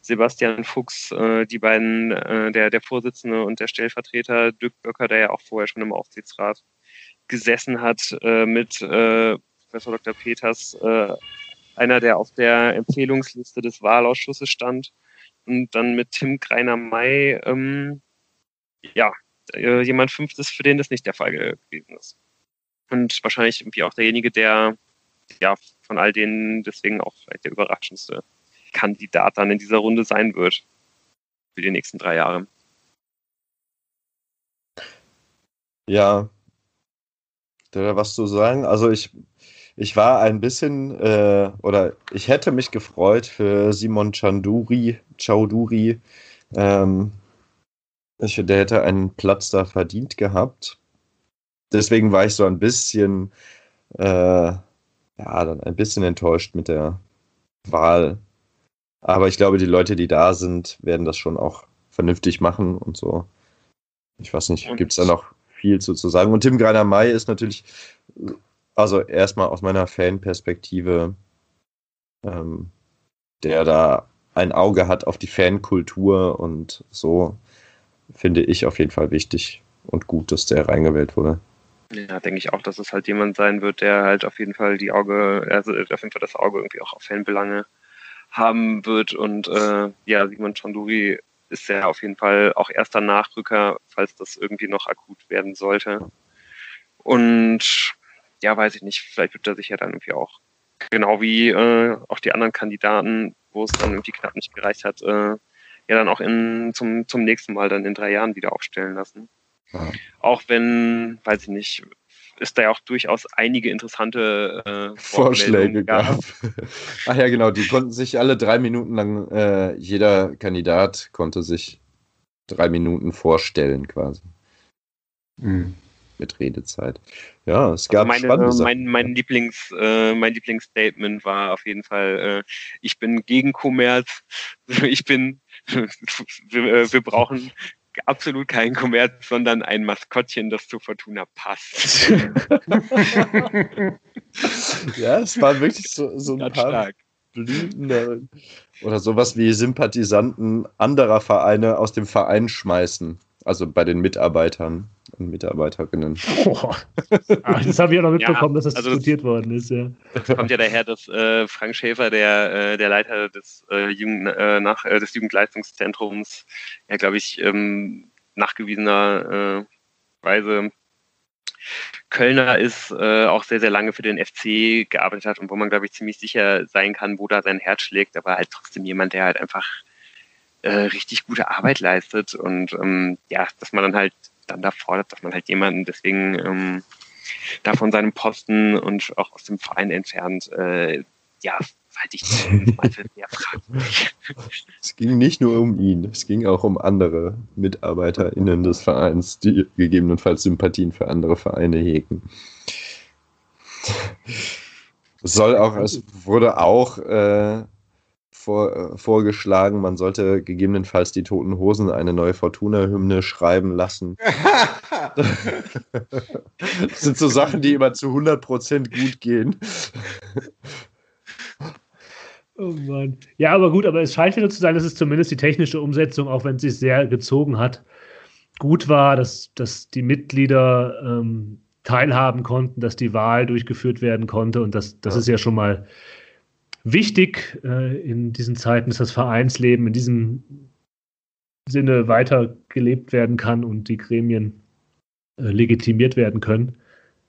Sebastian Fuchs, äh, die beiden, äh, der, der Vorsitzende und der Stellvertreter, Dirk Böcker, der ja auch vorher schon im Aufsichtsrat gesessen hat, äh, mit äh, Professor Dr. Peters, äh, einer, der auf der Empfehlungsliste des Wahlausschusses stand, und dann mit Tim Greiner-May, ähm, ja, äh, jemand Fünftes, für den das nicht der Fall gewesen ist. Und wahrscheinlich irgendwie auch derjenige, der ja von all denen deswegen auch vielleicht der überraschendste Kandidat dann in dieser Runde sein wird für die nächsten drei Jahre. ja. Was zu sagen? Also ich, ich war ein bisschen, äh, oder ich hätte mich gefreut für Simon Chanduri, Chaudhuri. Ähm, ich, der hätte einen Platz da verdient gehabt. Deswegen war ich so ein bisschen, äh, ja, dann ein bisschen enttäuscht mit der Wahl. Aber ich glaube, die Leute, die da sind, werden das schon auch vernünftig machen und so. Ich weiß nicht, gibt es da noch viel zu, zu sagen? Und Tim Greiner May ist natürlich, also erstmal aus meiner Fanperspektive, ähm, der da ein Auge hat auf die Fankultur und so, finde ich auf jeden Fall wichtig und gut, dass der reingewählt wurde. Ja, denke ich auch, dass es halt jemand sein wird, der halt auf jeden Fall die Auge, also auf jeden Fall das Auge irgendwie auch auf Fanbelange haben wird. Und äh, ja, Simon Chanduri ist ja auf jeden Fall auch erster Nachrücker, falls das irgendwie noch akut werden sollte. Und ja, weiß ich nicht, vielleicht wird er sich ja dann irgendwie auch, genau wie äh, auch die anderen Kandidaten, wo es dann irgendwie knapp nicht gereicht hat, äh, ja dann auch in, zum, zum nächsten Mal dann in drei Jahren wieder aufstellen lassen. Ja. Auch wenn, weiß ich nicht, es da ja auch durchaus einige interessante äh, Vorschläge gab. Ach ja, genau, die konnten sich alle drei Minuten lang, äh, jeder Kandidat konnte sich drei Minuten vorstellen quasi Mhm. Mit Redezeit. Ja, es gab meine, spannende äh, Sachen. mein, mein, Lieblings, äh, mein Lieblingsstatement war auf jeden Fall, äh, ich bin gegen Kommerz, ich bin, wir, äh, wir brauchen absolut keinen Kommerz, sondern ein Maskottchen, das zu Fortuna passt. ja, es war wirklich so, so ein Ganz paar stark. blühende oder sowas wie Sympathisanten anderer Vereine aus dem Verein schmeißen. Also bei den Mitarbeitern und Mitarbeiterinnen. Boah. Ah, das habe ich ja noch mitbekommen, dass das also das- diskutiert worden ist. Ja. Das kommt ja daher, dass äh, Frank Schäfer, der, äh, der Leiter des, äh, Jugend, äh, nach, äh, des Jugendleistungszentrums, ja, glaube ich, ähm, nachgewiesener äh, Weise Kölner ist, äh, auch sehr, sehr lange für den FC gearbeitet hat und wo man, glaube ich, ziemlich sicher sein kann, wo da sein Herz schlägt, aber halt trotzdem jemand, der halt einfach äh, richtig gute Arbeit leistet und ähm, ja, dass man dann halt da fordert, dass man halt jemanden deswegen ähm, da von seinem Posten und auch aus dem Verein entfernt, äh, ja, halte ich sehr fragwürdig. Es ging nicht nur um ihn, es ging auch um andere MitarbeiterInnen des Vereins, die gegebenenfalls Sympathien für andere Vereine hegen. soll auch, es wurde auch äh, vor, äh, vorgeschlagen, man sollte gegebenenfalls die Toten Hosen eine neue Fortuna-Hymne schreiben lassen. das sind so Sachen, die immer zu 100% gut gehen. Oh Mann. Ja, aber gut, aber es scheint wieder zu sein, dass es zumindest die technische Umsetzung, auch wenn es sich sehr gezogen hat, gut war, dass, dass die Mitglieder ähm, teilhaben konnten, dass die Wahl durchgeführt werden konnte. Und das, das ja. ist ja schon mal wichtig äh, in diesen Zeiten, dass das Vereinsleben in diesem Sinne weiter gelebt werden kann und die Gremien äh, legitimiert werden können.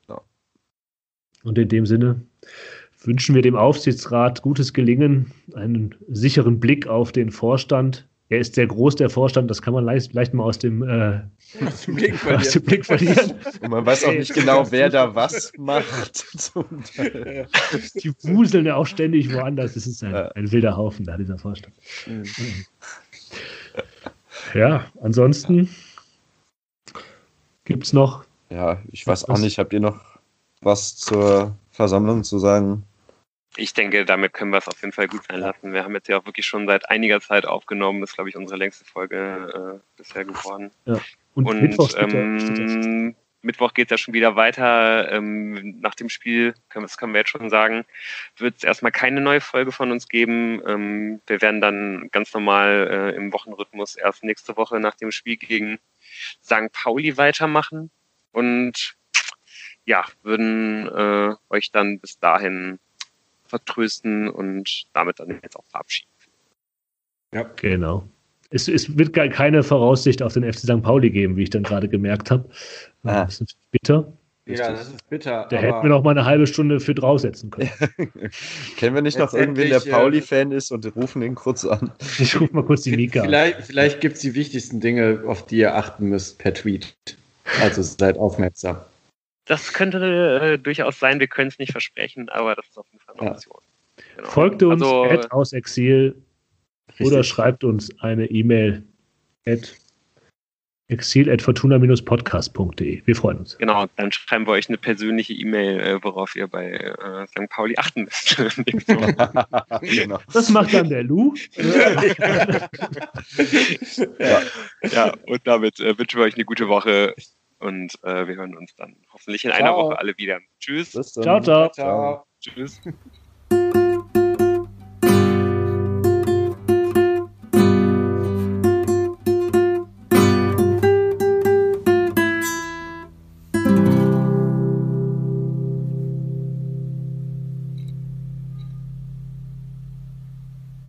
Ja. Und in dem Sinne wünschen wir dem Aufsichtsrat gutes Gelingen, einen sicheren Blick auf den Vorstand. Er ist sehr groß, der Vorstand, das kann man leicht, leicht mal aus dem, äh, aus dem, Blick, verlieren. Aus dem Blick verlieren. Und man weiß auch nicht genau, wer da was macht. Die wuseln ja auch ständig woanders. Das ist ein, ein wilder Haufen da, dieser Vorstand. Mhm. Ja, ansonsten gibt es noch. Ja, ich weiß auch nicht, habt ihr noch was zur Versammlung zu sagen? Ich denke, damit können wir es auf jeden Fall gut sein lassen. Wir haben jetzt ja auch wirklich schon seit einiger Zeit aufgenommen. Das ist, glaube ich, unsere längste Folge äh, bisher geworden. Ja. Und, Und Mittwoch, ähm, Mittwoch geht es ja schon wieder weiter. Ähm, nach dem Spiel, können, das können wir jetzt schon sagen, wird es erstmal keine neue Folge von uns geben. Ähm, wir werden dann ganz normal äh, im Wochenrhythmus erst nächste Woche nach dem Spiel gegen St. Pauli weitermachen. Und ja, würden äh, euch dann bis dahin vertrösten und damit dann jetzt auch verabschieden. Ja, genau. Es, es wird gar keine Voraussicht auf den FC St. Pauli geben, wie ich dann gerade gemerkt habe. Ah. Das ist bitter. Ja, das ist bitter. Da hätten wir noch mal eine halbe Stunde für draufsetzen können. Kennen wir nicht noch irgendwen, der Pauli-Fan ist und rufen ihn kurz an? Ich rufe mal kurz die Mika Vielleicht, vielleicht gibt es die wichtigsten Dinge, auf die ihr achten müsst per Tweet. Also seid aufmerksam. Das könnte äh, durchaus sein, wir können es nicht versprechen, aber das ist auf jeden Fall eine Option. Ja. Genau. Folgt uns also, aus Exil richtig. oder schreibt uns eine E-Mail at exil.fortuna-podcast.de. Wir freuen uns. Genau, dann schreiben wir euch eine persönliche E-Mail, äh, worauf ihr bei äh, St. Pauli achten müsst. genau. Das macht dann der Lou. ja. ja, und damit äh, wünschen wir euch eine gute Woche. Und äh, wir hören uns dann hoffentlich in ciao. einer Woche alle wieder. Tschüss. Ciao, ciao. ciao. Tschüss.